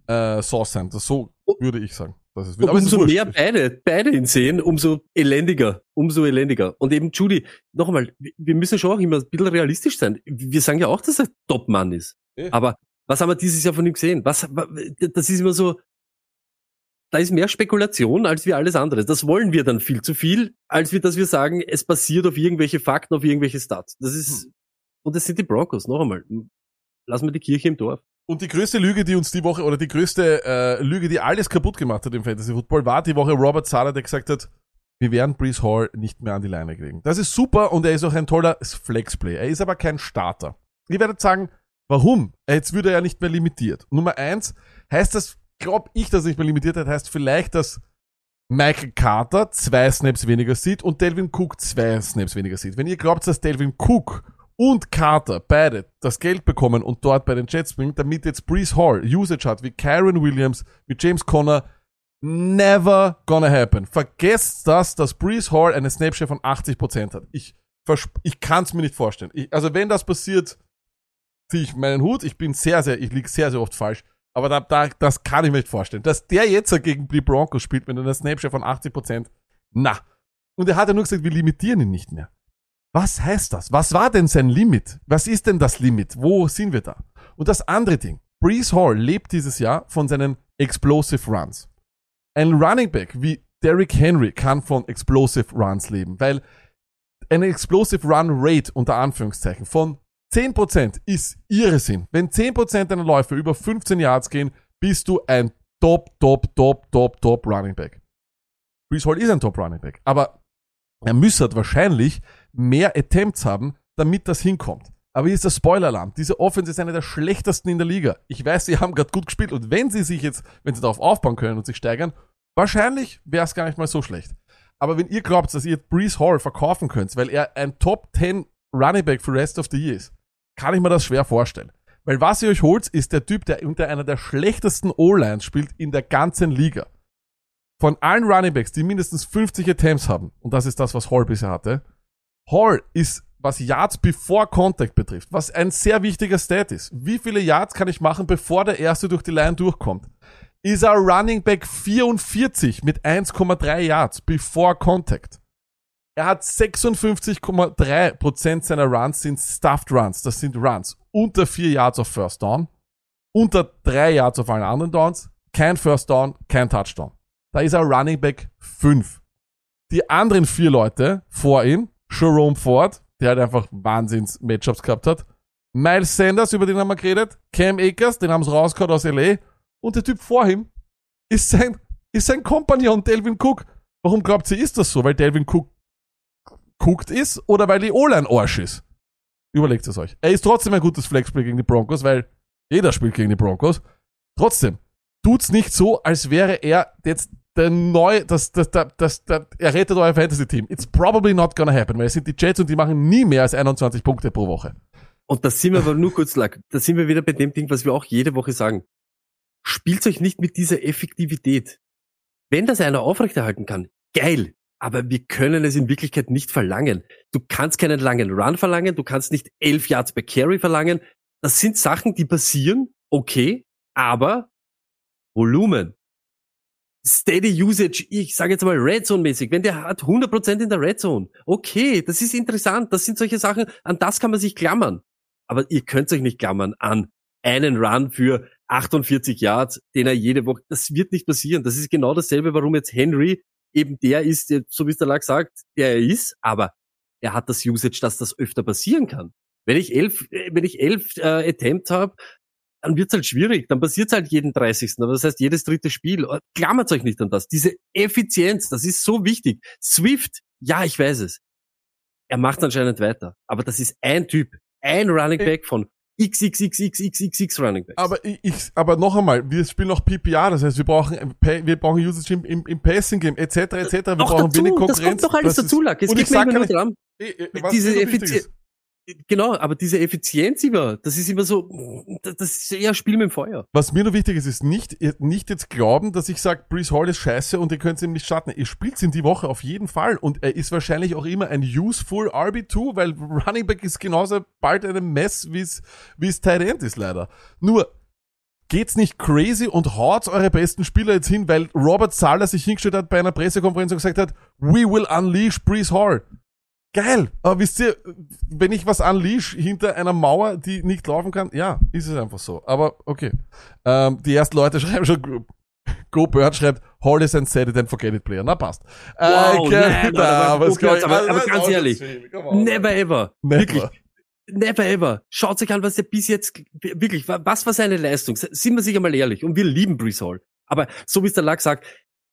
Speaker 2: äh, Sauce sein. Das so würde ich sagen. Das ist,
Speaker 1: Und
Speaker 2: aber es
Speaker 1: umso mehr beide, beide ihn sehen, umso elendiger, umso elendiger. Und eben Judy, noch einmal, wir- wir müssen schon auch immer ein bisschen realistisch sein. Wir sagen ja auch, dass er Top-Mann ist.
Speaker 2: Ja.
Speaker 1: Aber was haben wir dieses Jahr von ihm gesehen? Was, wa- das ist immer so, da ist mehr Spekulation als wie alles andere. Das wollen wir dann viel zu viel, als wir, dass wir sagen, es basiert auf irgendwelche Fakten, auf irgendwelche Stats. Das ist,
Speaker 2: Hm.
Speaker 1: und das sind die Broncos, noch einmal. Lassen wir die Kirche im Dorf.
Speaker 2: Und die größte Lüge, die uns die Woche, oder die größte äh, Lüge, die alles kaputt gemacht hat im Fantasy Football, war die Woche Robert Sala, der gesagt hat, wir werden Brees Hall nicht mehr an die Leine kriegen. Das ist super und er ist auch ein toller Flexplay. Er ist aber kein Starter. Ihr werdet sagen, warum? Jetzt würde er ja nicht mehr limitiert. Nummer eins, heißt das, glaub ich, dass er nicht mehr limitiert hat, heißt vielleicht, dass Michael Carter zwei Snaps weniger sieht und Delvin Cook zwei Snaps weniger sieht. Wenn ihr glaubt, dass Delvin Cook und Carter beide das Geld bekommen und dort bei den Jets bringen, damit jetzt Brees Hall Usage hat wie Kyron Williams, wie James Conner, never gonna happen. Vergesst das, dass Brees Hall eine Snapshare von 80% hat. Ich, ich kann es mir nicht vorstellen. Ich, also wenn das passiert, ziehe ich meinen Hut. Ich bin sehr, sehr, ich liege sehr, sehr oft falsch. Aber da, da, das kann ich mir nicht vorstellen. Dass der jetzt gegen die Broncos spielt mit einer Snapshare von 80%, na. Und er hat ja nur gesagt, wir limitieren ihn nicht mehr. Was heißt das? Was war denn sein Limit? Was ist denn das Limit? Wo sind wir da? Und das andere Ding. Brees Hall lebt dieses Jahr von seinen Explosive Runs. Ein Running Back wie Derrick Henry kann von Explosive Runs leben, weil eine Explosive Run Rate unter Anführungszeichen von 10% ist Irrsinn. Wenn 10% deiner Läufe über 15 Yards gehen, bist du ein Top, Top, Top, Top, Top Running Back. Brees Hall ist ein Top Running Back, aber er müsste wahrscheinlich mehr Attempts haben, damit das hinkommt. Aber hier ist der Spoiler-Alarm. Diese Offense ist eine der schlechtesten in der Liga. Ich weiß, sie haben gerade gut gespielt und wenn sie sich jetzt, wenn sie darauf aufbauen können und sich steigern, wahrscheinlich wäre es gar nicht mal so schlecht. Aber wenn ihr glaubt, dass ihr Brees Hall verkaufen könnt, weil er ein Top 10 Running Back für Rest of the Year ist, kann ich mir das schwer vorstellen. Weil was ihr euch holt, ist der Typ, der unter einer der schlechtesten O-Lines spielt in der ganzen Liga. Von allen Running Backs, die mindestens 50 Attempts haben, und das ist das, was Hall bisher hatte, Hall ist, was Yards before Contact betrifft, was ein sehr wichtiger Stat ist. Wie viele Yards kann ich machen, bevor der erste durch die Line durchkommt? Ist er Running Back 44 mit 1,3 Yards before Contact. Er hat 56,3% seiner Runs sind Stuffed Runs. Das sind Runs unter 4 Yards auf First Down, unter 3 Yards auf allen anderen Downs, kein First Down, kein Touchdown. Da ist er Running Back 5. Die anderen vier Leute vor ihm, Jerome Ford, der halt einfach Wahnsinns-Matchups gehabt hat, Miles Sanders, über den haben wir geredet, Cam Akers, den haben sie rausgehauen aus L.A. und der Typ vor ihm ist sein, ist sein Kompagnon Delvin Cook. Warum glaubt ihr, ist das so? Weil Delvin Cook cooked ist oder weil die O-Line Arsch ist? Überlegt es euch. Er ist trotzdem ein gutes Flexplay gegen die Broncos, weil jeder spielt gegen die Broncos. Trotzdem, tut's nicht so, als wäre er jetzt der neu, das, das, das, das, das, er rettet euer Fantasy-Team. It's probably not gonna happen, weil es sind die Jets und die machen nie mehr als 21 Punkte pro Woche.
Speaker 1: Und da sind wir aber nur kurz lang. Da sind wir wieder bei dem Ding, was wir auch jede Woche sagen. Spielt euch nicht mit dieser Effektivität. Wenn das einer aufrechterhalten kann, geil. Aber wir können es in Wirklichkeit nicht verlangen. Du kannst keinen langen Run verlangen, du kannst nicht elf Yards per Carry verlangen. Das sind Sachen, die passieren, okay, aber Volumen. Steady Usage, ich sage jetzt mal Red Zone mäßig, wenn der hat 100% in der Red Zone, okay, das ist interessant, das sind solche Sachen, an das kann man sich klammern. Aber ihr könnt euch nicht klammern an einen Run für 48 Yards, den er jede Woche, das wird nicht passieren. Das ist genau dasselbe, warum jetzt Henry eben der ist, so wie es der Lack sagt, der er ist, aber er hat das Usage, dass das öfter passieren kann. Wenn ich elf, äh, wenn ich elf äh, Attempts habe, dann wird's halt schwierig. Dann passiert's halt jeden 30. Aber das heißt, jedes dritte Spiel. Äh, Klammert euch nicht an das. Diese Effizienz, das ist so wichtig. Swift, ja, ich weiß es. Er macht anscheinend weiter. Aber das ist ein Typ. Ein Running Back von XXXXXXX Running Backs.
Speaker 2: Aber ich, ich aber noch einmal, wir spielen noch PPR, das heißt, wir brauchen wir brauchen Usage im, im, im Passing Game etc. etc. Wir
Speaker 1: Noch
Speaker 2: brauchen
Speaker 1: dazu,
Speaker 2: wenig
Speaker 1: das
Speaker 2: Konkurrenz.
Speaker 1: kommt doch alles
Speaker 2: Das
Speaker 1: dazu, Lack. Es
Speaker 2: ich
Speaker 1: mir immer nur dran. Diese Effizienz. Genau, aber diese Effizienz immer, das ist immer so, das ist eher Spiel mit dem Feuer.
Speaker 2: Was mir nur wichtig ist, ist nicht, nicht jetzt glauben, dass ich sage, Brees Hall ist scheiße und ihr könnt ihm nicht starten. Ihr spielt ihn die Woche auf jeden Fall und er ist wahrscheinlich auch immer ein useful RB2, weil Running Back ist genauso bald eine Mess, wie es wie es Tight End ist leider. Nur, geht's nicht crazy und haut eure besten Spieler jetzt hin, weil Robert Sala sich hingestellt hat bei einer Pressekonferenz und gesagt hat, we will unleash Brees Hall. Geil, aber wisst ihr, wenn ich was unleash hinter einer Mauer, die nicht laufen kann, ja, ist es einfach so. Aber okay. Ähm, die ersten Leute schreiben schon, Go Bird schreibt, Hall is and set it and forget it player. Na passt.
Speaker 1: Wow, nein,
Speaker 2: da,
Speaker 1: aber ganz ehrlich. Never ever.
Speaker 2: Never.
Speaker 1: Wirklich. Never ever. Schaut euch an, was er bis jetzt, wirklich, was war seine Leistung? Sind wir sich einmal ehrlich. Und wir lieben Brees Hall. Aber so wie es der Lack sagt,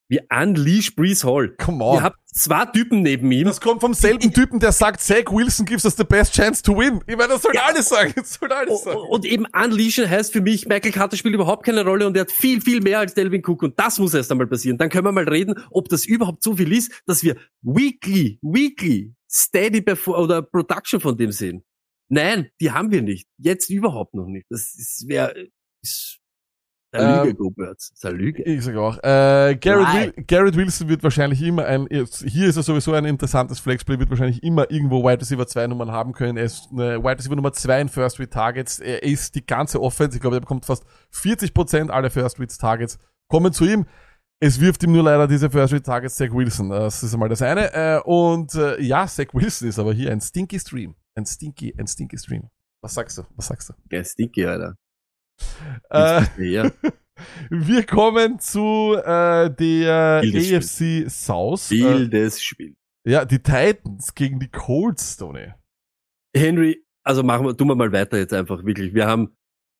Speaker 1: Wir unleash Brees Hall.
Speaker 2: Come
Speaker 1: Ihr
Speaker 2: on.
Speaker 1: habt zwei Typen neben ihm.
Speaker 2: Das kommt vom selben Typen, der sagt, Zach Wilson gives us the best chance to win. Ich meine, das soll alles sagen. Das soll alles sagen.
Speaker 1: Und eben unleashen heißt für mich, Michael Carter spielt überhaupt keine Rolle und er hat viel, viel mehr als Delvin Cook und das muss erst einmal passieren. Dann können wir mal reden, ob das überhaupt so viel ist, dass wir weekly, weekly steady Perfor- oder Production von dem sehen. Nein, die haben wir nicht. Jetzt überhaupt noch nicht. Das wäre, ist eine
Speaker 2: Ähm,
Speaker 1: Lüge, Go-Birds. Das ist eine Lüge.
Speaker 2: Ich sage auch. Äh, Garrett,
Speaker 1: Nein.
Speaker 2: Wil Garrett Wilson wird wahrscheinlich immer ein, hier ist er sowieso ein interessantes Flexplay, wird wahrscheinlich immer irgendwo Wide Receiver 2 Nummern haben können. Er ist eine Wide Receiver Nummer 2 in First Read Targets. Er ist die ganze Offense. Ich glaube, er bekommt fast 40% aller First Read Targets kommen zu ihm. Es wirft ihm nur leider diese First Read Targets Zach Wilson. Das ist einmal das eine. Äh, und äh, ja, Zach Wilson ist aber hier ein stinky Stream. Ein stinky, ein stinky Stream. Was sagst du? Was sagst du?
Speaker 1: Der ist dicky, Alter.
Speaker 2: Äh,
Speaker 1: Ja.
Speaker 2: Wir kommen zu äh, der AFC South. Äh,
Speaker 1: Wildes Spiel.
Speaker 2: ja, die Titans gegen die Colts, Tony.
Speaker 1: Henry, also machen wir, tun wir mal weiter jetzt einfach, wirklich. Wir haben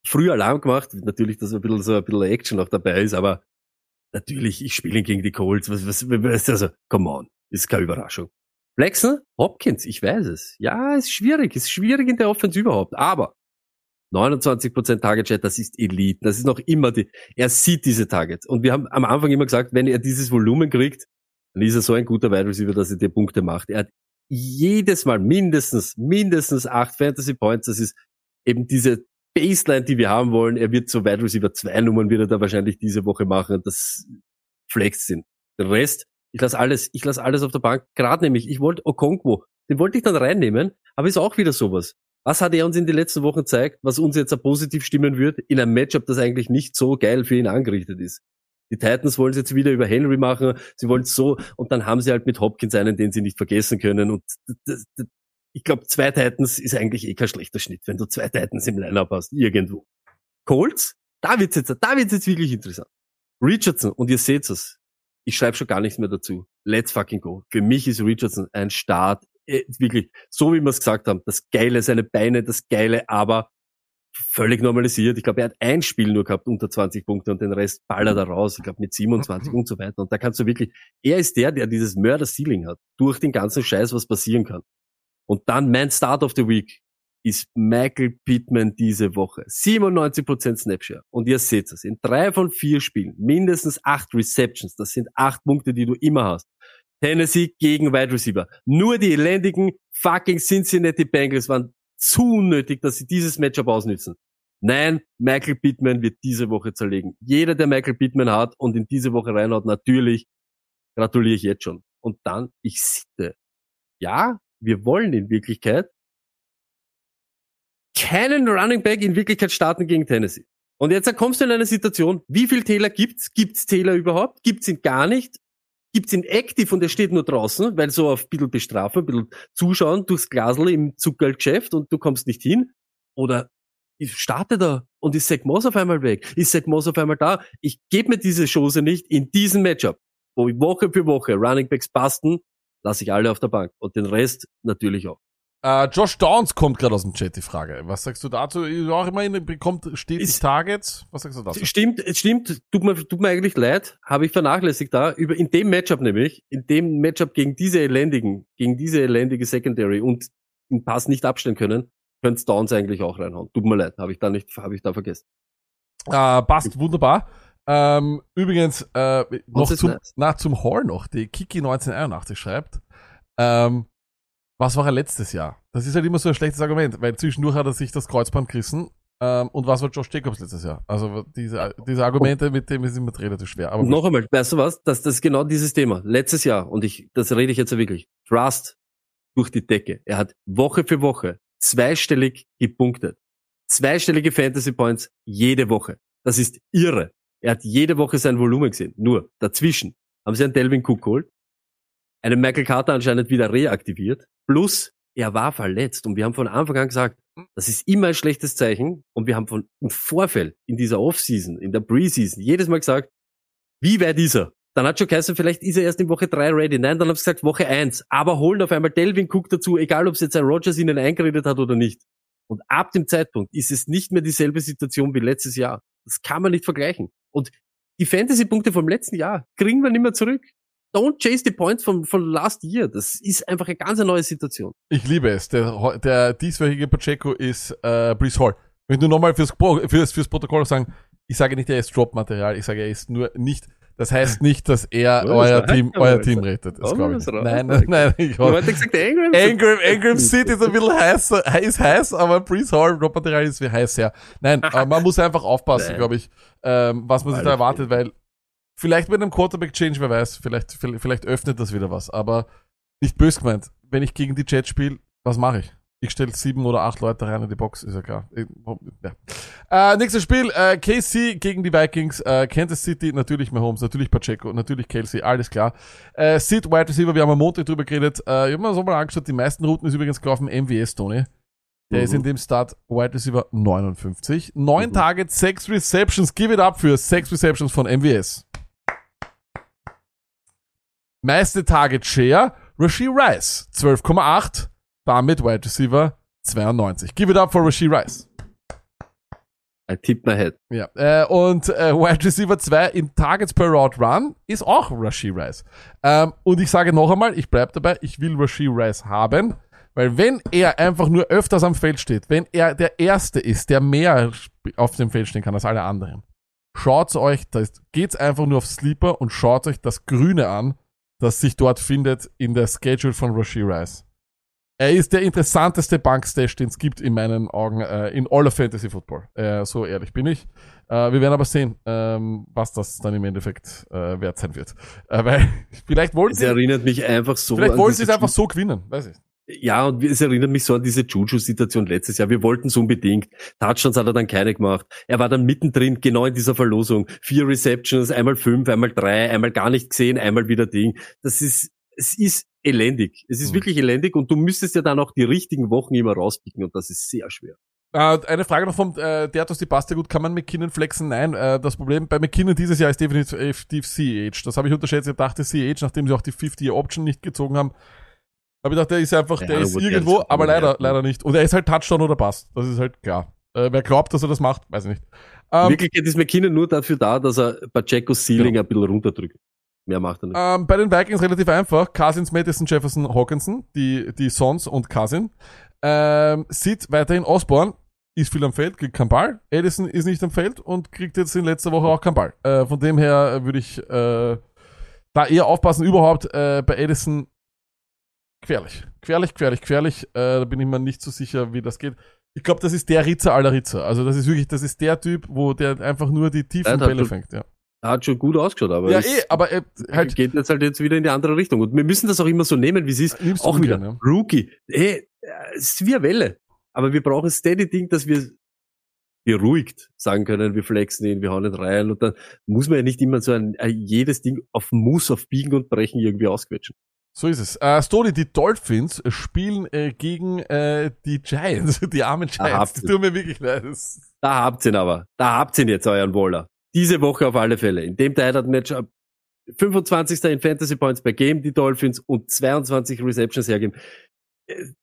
Speaker 1: früh Alarm gemacht, natürlich, dass ein bisschen so ein bisschen Action noch dabei ist, aber natürlich, ich spiele gegen die Colts. Was, was, was, also, come on, ist keine Überraschung. Flexen, Hopkins, ich weiß es. Ja, ist schwierig, ist schwierig in der Offense überhaupt, aber 29% Target Share, das ist Elite, das ist noch immer die, er sieht diese Targets. Und wir haben am Anfang immer gesagt, wenn er dieses Volumen kriegt, dann ist er so ein guter Wide Receiver, dass er dir Punkte macht. Er hat jedes Mal mindestens, mindestens acht Fantasy Points. Das ist eben diese Baseline, die wir haben wollen. Er wird so Wide Receiver zwei Nummern wird er da wahrscheinlich diese Woche machen. Das Flex sind. Den Rest, ich lasse alles, ich lasse alles auf der Bank. Gerade nämlich, ich wollte Okonkwo, den wollte ich dann reinnehmen, aber ist auch wieder sowas. Was hat er uns in den letzten Wochen gezeigt, was uns jetzt positiv stimmen wird, in einem Matchup, das eigentlich nicht so geil für ihn angerichtet ist? Die Titans wollen es jetzt wieder über Henry machen, sie wollen es so, und dann haben sie halt mit Hopkins einen, den sie nicht vergessen können. Und das, das, ich glaube, zwei Titans ist eigentlich eh kein schlechter Schnitt, wenn du zwei Titans im Lineup hast, irgendwo. Colts, da wird's jetzt, da wird's jetzt wirklich interessant. Richardson, und ihr seht es, ich schreibe schon gar nichts mehr dazu. Let's fucking go. Für mich ist Richardson ein Start, wirklich, so wie wir es gesagt haben, das Geile, seine Beine, das Geile, aber völlig normalisiert. Ich glaube, er hat ein Spiel nur gehabt unter 20 Punkte und den Rest ballert er raus. Ich glaube, mit 27 und so weiter. Und da kannst du wirklich, er ist der, der dieses Mörder-Ceiling hat, durch den ganzen Scheiß, was passieren kann. Und dann mein Start of the Week ist Michael Pittman diese Woche. 97% Snapshare. Und ihr seht es. In drei von vier Spielen mindestens acht Receptions. Das sind acht Punkte, die du immer hast. Tennessee gegen Wide Receiver. Nur die elendigen fucking Cincinnati Bengals waren zu unnötig, dass sie dieses Matchup ausnützen. Nein, Michael Pittman wird diese Woche zerlegen. Jeder, der Michael Pittman hat und in diese Woche reinhaut, natürlich gratuliere ich jetzt schon. Und dann, ich sitte. Ja, wir wollen in Wirklichkeit keinen Running Back in Wirklichkeit starten gegen Tennessee. Und jetzt kommst du in eine Situation, wie viel Taylor gibt's? Gibt's Taylor überhaupt? Gibt's ihn gar nicht? Gibt's ihn active und er steht nur draußen, weil so auf ein bisschen bestrafen, ein bisschen zuschauen durchs Glasl im Zuckergeschäft und du kommst nicht hin? Oder ich starte da und ist Zach Moss auf einmal weg? Ist Zach Moss auf einmal da? Ich gebe mir diese Chance nicht in diesem Matchup, wo ich Woche für Woche Running Backs basten, lasse ich alle auf der Bank und den Rest natürlich auch.
Speaker 2: Äh, Josh Downs kommt gerade aus dem Chat, die Frage. Was sagst du dazu? Auch immerhin bekommt stetig
Speaker 1: Ist-
Speaker 2: Targets. Was sagst du dazu?
Speaker 1: Stimmt, es stimmt, tut mir, tut mir eigentlich leid, habe ich vernachlässigt da, über, in dem Matchup nämlich, in dem Matchup gegen diese elendigen, gegen diese elendige Secondary und den Pass nicht abstellen können, könnte Downs eigentlich auch reinhauen. Tut mir leid, habe ich da nicht, habe ich da vergessen.
Speaker 2: Äh, passt wunderbar. Ähm, übrigens, äh, noch zum,
Speaker 1: nice.
Speaker 2: nach zum Hall noch, die Kiki 1981 schreibt, ähm, was war er letztes Jahr? Das ist halt immer so ein schlechtes Argument, weil zwischendurch hat er sich das Kreuzband gerissen. Ähm, und was war Josh Jacobs letztes Jahr? Also diese, diese Argumente, mit dem ist immer relativ schwer. Aber
Speaker 1: noch einmal, weißt du was? Das, das ist genau dieses Thema. Letztes Jahr, und ich, das rede ich jetzt wirklich. Trust durch die Decke. Er hat Woche für Woche zweistellig gepunktet. Zweistellige Fantasy Points jede Woche. Das ist irre. Er hat jede Woche sein Volumen gesehen. Nur dazwischen haben sie einen Delvin Cook geholt, einen Michael Carter anscheinend wieder reaktiviert, plus er war verletzt. Und wir haben von Anfang an gesagt, das ist immer ein schlechtes Zeichen. Und wir haben von im Vorfeld, in dieser Offseason, in der Preseason, jedes Mal gesagt, wie wäre dieser? Dann hat schon geheißen, vielleicht ist er erst in Woche drei ready. Nein, dann haben sie gesagt Woche eins. Aber holen auf einmal Delvin Cook dazu, egal ob es jetzt ein Rogers ihnen eingeredet hat oder nicht. Und ab dem Zeitpunkt ist es nicht mehr dieselbe Situation wie letztes Jahr. Das kann man nicht vergleichen. Und die Fantasy-Punkte vom letzten Jahr kriegen wir nicht mehr zurück. Don't chase the points von, von last year. Das ist einfach eine ganz neue Situation.
Speaker 2: Ich liebe es. Der, der dieswöchige Pacheco ist äh, Brees Hall. Wenn du nochmal fürs, fürs, fürs Protokoll sagen, ich sage nicht, er ist Drop-Material, ich sage, er ist nur nicht, das heißt nicht, dass er
Speaker 1: Ja,
Speaker 2: euer
Speaker 1: das
Speaker 2: Team, euer Team rettet. Das glaube ich nicht. Nein, nein, nein, ich
Speaker 1: hast gesagt, Ingram.
Speaker 2: Ingram, Ingram City ist ein bisschen heiß, ist heiß, aber Brees Hall, Drop-Material ist wie heiß, ja. Nein, aber man muss einfach aufpassen, glaube ich, ähm, was man sich da erwartet, weil vielleicht mit einem Quarterback-Change, wer weiß, vielleicht, vielleicht, öffnet das wieder was, aber nicht böse gemeint. Wenn ich gegen die Jets spiele, was mache ich? Ich stelle sieben oder acht Leute rein in die Box, ist ja klar. Ja. Äh, nächstes Spiel, äh, KC gegen die Vikings, äh, Kansas City, natürlich Mahomes, natürlich Pacheco, natürlich Kelsey, alles klar. Äh, Sid, Wide Receiver, wir haben am Montag drüber geredet, äh, ich habe mir so mal angeschaut, die meisten Routen ist übrigens gelaufen MWS, Tony. Der ist
Speaker 1: Mhm.
Speaker 2: in dem Start Wide Receiver 59. Neun
Speaker 1: Mhm.
Speaker 2: Targets, sechs Receptions, give it up für sechs Receptions von MWS. Meiste Target Share, Rasheed Rice, 12,8. Damit Wide Receiver 92. Give it up for Rasheed Rice.
Speaker 1: I tip my head.
Speaker 2: Ja, äh, und äh, Wide Receiver 2 in Targets per Route Run ist auch Rasheed Rice. Ähm, und ich sage noch einmal, ich bleib dabei, ich will Rasheed Rice haben, weil wenn er einfach nur öfters am Feld steht, wenn er der Erste ist, der mehr auf dem Feld stehen kann als alle anderen, schaut euch, da geht's einfach nur auf Sleeper und schaut euch das Grüne an, das sich dort findet in der Schedule von Rasheed Rice. Er ist der interessanteste Bankstash, den es gibt in meinen Augen äh, in all of Fantasy Football. Äh, so ehrlich bin ich. Äh, wir werden aber sehen, ähm, was das dann im Endeffekt äh, wert sein wird. Äh, weil vielleicht wollen
Speaker 1: Es
Speaker 2: sie,
Speaker 1: erinnert mich einfach so
Speaker 2: vielleicht wollen sie es einfach so gewinnen. Weiß ich.
Speaker 1: Ja, und es erinnert mich so an diese Juju-Situation letztes Jahr. Wir wollten es unbedingt. Touchdowns hat er dann keine gemacht. Er war dann mittendrin, genau in dieser Verlosung. Vier Receptions, einmal fünf, einmal drei, einmal gar nicht gesehen, einmal wieder Ding. Das ist, es ist elendig. Es ist
Speaker 2: Mhm.
Speaker 1: wirklich elendig und du müsstest ja dann auch die richtigen Wochen immer rauspicken und das ist sehr schwer.
Speaker 2: Äh, eine Frage noch vom äh, Dertos, die passt ja gut. Kann man McKinnon flexen? Nein. Äh, das Problem bei McKinnon dieses Jahr ist definitiv CH. Das habe ich unterschätzt. Ich dachte CH, nachdem sie auch die 50-Year-Option nicht gezogen haben, habe ich gedacht, der ist einfach,
Speaker 1: Ja,
Speaker 2: der ist
Speaker 1: der
Speaker 2: irgendwo, aber leider,
Speaker 1: wert, ne?
Speaker 2: leider nicht. Und er ist halt Touchdown oder Pass. Das ist halt klar. Äh, wer glaubt, dass er das macht, weiß ich nicht.
Speaker 1: In
Speaker 2: Ähm,
Speaker 1: Wirklichkeit ist McKinnon nur dafür da, dass er Pachecos Ceiling
Speaker 2: Genau.
Speaker 1: ein bisschen runterdrückt. Mehr macht er nicht.
Speaker 2: Ähm, bei den Vikings relativ einfach. Cousins, Madison, Jefferson, Hawkinson, die, die Sons und Cousin. Ähm, Sid weiterhin Osborne, ist viel am Feld, kriegt keinen Ball. Edison ist nicht am Feld und kriegt jetzt in letzter Woche auch keinen Ball. Äh, von dem her würde ich äh, da eher aufpassen. Überhaupt äh, bei Edison gefährlich. Gefährlich, gefährlich, gefährlich. Äh, da bin ich mir nicht so sicher, wie das geht. Ich glaube, das ist der Ritzer aller Ritzer. Also das ist wirklich, das ist der Typ, wo der einfach nur die tiefen Bälle
Speaker 1: du-
Speaker 2: fängt. Ja,
Speaker 1: Er hat schon gut ausgeschaut, aber
Speaker 2: ja
Speaker 1: es
Speaker 2: eh, aber äh, halt
Speaker 1: geht jetzt halt jetzt wieder in die andere Richtung. Und wir müssen das auch immer so nehmen, wie es ist.
Speaker 2: nimmst
Speaker 1: Auch wieder
Speaker 2: ja.
Speaker 1: Rookie. Hey, äh, es ist wie eine Welle. Aber wir brauchen steady Ding, dass wir beruhigt sagen können, wir flexen ihn, wir hauen ihn rein und dann muss man ja nicht immer so ein, ein jedes Ding auf Muss, auf Biegen und Brechen irgendwie ausquetschen.
Speaker 2: So ist es. Äh, Stony, die Dolphins spielen äh, gegen äh, die Giants, die armen Giants. Das tut mir wirklich leid.
Speaker 1: Da habt ihr ihn aber. Da habt ihr ihn jetzt, euren Waller. Diese Woche auf alle Fälle. In dem Titan Matchup 25. in Fantasy Points per Game, die Dolphins und 22 Receptions hergeben.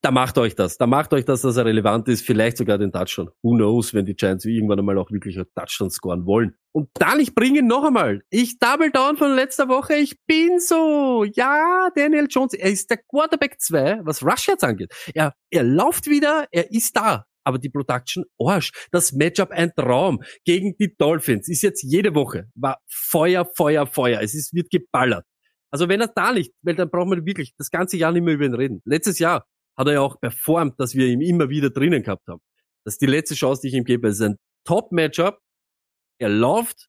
Speaker 1: Da macht euch das. Da macht euch das, dass er relevant ist. Vielleicht sogar den Touchdown. Who knows, wenn die Giants irgendwann einmal auch wirklich einen Touchdown scoren wollen. Und dann, ich bringe ihn noch einmal. Ich double down von letzter Woche. Ich bin so. Ja, Daniel Jones. Er ist der Quarterback 2, was Rush jetzt angeht. Er, er läuft wieder. Er ist da. Aber die Production, Arsch. Das Matchup ein Traum gegen die Dolphins. Ist jetzt jede Woche. War Feuer, Feuer, Feuer. Es ist, wird geballert. Also wenn er da nicht, weil dann braucht man wirklich das ganze Jahr nicht mehr über ihn reden. Letztes Jahr hat er ja auch performt, dass wir ihn immer wieder drinnen gehabt haben. Das ist die letzte Chance, die ich ihm gebe. Es ist ein Top-Matchup. Er läuft.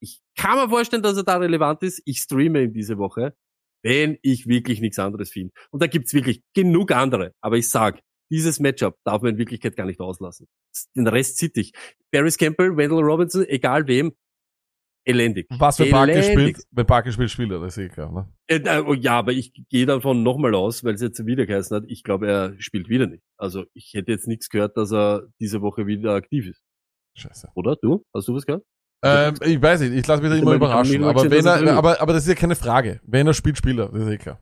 Speaker 1: Ich kann mir vorstellen, dass er da relevant ist. Ich streame ihn diese Woche, wenn ich wirklich nichts anderes finde. Und da gibt's wirklich genug andere. Aber ich sag, dieses Matchup darf man in Wirklichkeit gar nicht auslassen. Den Rest zieht ich. Paris Campbell, Wendell Robinson, egal wem, elendig.
Speaker 2: was wenn Parker
Speaker 1: Elendig.
Speaker 2: spielt, wenn Parker spielt, er, das ist eh klar. Ne?
Speaker 1: Äh, oh ja, aber ich gehe davon nochmal aus, weil es jetzt wieder geheißen hat, ich glaube, er spielt wieder nicht. Also ich hätte jetzt nichts gehört, dass er diese Woche wieder aktiv ist.
Speaker 2: Scheiße.
Speaker 1: Oder? Du? Hast du was gehört?
Speaker 2: Ähm, ich weiß nicht, ich lasse mich da immer überraschen. Aber,
Speaker 1: gesehen, er
Speaker 2: er, aber, aber das ist ja keine Frage. Wenn er spielt, spielt er, das ist eh klar.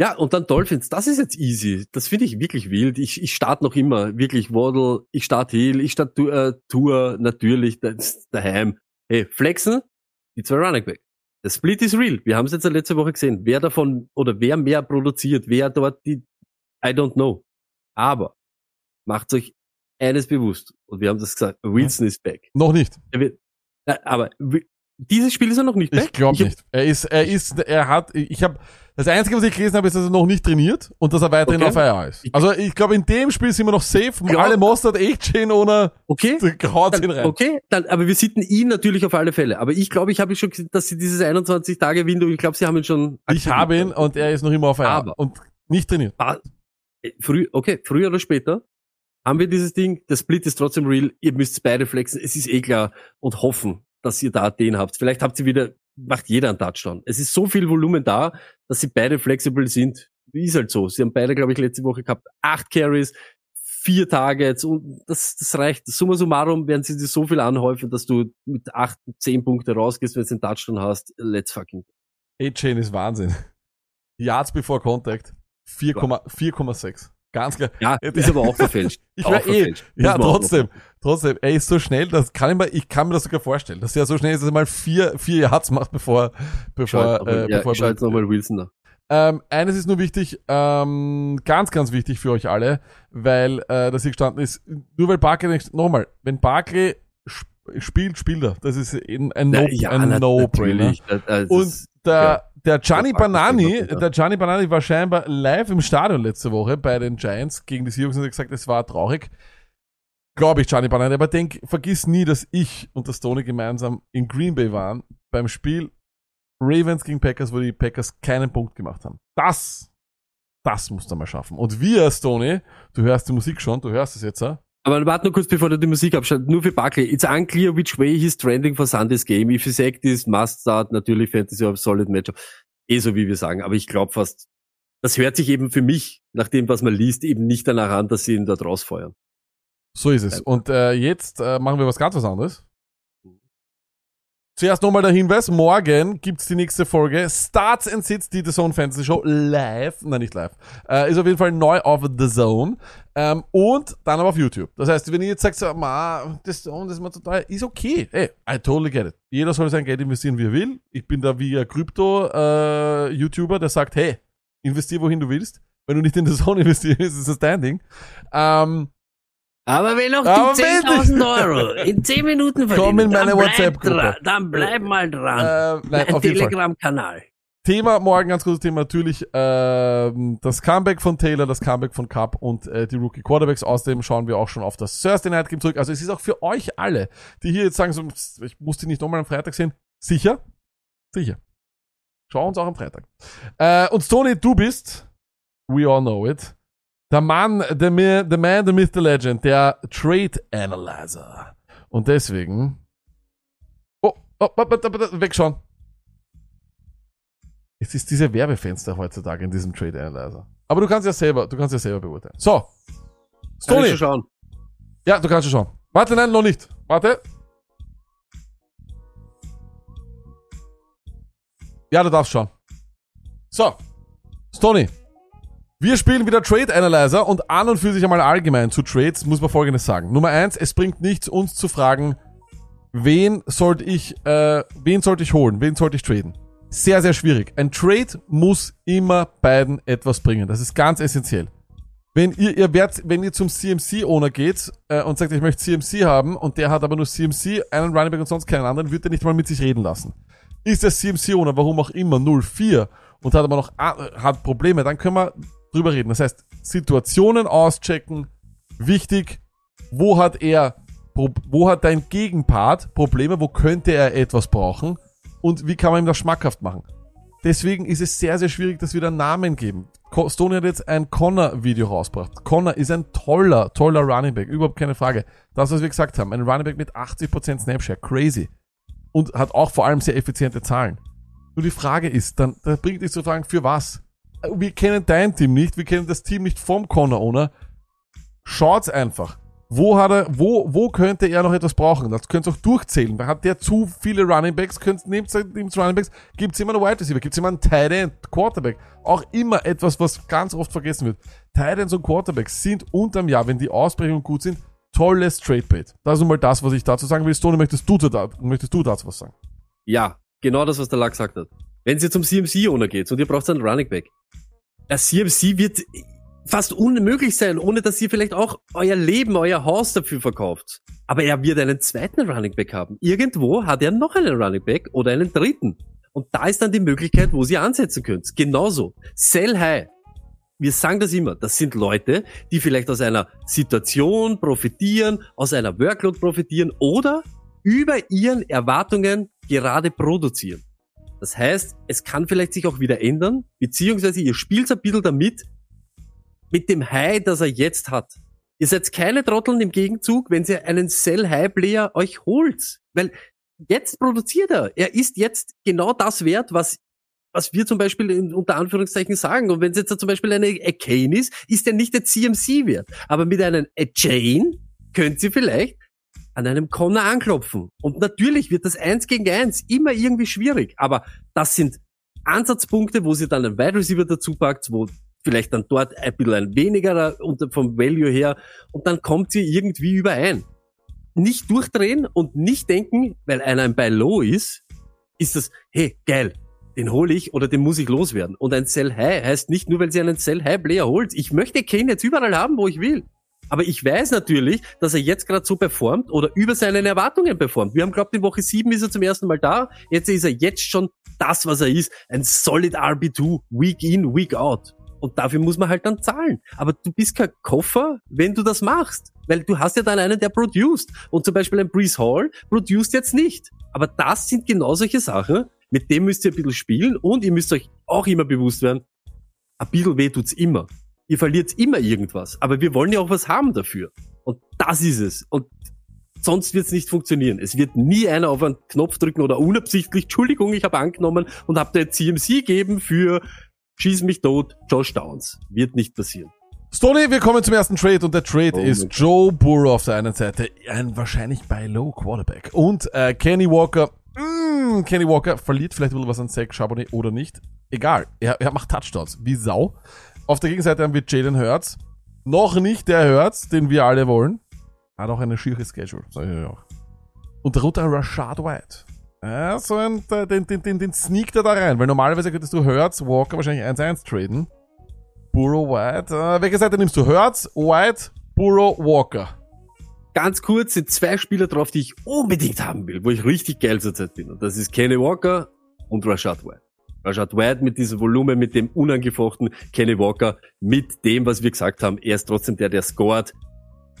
Speaker 1: Ja, und dann Dolphins, das ist jetzt easy. Das finde ich wirklich wild. Ich, ich starte noch immer, wirklich Waddle, ich starte Hill, ich starte äh, Tour, natürlich, das ist daheim. Hey, flexen, die zwei Running Back. Der Split ist real. Wir haben es jetzt letzte Woche gesehen. Wer davon oder wer mehr produziert, wer dort die, I don't know. Aber macht euch eines bewusst. Und wir haben das gesagt. Wilson ist back.
Speaker 2: Noch nicht.
Speaker 1: Er wird, äh, aber dieses Spiel ist er noch nicht back.
Speaker 2: Ich glaube nicht. Er ist, er ist, er hat, ich habe, das Einzige, was ich gelesen habe, ist, dass er noch nicht trainiert und dass er weiterhin
Speaker 1: Okay.
Speaker 2: auf IR ist. Also ich glaube, in dem Spiel sind wir noch safe.
Speaker 1: Ja.
Speaker 2: Alle Mostert, A-Chain ohne,
Speaker 1: Okay.
Speaker 2: haut ihn rein.
Speaker 1: okay, dann, aber wir sitten ihn natürlich auf alle Fälle. Aber ich glaube, ich habe schon gesehen, dass sie dieses 21 Tage Window, ich glaube, sie haben ihn schon.
Speaker 2: Ich habe ihn und er ist noch immer auf IR
Speaker 1: Aber-
Speaker 2: und nicht trainiert.
Speaker 1: Ah, äh, Früh, okay, früher oder später haben wir dieses Ding. Der Split ist trotzdem real. Ihr müsst beide flexen. Es ist eh klar und hoffen, dass ihr da den habt. Vielleicht habt ihr wieder, macht jeder einen Touchdown. Es ist so viel Volumen da, dass sie beide flexibel sind. Ist halt so. Sie haben beide, glaube ich, letzte Woche gehabt. Acht Carries, vier Targets und das, das reicht. Summa summarum werden sie dir so viel anhäufen, dass du mit acht, zehn Punkte rausgehst, wenn du einen Touchdown hast. Let's fucking.
Speaker 2: A-Chain ist Wahnsinn. Yards before Contact 4,- 4,6. Ganz klar.
Speaker 1: Ja,
Speaker 2: Ja,
Speaker 1: ist aber auch verfälscht.
Speaker 2: Ich war eh, ja, trotzdem, trotzdem, er ist so schnell, das kann ich mir, ich kann mir das sogar vorstellen, dass er so schnell ist, dass er mal vier, vier Yards macht, bevor, bevor,
Speaker 1: Schaut nochmal,
Speaker 2: äh,
Speaker 1: ja,
Speaker 2: bevor er
Speaker 1: schaut nochmal Wilson nach.
Speaker 2: Ähm, eines ist nur wichtig, ähm, ganz, ganz wichtig für euch alle, weil äh, das hier gestanden ist, nur weil Barkley nicht, nochmal, wenn Barkley sp spielt, spielt er. Das ist ein, ein No- No-Brainer.
Speaker 1: natürlich. Das- das
Speaker 2: Und der, der Gianni Banani, der Gianni Banani war scheinbar live im Stadion letzte Woche bei den Giants gegen die Seahawks und hat gesagt, es war traurig. Glaube ich, Gianni Banani. Aber denk, vergiss nie, dass ich und das Tony gemeinsam in Green Bay waren beim Spiel Ravens gegen Packers, wo die Packers keinen Punkt gemacht haben. Das, das musst du mal schaffen. Und wir, Stoney, du hörst die Musik schon, du hörst es jetzt, ja?
Speaker 1: Aber warte nur kurz, bevor du die Musik abschaltest. Nur für Barkley. It's unclear which way he's trending for Sunday's game. If he's active, must start, natürlich Fantasy of solid matchup. Eh so, wie wir sagen. Aber ich glaube fast, das hört sich eben für mich, nach dem, was man liest, eben nicht danach an, dass sie ihn dort rausfeuern.
Speaker 2: So ist es. Und äh, jetzt äh, machen wir was ganz was anderes. Zuerst nochmal der Hinweis, morgen gibt's die nächste Folge Starts and Sits, die The Zone Fantasy Show live, nein nicht live, äh, ist auf jeden Fall neu auf The Zone ähm, und dann aber auf YouTube. Das heißt, wenn ihr jetzt sagt, so, ma, das Zone, das ist mir zu teuer, ist okay. Ey, I totally get it. Jeder soll sein Geld investieren, wie er will. Ich bin da wie ein Krypto-YouTuber, der sagt, hey, investier wohin du willst. Wenn du nicht in The Zone investierst, ist das dein Ding. Ähm,
Speaker 1: Aber wenn noch die
Speaker 2: wenn-
Speaker 1: 10.000 Euro in 10 Minuten
Speaker 2: Komm
Speaker 1: verdienen,
Speaker 2: in meine
Speaker 1: dann bleib
Speaker 2: WhatsApp-Gruppe.
Speaker 1: dran, Dann bleib mal dran.
Speaker 2: äh, nein,
Speaker 1: Ein
Speaker 2: auf jeden Fall.
Speaker 1: Telegram-Kanal.
Speaker 2: Thema morgen, ganz großes Thema natürlich ähm, das Comeback von Taylor, das Comeback von Cup und äh, die Rookie Quarterbacks. Außerdem schauen wir auch schon auf das Thursday Night Game zurück. Also es ist auch für euch alle, die hier jetzt sagen, so, ich muss die nicht nochmal am Freitag sehen. Sicher? Sicher. Schau uns auch am Freitag. Äh, und Tony, du bist, we all know it, der Mann, the, mi- the man, the myth, the legend, der Trade Analyzer. Und deswegen, oh, oh, wegschauen. Es ist diese Werbefenster heutzutage in diesem Trade Analyzer. Aber du kannst ja selber, du kannst ja selber beurteilen. So.
Speaker 1: Kann ich
Speaker 2: Stoney.
Speaker 1: schon schauen.
Speaker 2: Ja, du kannst schon schauen. Warte, nein, noch nicht. Warte. Ja, du darfst schauen. So. Stoney. Wir spielen wieder Trade Analyzer und an und für sich einmal allgemein zu Trades muss man folgendes sagen. Nummer eins, es bringt nichts, uns zu fragen, wen sollte ich, äh, wen sollte ich holen, wen sollte ich traden. Sehr, sehr schwierig. Ein Trade muss immer beiden etwas bringen. Das ist ganz essentiell. Wenn ihr, ihr werdet, wenn ihr zum CMC-Owner geht äh, und sagt, ich möchte CMC haben und der hat aber nur CMC, einen Running Back und sonst keinen anderen, wird er nicht mal mit sich reden lassen. Ist der CMC-Owner, warum auch immer, 0-4 und hat aber noch a- hat Probleme, dann können wir drüber reden. Das heißt, Situationen auschecken, wichtig, wo hat er, wo hat dein Gegenpart Probleme, wo könnte er etwas brauchen und wie kann man ihm das schmackhaft machen. Deswegen ist es sehr, sehr schwierig, dass wir da Namen geben. Stoney hat jetzt ein Connor-Video rausgebracht. Connor ist ein toller, toller Running Back. Überhaupt keine Frage. Das, was wir gesagt haben. Ein Running Back mit 80% Snapshare. Crazy. Und hat auch vor allem sehr effiziente Zahlen. Nur die Frage ist, dann, da bringt es zu fragen, für was? Wir kennen dein Team nicht. Wir kennen das Team nicht vom Connor-Owner. Schaut's einfach. Wo hat er, wo, wo könnte er noch etwas brauchen? Das könnt ihr auch durchzählen. Hat der zu viele Running Backs? Könnt, nehmt nehmt Running Backs, gibt's immer einen Wide Receiver, gibt's immer einen Tight End, Quarterback. Auch immer etwas, was ganz oft vergessen wird. Tight Ends und Quarterbacks sind unterm Jahr, wenn die Ausprägungen gut sind, tolles Trade Bait. Das ist nun mal das, was ich dazu sagen will. Stoney, möchtest du, da, möchtest du dazu was sagen?
Speaker 1: Ja, genau das, was der Lack gesagt hat. Wenn ihr zum CMC-Owner geht und ihr braucht einen Running Back, der CMC wird fast unmöglich sein, ohne dass ihr vielleicht auch euer Leben, euer Haus dafür verkauft. Aber er wird einen zweiten Running Back haben. Irgendwo hat er noch einen Running Back oder einen dritten. Und da ist dann die Möglichkeit, wo sie ansetzen könnt. Genauso. Sell high. Wir sagen das immer. Das sind Leute, die vielleicht aus einer Situation profitieren, aus einer Workload profitieren oder über ihren Erwartungen gerade produzieren. Das heißt, es kann vielleicht sich auch wieder ändern, beziehungsweise ihr spielt ein bisschen damit, mit dem High, das er jetzt hat. Ihr seid keine Trotteln im Gegenzug, wenn ihr einen Sell-High-Player euch holt. Weil jetzt produziert er. Er ist jetzt genau das wert, was was wir zum Beispiel in, unter Anführungszeichen sagen. Und wenn es jetzt zum Beispiel eine Kane ist, ist er nicht der CMC wert. Aber mit einem Jane könnt ihr vielleicht an einem Connor anklopfen. Und natürlich wird das eins gegen eins immer irgendwie schwierig. Aber das sind Ansatzpunkte, wo sie dann einen Wide Receiver dazu packt, wo vielleicht dann dort ein bisschen ein weniger vom Value her und dann kommt sie irgendwie überein. Nicht durchdrehen und nicht denken, weil einer ein Buy Low ist, ist das, hey, geil, den hole ich oder den muss ich loswerden. Und ein Sell High heißt nicht nur, weil sie einen Sell High Player holt. Ich möchte Kane jetzt überall haben, wo ich will. Aber ich weiß natürlich, dass er jetzt gerade so performt oder über seinen Erwartungen performt. Wir haben glaubt, in Woche 7 ist er zum ersten Mal da. Jetzt ist er jetzt schon das, was er ist. Ein solid RB2, Week in, Week out. Und dafür muss man halt dann zahlen. Aber du bist kein Koffer, wenn du das machst. Weil du hast ja dann einen, der produced. Und zum Beispiel ein Breeze Hall produced jetzt nicht. Aber das sind genau solche Sachen, mit dem müsst ihr ein bisschen spielen und ihr müsst euch auch immer bewusst werden, ein bisschen weh tut's immer. Ihr verliert immer irgendwas. Aber wir wollen ja auch was haben dafür. Und das ist es. Und sonst wird's nicht funktionieren. Es wird nie einer auf einen Knopf drücken oder unabsichtlich, Entschuldigung, ich habe angenommen und habe der CMC geben für Schieß mich tot, Josh Downs. Wird nicht passieren.
Speaker 2: Stoney, wir kommen zum ersten Trade und der Trade
Speaker 1: Oh
Speaker 2: ist Joe Burrow auf der einen Seite, ein wahrscheinlich bei Low Quarterback und äh, Kenny Walker. Mm, Kenny Walker verliert vielleicht ein bisschen was an Zach Charbonnet oder nicht. Egal, er, er macht Touchdowns, wie Sau. Auf der Gegenseite haben wir Jalen Hurts. Noch nicht der Hurts, den wir alle wollen. Hat auch eine schiere Schedule, sag ich auch. Und darunter Rashad White. Ja, so ein, den, den, den, den sneakt er da rein, weil normalerweise könntest du Hurts, Walker wahrscheinlich 1-1 traden. Burrow White. Äh, welche Seite nimmst du? Hurts, White, Burrow, Walker.
Speaker 1: Ganz kurz sind zwei Spieler drauf, die ich unbedingt haben will, wo ich richtig geil zurzeit bin. Und das ist Kenny Walker und Rashad White. Rashad White mit diesem Volumen, mit dem unangefochten Kenny Walker, mit dem, was wir gesagt haben, er ist trotzdem der, der scored.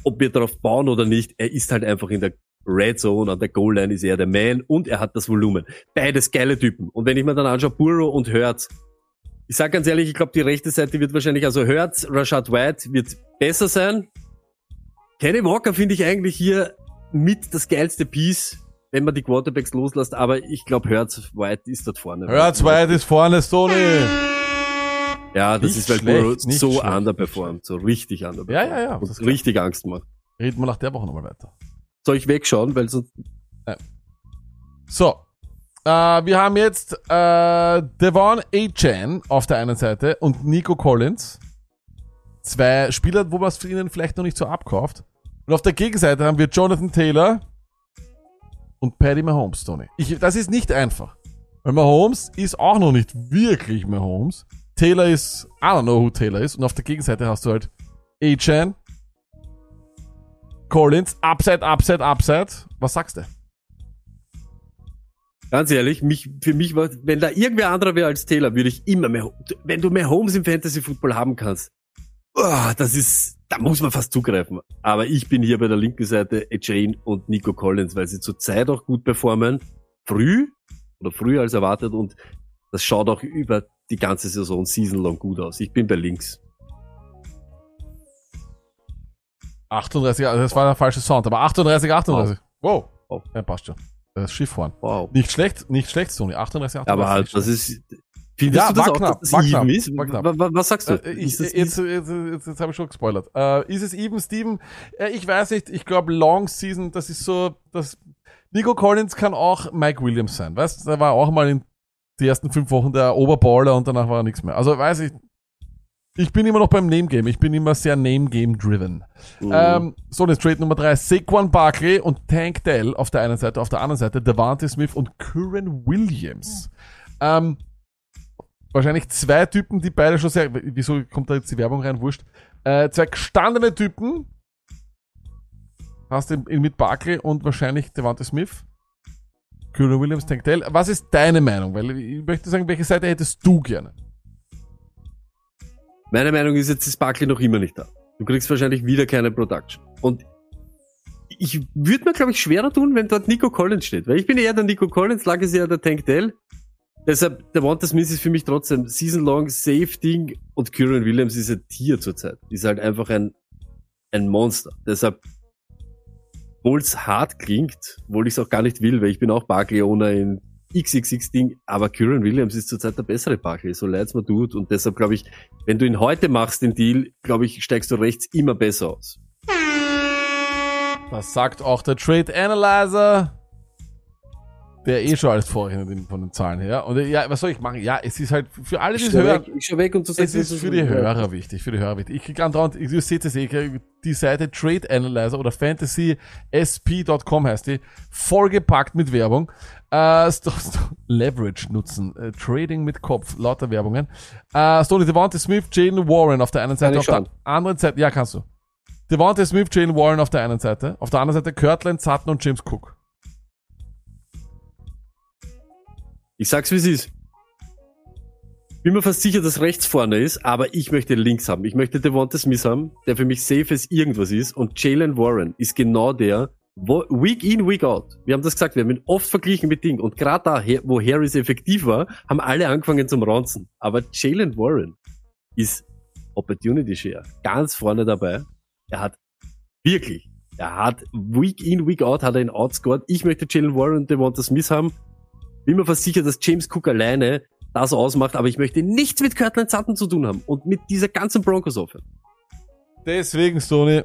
Speaker 1: Ob wir darauf bauen oder nicht, er ist halt einfach in der Red Zone, an der Goal Line ist er der Man und er hat das Volumen. Beides geile Typen. Und wenn ich mir dann anschaue, Burrow und Hurts, ich sag ganz ehrlich, ich glaube, die rechte Seite wird wahrscheinlich, also Hurts, Rashad White wird besser sein. Kenny Walker finde ich eigentlich hier mit das geilste Piece, wenn man die Quarterbacks loslässt, aber ich glaube, Hurts White ist dort vorne.
Speaker 2: Hurts, White ist vorne, Stoney.
Speaker 1: Ja, das
Speaker 2: Nicht
Speaker 1: ist, weil
Speaker 2: schlecht,
Speaker 1: Burrow
Speaker 2: nicht
Speaker 1: so
Speaker 2: schlecht,
Speaker 1: underperformt, so richtig underperformt.
Speaker 2: Ja, ja, ja,
Speaker 1: Und richtig Angst macht.
Speaker 2: Reden wir nach der Woche nochmal weiter.
Speaker 1: Soll ich wegschauen, weil sonst,
Speaker 2: So. Äh, wir haben jetzt äh, Devon A-Chan auf der einen Seite und Nico Collins. Zwei Spieler, wo man es für ihnen vielleicht noch nicht so abkauft. Und auf der Gegenseite haben wir Jonathan Taylor und Paddy Mahomes, Tony. Ich, das ist nicht einfach. Weil Mahomes ist auch noch nicht wirklich Mahomes. Taylor ist, I don't know who Taylor ist. Und auf der Gegenseite hast du halt A-Chan, Collins, Upside, Upside, Upside. Was sagst du?
Speaker 1: ganz ehrlich, mich, für mich war, wenn da irgendwer anderer wäre als Taylor, würde ich immer mehr, wenn du mehr Homes im Fantasy Football haben kannst, oh, das ist, da muss man fast zugreifen. Aber ich bin hier bei der linken Seite Jane und Nico Collins, weil sie zurzeit auch gut performen. Früh oder früher als erwartet und das schaut auch über die ganze Saison season long gut aus. Ich bin bei links.
Speaker 2: 38, also das war der falsche Sound, aber 38, 38. Wow.
Speaker 1: Wow.
Speaker 2: Ja, passt schon. Das Schifffahren.
Speaker 1: Wow.
Speaker 2: Nicht schlecht, nicht schlecht, Sony. 38, 38.
Speaker 1: Aber
Speaker 2: nicht
Speaker 1: das ist, findest
Speaker 2: Ja,
Speaker 1: du das
Speaker 2: war
Speaker 1: auch,
Speaker 2: knapp,
Speaker 1: dass
Speaker 2: war knapp,
Speaker 1: even ist?
Speaker 2: war knapp.
Speaker 1: Was sagst du?
Speaker 2: Äh, ich, jetzt, jetzt, jetzt, jetzt habe ich schon gespoilert. Äh, ist es even, Steven? Äh, ich weiß nicht. Ich glaube, Long Season, das ist so, das, Nico Collins kann auch Mike Williams sein. Weißt du, der war auch mal in die ersten fünf Wochen der Oberballer und danach war er nichts mehr. Also weiß ich, Ich bin immer noch beim Name Game. Ich bin immer sehr Name Game driven.
Speaker 1: Mhm.
Speaker 2: Ähm, so, jetzt Trade Nummer drei. Saquon Barkley und Tank Dell auf der einen Seite, auf der anderen Seite Devante Smith und Curran Williams. Ähm, wahrscheinlich zwei Typen, die beide schon sehr, wieso kommt da jetzt die Werbung rein? Wurscht. Äh, zwei gestandene Typen. Hast du mit Barkley und wahrscheinlich Devante Smith. Curran Williams, Tank Dell. Was ist deine Meinung? Weil ich möchte sagen, welche Seite hättest du gerne?
Speaker 1: Meine Meinung ist, jetzt ist Barkley noch immer nicht da. Du kriegst wahrscheinlich wieder keine Production. Und ich würde mir, glaube ich, schwerer tun, wenn dort Nico Collins steht. Weil ich bin eher der Nico Collins, lag ist eher der Tank Dell. Deshalb, der Wanda Smith ist für mich trotzdem season-long Safe-Ding und Kieran Williams ist ein Tier zurzeit. Ist halt einfach ein, ein Monster. Deshalb, obwohl es hart klingt, obwohl ich es auch gar nicht will, weil ich bin auch Barkley-Owner in XXX-Ding, aber Kieran Williams ist zurzeit der bessere Barkley, so leid's mir tut. Und deshalb glaube ich, wenn du ihn heute machst, den Deal, glaube ich, steigst du rechts immer besser aus.
Speaker 2: Das sagt auch der Trade Analyzer, der eh schon alles vorrechnet von den Zahlen her. Und ja, was soll ich machen? Ja, es ist halt für alle, die es hören,
Speaker 1: weg, ich weg und du
Speaker 2: es
Speaker 1: sagst,
Speaker 2: ist für die Hörer wichtig, für die Hörer wichtig. Ich krieg andauernd, ihr seht es eh, die Seite Trade Analyzer oder fantasysp.com heißt die, vollgepackt mit Werbung. Äh, Sto- Sto- Leverage nutzen, äh, Trading mit Kopf, lauter Werbungen. Äh, Stoney Devontae Smith, Jalen Warren auf der einen Seite, auf der anderen Seite, ja kannst du. Devontae Smith, Jalen Warren auf der einen Seite, auf der anderen Seite Kirtland, Sutton und James Cook.
Speaker 1: Ich sag's wie es ist. Bin mir fast sicher, dass rechts vorne ist, aber ich möchte links haben. Ich möchte Devonta Smith haben, der für mich safe as irgendwas ist. Und Jalen Warren ist genau der, wo, Week in, Week out. Wir haben das gesagt, wir haben ihn oft verglichen mit Ding. Und gerade da, wo Harris effektiv war, haben alle angefangen zum Ronzen. Aber Jalen Warren ist Opportunity Share ganz vorne dabei. Er hat wirklich, er hat Week in, Week out hat er ihn outscored. Ich möchte Jalen Warren und Devonta Smith haben bin mir fast sicher, dass James Cook alleine das ausmacht, aber ich möchte nichts mit Kirtland Sutton zu tun haben und mit dieser ganzen Broncos Offense.
Speaker 2: Deswegen, Stoney,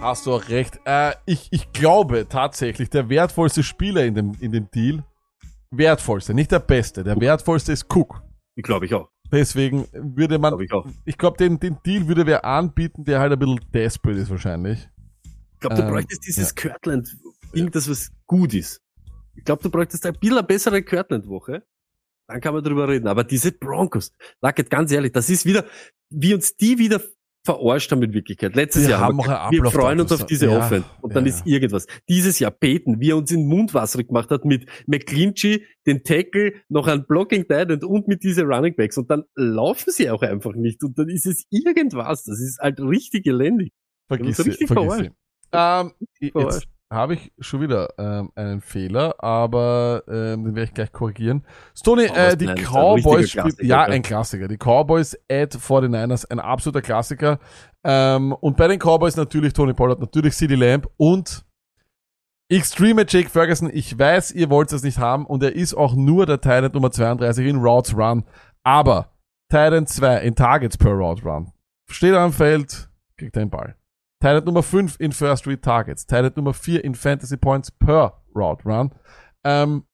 Speaker 2: hast du auch recht. Äh, ich, ich glaube tatsächlich, der wertvollste Spieler in dem, in dem Deal, wertvollste, nicht der beste, der wertvollste ist Cook.
Speaker 1: Ich glaube ich auch.
Speaker 2: Deswegen würde man,
Speaker 1: Glaube ich auch.
Speaker 2: ich glaube, den, den Deal würde wer anbieten, der halt ein bisschen desperate ist wahrscheinlich.
Speaker 1: Ich glaube, du
Speaker 2: Ähm,
Speaker 1: bräuchtest dieses Kirtland-Ding, das was gut ist. Ich glaube, du bräuchtest ein bisschen eine bessere Kirtland-Woche. Dann kann man drüber reden. Aber diese Broncos, Luckett, ganz ehrlich, das ist wieder, wie uns die wieder verarscht haben in Wirklichkeit. Letztes
Speaker 2: Wir
Speaker 1: Jahr
Speaker 2: haben
Speaker 1: wir, wir freuen uns auf diese
Speaker 2: ja,
Speaker 1: Offense. Und dann
Speaker 2: ja,
Speaker 1: ist irgendwas. Dieses Jahr Peyton, wie er uns in Mundwasser gemacht hat mit McClinchy, den Tackle, noch ein Blocking Tight und mit diese Running Backs. Und dann laufen sie auch einfach nicht. Und dann ist es irgendwas. Das ist halt richtig elendig.
Speaker 2: Vergiss sie,
Speaker 1: richtig
Speaker 2: vergiss sie. Ähm, jetzt. Habe ich schon wieder ähm, einen Fehler, aber ähm, den werde ich gleich korrigieren. Stoney,
Speaker 1: Oh,
Speaker 2: äh, die Cowboys, spielt, ja, ein Klassiker. Die Cowboys at 49ers, ein absoluter Klassiker. Ähm, und bei den Cowboys natürlich Tony Pollard, natürlich CD Lamb und Extreme Jake Ferguson. Ich weiß, ihr wollt es nicht haben und er ist auch nur der Titan Nummer 32 in Routes Run, aber Titan 2 in Targets per Route Run. Steht am Feld, kriegt den Ball. Titan Nummer 5 in First Read Targets. Titan Nummer 4 in Fantasy Points per Route Run. Ähm,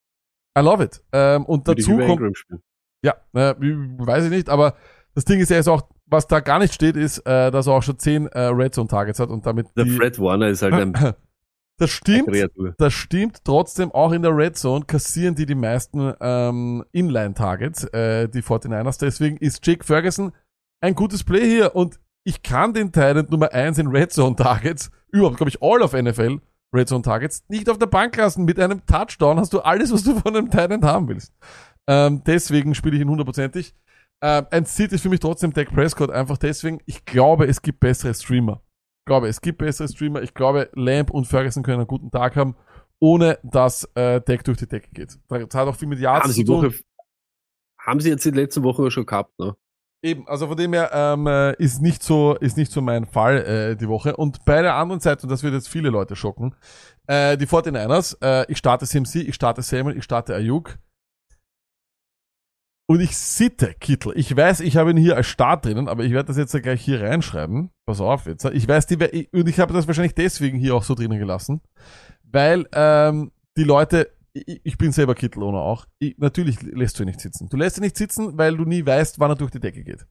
Speaker 2: I love it. Ähm, und
Speaker 1: Würde
Speaker 2: dazu kommt, ja, äh, weiß ich nicht, aber das Ding ist ja jetzt auch, was da gar nicht steht, ist, äh, dass er auch schon 10 äh, Red Zone Targets hat und damit
Speaker 1: Der Fred Warner ist halt ein
Speaker 2: das stimmt, das stimmt trotzdem auch in der Red Zone kassieren die die meisten ähm, Inline Targets, äh, die 49ers. Deswegen ist Jake Ferguson ein gutes Play hier und ich kann den Titan Nummer 1 in Red Zone Targets, überhaupt glaube ich all of NFL Red Zone Targets, nicht auf der Bank lassen. Mit einem Touchdown hast du alles, was du von einem Titan haben willst. Ähm, deswegen spiele ich ihn hundertprozentig. Ähm, ein Sit ist für mich trotzdem Dak Prescott, einfach deswegen, ich glaube, es gibt bessere Streamer. Ich glaube, es gibt bessere Streamer. Ich glaube, Lamb und Ferguson können einen guten Tag haben, ohne dass äh, Deck durch die Decke geht. Das hat auch viel mit Yards
Speaker 1: Haben
Speaker 2: zu
Speaker 1: sie,
Speaker 2: tun.
Speaker 1: Woche, haben sie jetzt die letzten Woche schon gehabt, ne?
Speaker 2: Eben, also von dem her ähm, äh, ist nicht so ist nicht so mein Fall äh, die Woche. Und bei der anderen Seite, und das wird jetzt viele Leute schocken, äh, die 49ers, äh, ich starte CMC, ich starte Samuel, ich starte Ayuk. Und ich sitte Kittel. Ich weiß, ich habe ihn hier als Start drinnen, aber ich werde das jetzt ja gleich hier reinschreiben. Pass auf jetzt. Ich weiß, die, und ich habe das wahrscheinlich deswegen hier auch so drinnen gelassen, weil ähm, die Leute, ich, ich bin selber Kittel oder auch, ich, natürlich lässt du ihn nicht sitzen. Du lässt ihn nicht sitzen, weil du nie weißt, wann er durch die Decke geht.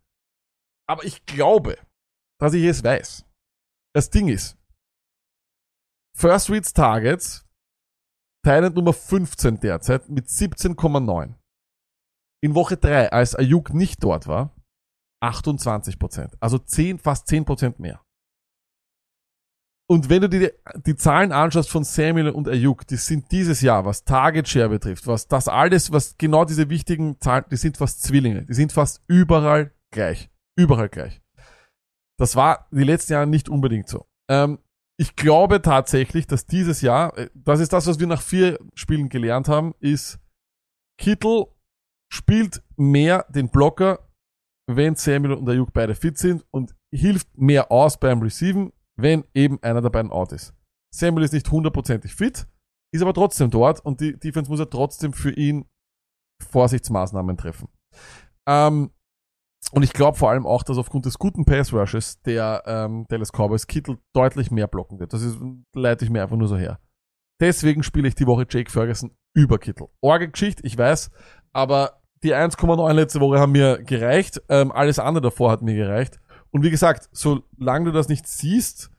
Speaker 2: Aber ich glaube, dass ich es weiß. Das Ding ist, First Reads Targets, Thailand Nummer 15 derzeit mit 17,9. In Woche 3, als Ayuk nicht dort war, 28%. Also 10, fast 10% mehr. Und wenn du dir die, Zahlen anschaust von Samuel und Ayuk, die sind dieses Jahr, was Target Share betrifft, was das alles, was genau diese wichtigen Zahlen, die sind fast Zwillinge. Die sind fast überall gleich. Überall gleich. Das war die letzten Jahre nicht unbedingt so. Ähm, ich glaube tatsächlich, dass dieses Jahr, äh, das ist das, was wir nach vier Spielen gelernt haben, ist, Kittel spielt mehr den Blocker, wenn Samuel und Ayuk beide fit sind und hilft mehr aus beim Receiven, wenn eben einer der beiden out ist. Samuel ist nicht hundertprozentig fit, ist aber trotzdem dort und die Defense muss ja trotzdem für ihn Vorsichtsmaßnahmen treffen. Ähm, und ich glaube vor allem auch, dass aufgrund des guten Pass Rushes der ähm, Dallas Cowboys Kittel deutlich mehr blocken wird. Das ist, leite ich mir einfach nur so her. Deswegen spiele ich die Woche Jake Ferguson über Kittel. Orge-Geschichte, ich weiß, aber die 1,9 letzte Woche haben mir gereicht. Ähm, alles andere davor hat mir gereicht. Und wie gesagt, solange du das nicht siehst,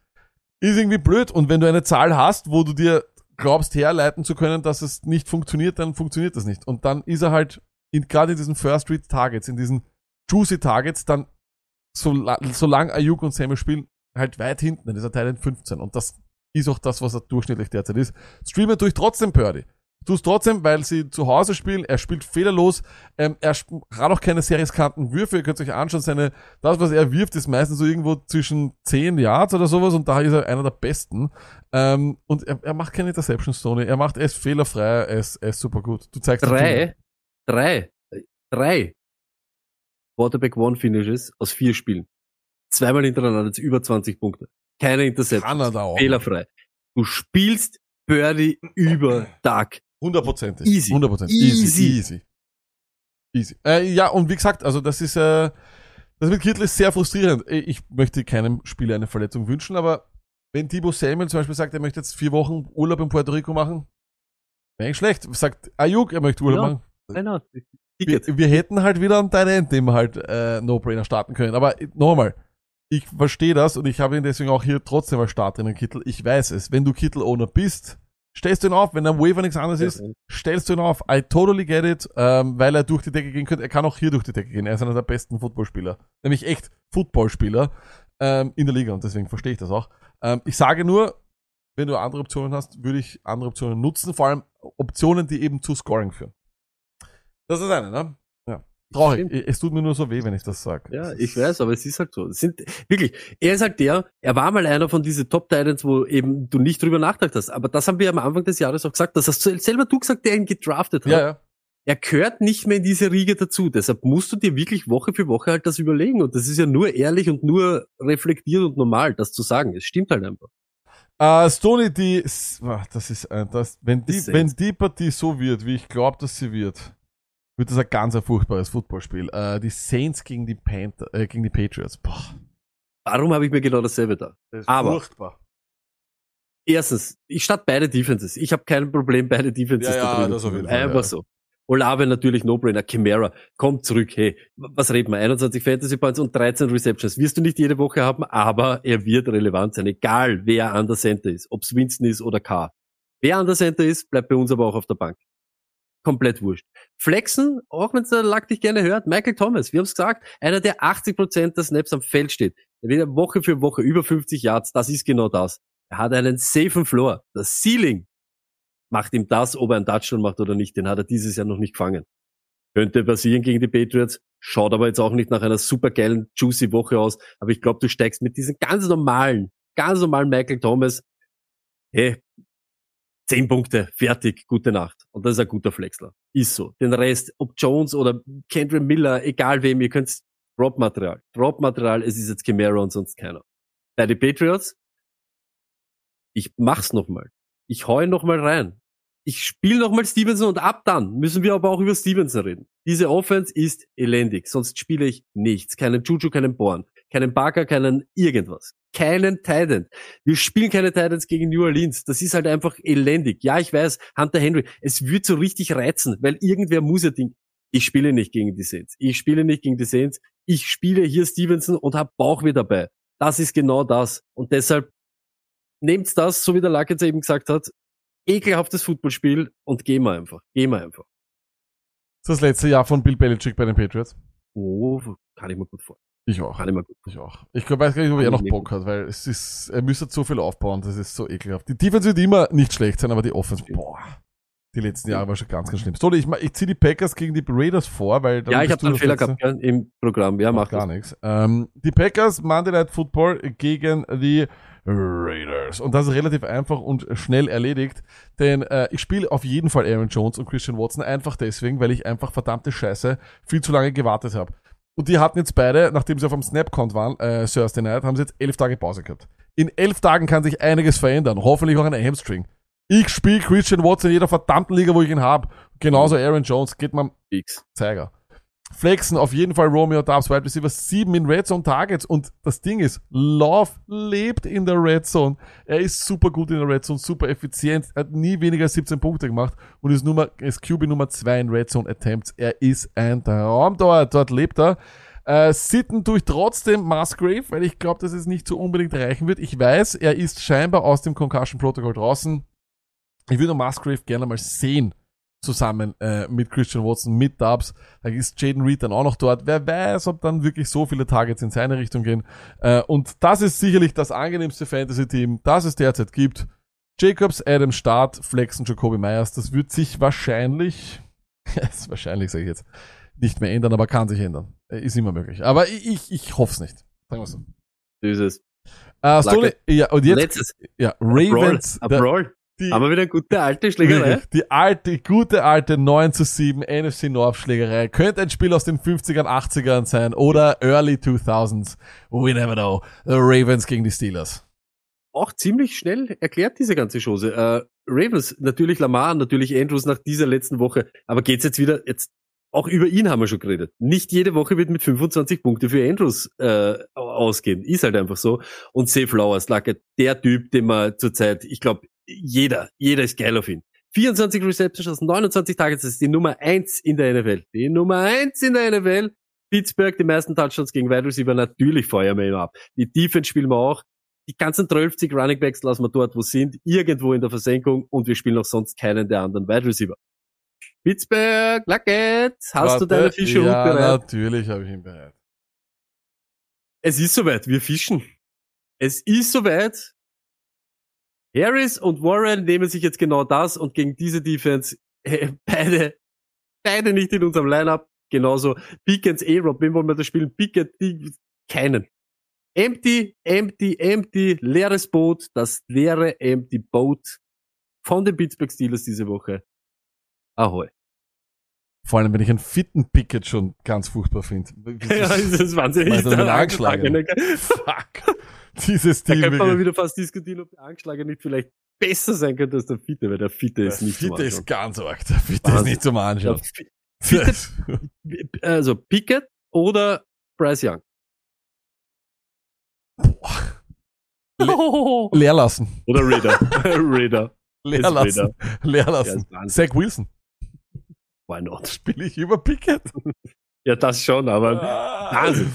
Speaker 2: ist irgendwie blöd. Und wenn du eine Zahl hast, wo du dir glaubst herleiten zu können, dass es nicht funktioniert, dann funktioniert das nicht. Und dann ist er halt in, gerade in diesen First Read Targets, in diesen Juicy Targets, dann so, solange Ayuk und Samuel spielen, halt weit hinten. Dann ist er Teil 15. Und das ist auch das, was er durchschnittlich derzeit ist. Streamen tue ich trotzdem Purdy. Tu es trotzdem, weil sie zu Hause spielen. Er spielt fehlerlos. Ähm, er hat auch keine sehr riskanten Würfe. Ihr könnt euch anschauen, seine, das, was er wirft, ist meistens so irgendwo zwischen 10 Yards oder sowas und da ist er einer der besten. Ähm, und er, er macht keine Interceptions, Tony. Er macht, er ist fehlerfrei, er ist, er ist super gut. Du zeigst
Speaker 1: Drei, drei, drei Quarterback One Finishes aus vier Spielen. Zweimal hintereinander jetzt über 20 Punkte. Keine Interception.
Speaker 2: Er auch.
Speaker 1: Fehlerfrei. Du spielst Birdie über Duck.
Speaker 2: Hundertprozentig.
Speaker 1: Easy.
Speaker 2: Hundertprozentig.
Speaker 1: Easy.
Speaker 2: Easy. Easy. Easy. Äh, ja, und wie gesagt, also das ist, äh, das mit Kittel ist sehr frustrierend. Äh, Ich möchte keinem Spieler eine Verletzung wünschen, aber wenn Thibaut Samuel zum Beispiel sagt, er möchte jetzt vier Wochen Urlaub in Puerto Rico machen, wäre nicht schlecht. Sagt Ayuk, er möchte Urlaub
Speaker 1: Ja.
Speaker 2: machen.
Speaker 1: Nein.
Speaker 2: Wir, wir hätten halt wieder einen Tight End, den wir halt äh, No-Brainer starten können. Aber äh, nochmal, ich verstehe das und ich habe ihn deswegen auch hier trotzdem als Starter in den Kittel. Ich weiß es. Wenn du Kittel-Owner bist, stellst du ihn auf. Wenn am Waiver nichts anderes ist, stellst du ihn auf. I totally get it, ähm, weil er durch die Decke gehen könnte. Er kann auch hier durch die Decke gehen. Er ist einer der besten Footballspieler. Nämlich echt Footballspieler ähm, in der Liga und deswegen verstehe ich das auch. Ähm, ich sage nur, wenn du andere Optionen hast, würde ich andere Optionen nutzen. Vor allem Optionen, die eben zu Scoring führen. Das ist eine, ne? Traurig.
Speaker 1: Stimmt.
Speaker 2: Es tut mir nur so weh, wenn ich das sage.
Speaker 1: Ja, ich weiß, aber es ist halt so. Es sind, wirklich, er ist halt der, er war mal einer von diesen Top Titans, wo eben du nicht drüber nachgedacht hast. Aber das haben wir am Anfang des Jahres auch gesagt. Das hast du selber du gesagt, der ihn gedraftet hat.
Speaker 2: Ja, ja.
Speaker 1: Er gehört nicht mehr in diese Riege dazu. Deshalb musst du dir wirklich Woche für Woche halt das überlegen. Und das ist ja nur ehrlich und nur reflektiert und normal, das zu sagen. Es stimmt halt einfach.
Speaker 2: Äh, Stoney, die, das ist, das, wenn die, wenn die Partie so wird, wie ich glaube, dass sie wird, wird das ein ganz ein furchtbares Footballspiel. Äh, die Saints gegen die Panther, äh, gegen die Patriots. Boah,
Speaker 1: Warum habe ich mir genau dasselbe da?
Speaker 2: das ist
Speaker 1: Aber-
Speaker 2: furchtbar.
Speaker 1: Erstens, ich starte beide Defenses. Ich habe kein Problem, beide Defenses
Speaker 2: Ja, ja,
Speaker 1: da drin
Speaker 2: das
Speaker 1: zu
Speaker 2: auf jeden. Fall,
Speaker 1: Einfach
Speaker 2: ja.
Speaker 1: so. Olave natürlich No-Brainer. Chimera, kommt zurück. Hey, was reden wir? 21 Fantasy Points und 13 Receptions. Wirst du nicht jede Woche haben, aber er wird relevant sein. Egal, wer an der Center ist. Ob's Winston ist oder K. Wer an der Center ist, bleibt bei uns aber auch auf der Bank. Komplett wurscht. Flexen, auch wenn es der Lack dich gerne hört, Michael Thomas, wir haben es gesagt, einer, der 80% der Snaps am Feld steht. Der wieder Woche für Woche über 50 Yards, das ist genau das. Er hat einen safen Floor. Das Ceiling macht ihm das, ob er einen Touchdown macht oder nicht. Den hat er dieses Jahr noch nicht gefangen. Könnte passieren gegen die Patriots. Schaut aber jetzt auch nicht nach einer supergeilen, juicy Woche aus. Aber ich glaube, du steigst mit diesem ganz normalen, ganz normalen Michael Thomas. Hey, zehn Punkte, fertig, gute Nacht. Und das ist ein guter Flexler. Ist so. Den Rest, ob Jones oder Kendra Miller, egal wem, ihr könnt Drop-Material. Drop-Material, es ist jetzt Camaro und sonst keiner. Bei den Patriots, ich mach's nochmal. Ich hau nochmal rein. Ich spiele nochmal Stevenson und ab dann müssen wir aber auch über Stevenson reden. Diese Offense ist elendig, sonst spiele ich nichts. Keinen Juju, keinen Born, keinen Barker, keinen irgendwas. Keinen Titan. Wir spielen keine Titans gegen New Orleans. Das ist halt einfach elendig. Ja, ich weiß, Hunter Henry, es wird so richtig reizen, weil irgendwer muss ja Ding. Ich spiele nicht gegen die Saints. Ich spiele nicht gegen die Saints. ich spiele hier Stevenson und habe Bauchweh dabei. Das ist genau das. Und deshalb nehmt das, so wie der Lack jetzt eben gesagt hat, ekelhaftes Footballspiel und gehen wir einfach. Gehen wir einfach.
Speaker 2: Das ist das letzte Jahr von Bill Belichick bei den Patriots.
Speaker 1: Oh, kann ich mir gut vorstellen.
Speaker 2: Ich auch.
Speaker 1: Kann ich mir gut
Speaker 2: Ich auch. Ich glaub, weiß gar nicht, ob er noch Bock hat, weil es ist, er müsste so viel aufbauen, das ist so ekelhaft. Die Defense wird immer nicht schlecht sein, aber die Offense, boah. Die letzten Jahre war schon ganz, ganz schlimm. So, ich, ich ziehe die Packers gegen die Raiders vor, weil
Speaker 1: Ja, ich habe einen Fehler
Speaker 2: letzte.
Speaker 1: gehabt im Programm. Ja,
Speaker 2: Macht
Speaker 1: mach
Speaker 2: gar nichts. Ähm, die Packers Monday Night Football gegen die Raiders. Und das ist relativ einfach und schnell erledigt, denn äh, ich spiele auf jeden Fall Aaron Jones und Christian Watson einfach deswegen, weil ich einfach verdammte Scheiße viel zu lange gewartet habe. Und die hatten jetzt beide, nachdem sie auf dem Snap-Count waren, äh, Thursday Night, haben sie jetzt elf Tage Pause gehabt. In elf Tagen kann sich einiges verändern, hoffentlich auch eine Hamstring. Ich spiele Christian Watson in jeder verdammten Liga, wo ich ihn habe. Genauso Aaron Jones, geht man
Speaker 1: Fix.
Speaker 2: Zeiger. Flexen auf jeden Fall Romeo Dubs, Wide Receiver 7 in Red Zone Targets und das Ding ist, Love lebt in der Red Zone. Er ist super gut in der Red Zone, super effizient, hat nie weniger als 17 Punkte gemacht und ist, Nummer, ist QB Nummer 2 in Red Zone Attempts. Er ist ein Traum dort, dort lebt er. Äh, sitten tue ich trotzdem Musgrave, weil ich glaube, dass es nicht so unbedingt reichen wird. Ich weiß, er ist scheinbar aus dem Concussion Protocol draußen. Ich würde Musgrave gerne mal sehen zusammen äh, mit Christian Watson, mit Dubs. Da ist Jaden Reed dann auch noch dort. Wer weiß, ob dann wirklich so viele Targets in seine Richtung gehen. Äh, und das ist sicherlich das angenehmste Fantasy-Team, das es derzeit gibt. Jacobs, Adam Start, Flex und Jacoby Myers. Das wird sich wahrscheinlich, wahrscheinlich sage ich jetzt, nicht mehr ändern, aber kann sich ändern. Äh, Ist immer möglich. Aber ich, ich, ich hoffe es nicht. Sagen wir so.
Speaker 1: Dieses.
Speaker 2: Äh, Stone,
Speaker 1: Lacke.
Speaker 2: ja, und jetzt,
Speaker 1: Letztes.
Speaker 2: ja. Ravens,
Speaker 1: A Brawl.
Speaker 2: Die,
Speaker 1: Haben wir wieder eine gute alte Schlägerei?
Speaker 2: Die alte, gute alte 9 zu 7 NFC North Schlägerei. Könnte ein Spiel aus den 50ern, 80ern sein oder Early 2000s. We never know. The Ravens gegen die Steelers.
Speaker 1: Auch ziemlich schnell erklärt diese ganze Chose. Äh, Ravens, natürlich Lamar, natürlich Andrews nach dieser letzten Woche. Aber geht's jetzt wieder, jetzt, auch über ihn haben wir schon geredet. Nicht jede Woche wird mit 25 Punkte für Andrews äh, ausgehen. Ist halt einfach so. Und Safe Flowers, Lacke, der Typ, den man zurzeit, ich glaube, jeder, jeder ist geil auf ihn. 24 Receptions aus 29 Targets, das ist die Nummer eins in der NFL. Die Nummer eins in der NFL. Pittsburgh, die meisten Touchdowns gegen Wide Receiver, natürlich feuern wir ihn ab. Die Defense spielen wir auch. Die ganzen 12 Running Backs lassen wir dort, wo sie sind, irgendwo in der Versenkung und wir spielen auch sonst keinen der anderen Wide Receiver. Pittsburgh, Luckett, hast du
Speaker 2: Warte,
Speaker 1: deine Fische
Speaker 2: Ja,
Speaker 1: bereit?
Speaker 2: natürlich habe ich ihn bereit.
Speaker 1: Es ist soweit, wir fischen. Es ist soweit. Harris und Warren nehmen sich jetzt genau das und gegen diese Defense äh, beide, beide nicht in unserem Lineup. Genauso Pickens, A-Rob, wen wollen wir da spielen? Pickett, die, keinen. Empty, empty, empty, leeres Boot, das leere empty Boat von den Pittsburgh Steelers diese Woche. Ahoi.
Speaker 2: Vor allem, wenn ich einen fitten Picket schon ganz furchtbar finde.
Speaker 1: Ja, das ist wahnsinnig.
Speaker 2: Weil mit angeschlagen. Fuck. Dieses Team.
Speaker 1: könnte man wieder fast diskutieren, ob der Angeschlagene nicht vielleicht besser sein könnte als der Fitte, weil der Fitte ist
Speaker 2: Der
Speaker 1: nicht zum
Speaker 2: Fitte ist
Speaker 1: Anschauen.
Speaker 2: ganz arg. Der Fitte ist
Speaker 1: Wahnsinn.
Speaker 2: nicht zum Anschauen.
Speaker 1: Fi- Also Pickett oder Bryce Young?
Speaker 2: Leer lassen.
Speaker 1: Oder Raider. Raider.
Speaker 2: Leer
Speaker 1: Ist
Speaker 2: lassen. Leer lassen.
Speaker 1: ist.
Speaker 2: Zach Wilson.
Speaker 1: Why not?
Speaker 2: Spiele ich über Pickett?
Speaker 1: Ja, das schon, aber Wahnsinn.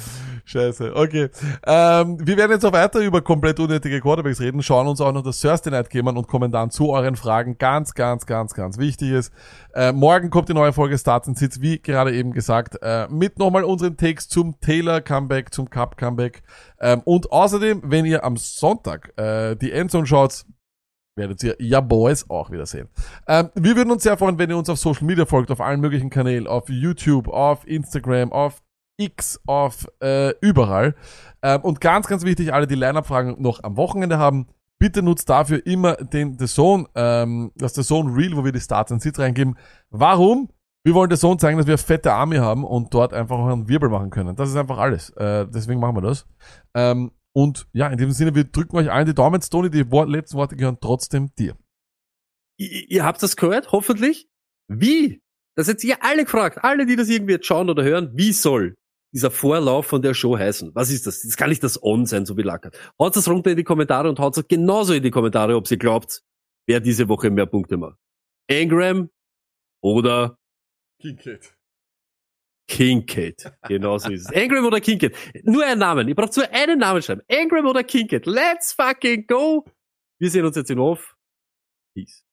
Speaker 2: Scheiße, okay. Ähm, wir werden jetzt auch weiter über komplett unnötige Quarterbacks reden, schauen uns auch noch das Thursday Night Game an und kommen dann zu euren Fragen. Ganz, ganz, ganz, ganz wichtig ist. Äh, morgen kommt die neue Folge Starts and Sits, wie gerade eben gesagt, äh, mit nochmal unseren Takes zum Taylor Comeback, zum Cup Comeback. Ähm, und außerdem, wenn ihr am Sonntag äh, die Endzone schaut, werdet ihr Ja Boys auch wieder sehen. Ähm, wir würden uns sehr freuen, wenn ihr uns auf Social Media folgt, auf allen möglichen Kanälen, auf YouTube, auf Instagram, auf X, auf äh, überall. Ähm, und ganz, ganz wichtig, alle, die Line-Up-Fragen noch am Wochenende haben, bitte nutzt dafür immer den The Zone, ähm, das The Zone Reel, wo wir die Starts und Sits reingeben. Warum? Wir wollen The Zone zeigen, dass wir fette Army haben und dort einfach einen Wirbel machen können. Das ist einfach alles. Äh, deswegen machen wir das. Ähm, und ja, in diesem Sinne, wir drücken euch allen die Daumen, Stoney, die Wort, letzten Worte gehören trotzdem dir.
Speaker 1: ihr, ihr habt das gehört, hoffentlich. Wie? Das jetzt ihr alle gefragt, alle, die das irgendwie jetzt schauen oder hören, wie soll dieser Vorlauf von der Show heißen? Was ist das? Das kann nicht das On sein, so wie Lackert. Haut das runter in die Kommentare und haut es genauso in die Kommentare, ob ihr glaubt, wer diese Woche mehr Punkte macht. Ingram oder. Kincaid. Genau so ist es. Ingram oder Kincaid. Nur einen Namen. Ich brauche nur einen Namen schreiben. Ingram oder Kincaid. Let's fucking go. Wir sehen uns jetzt in Off. Peace.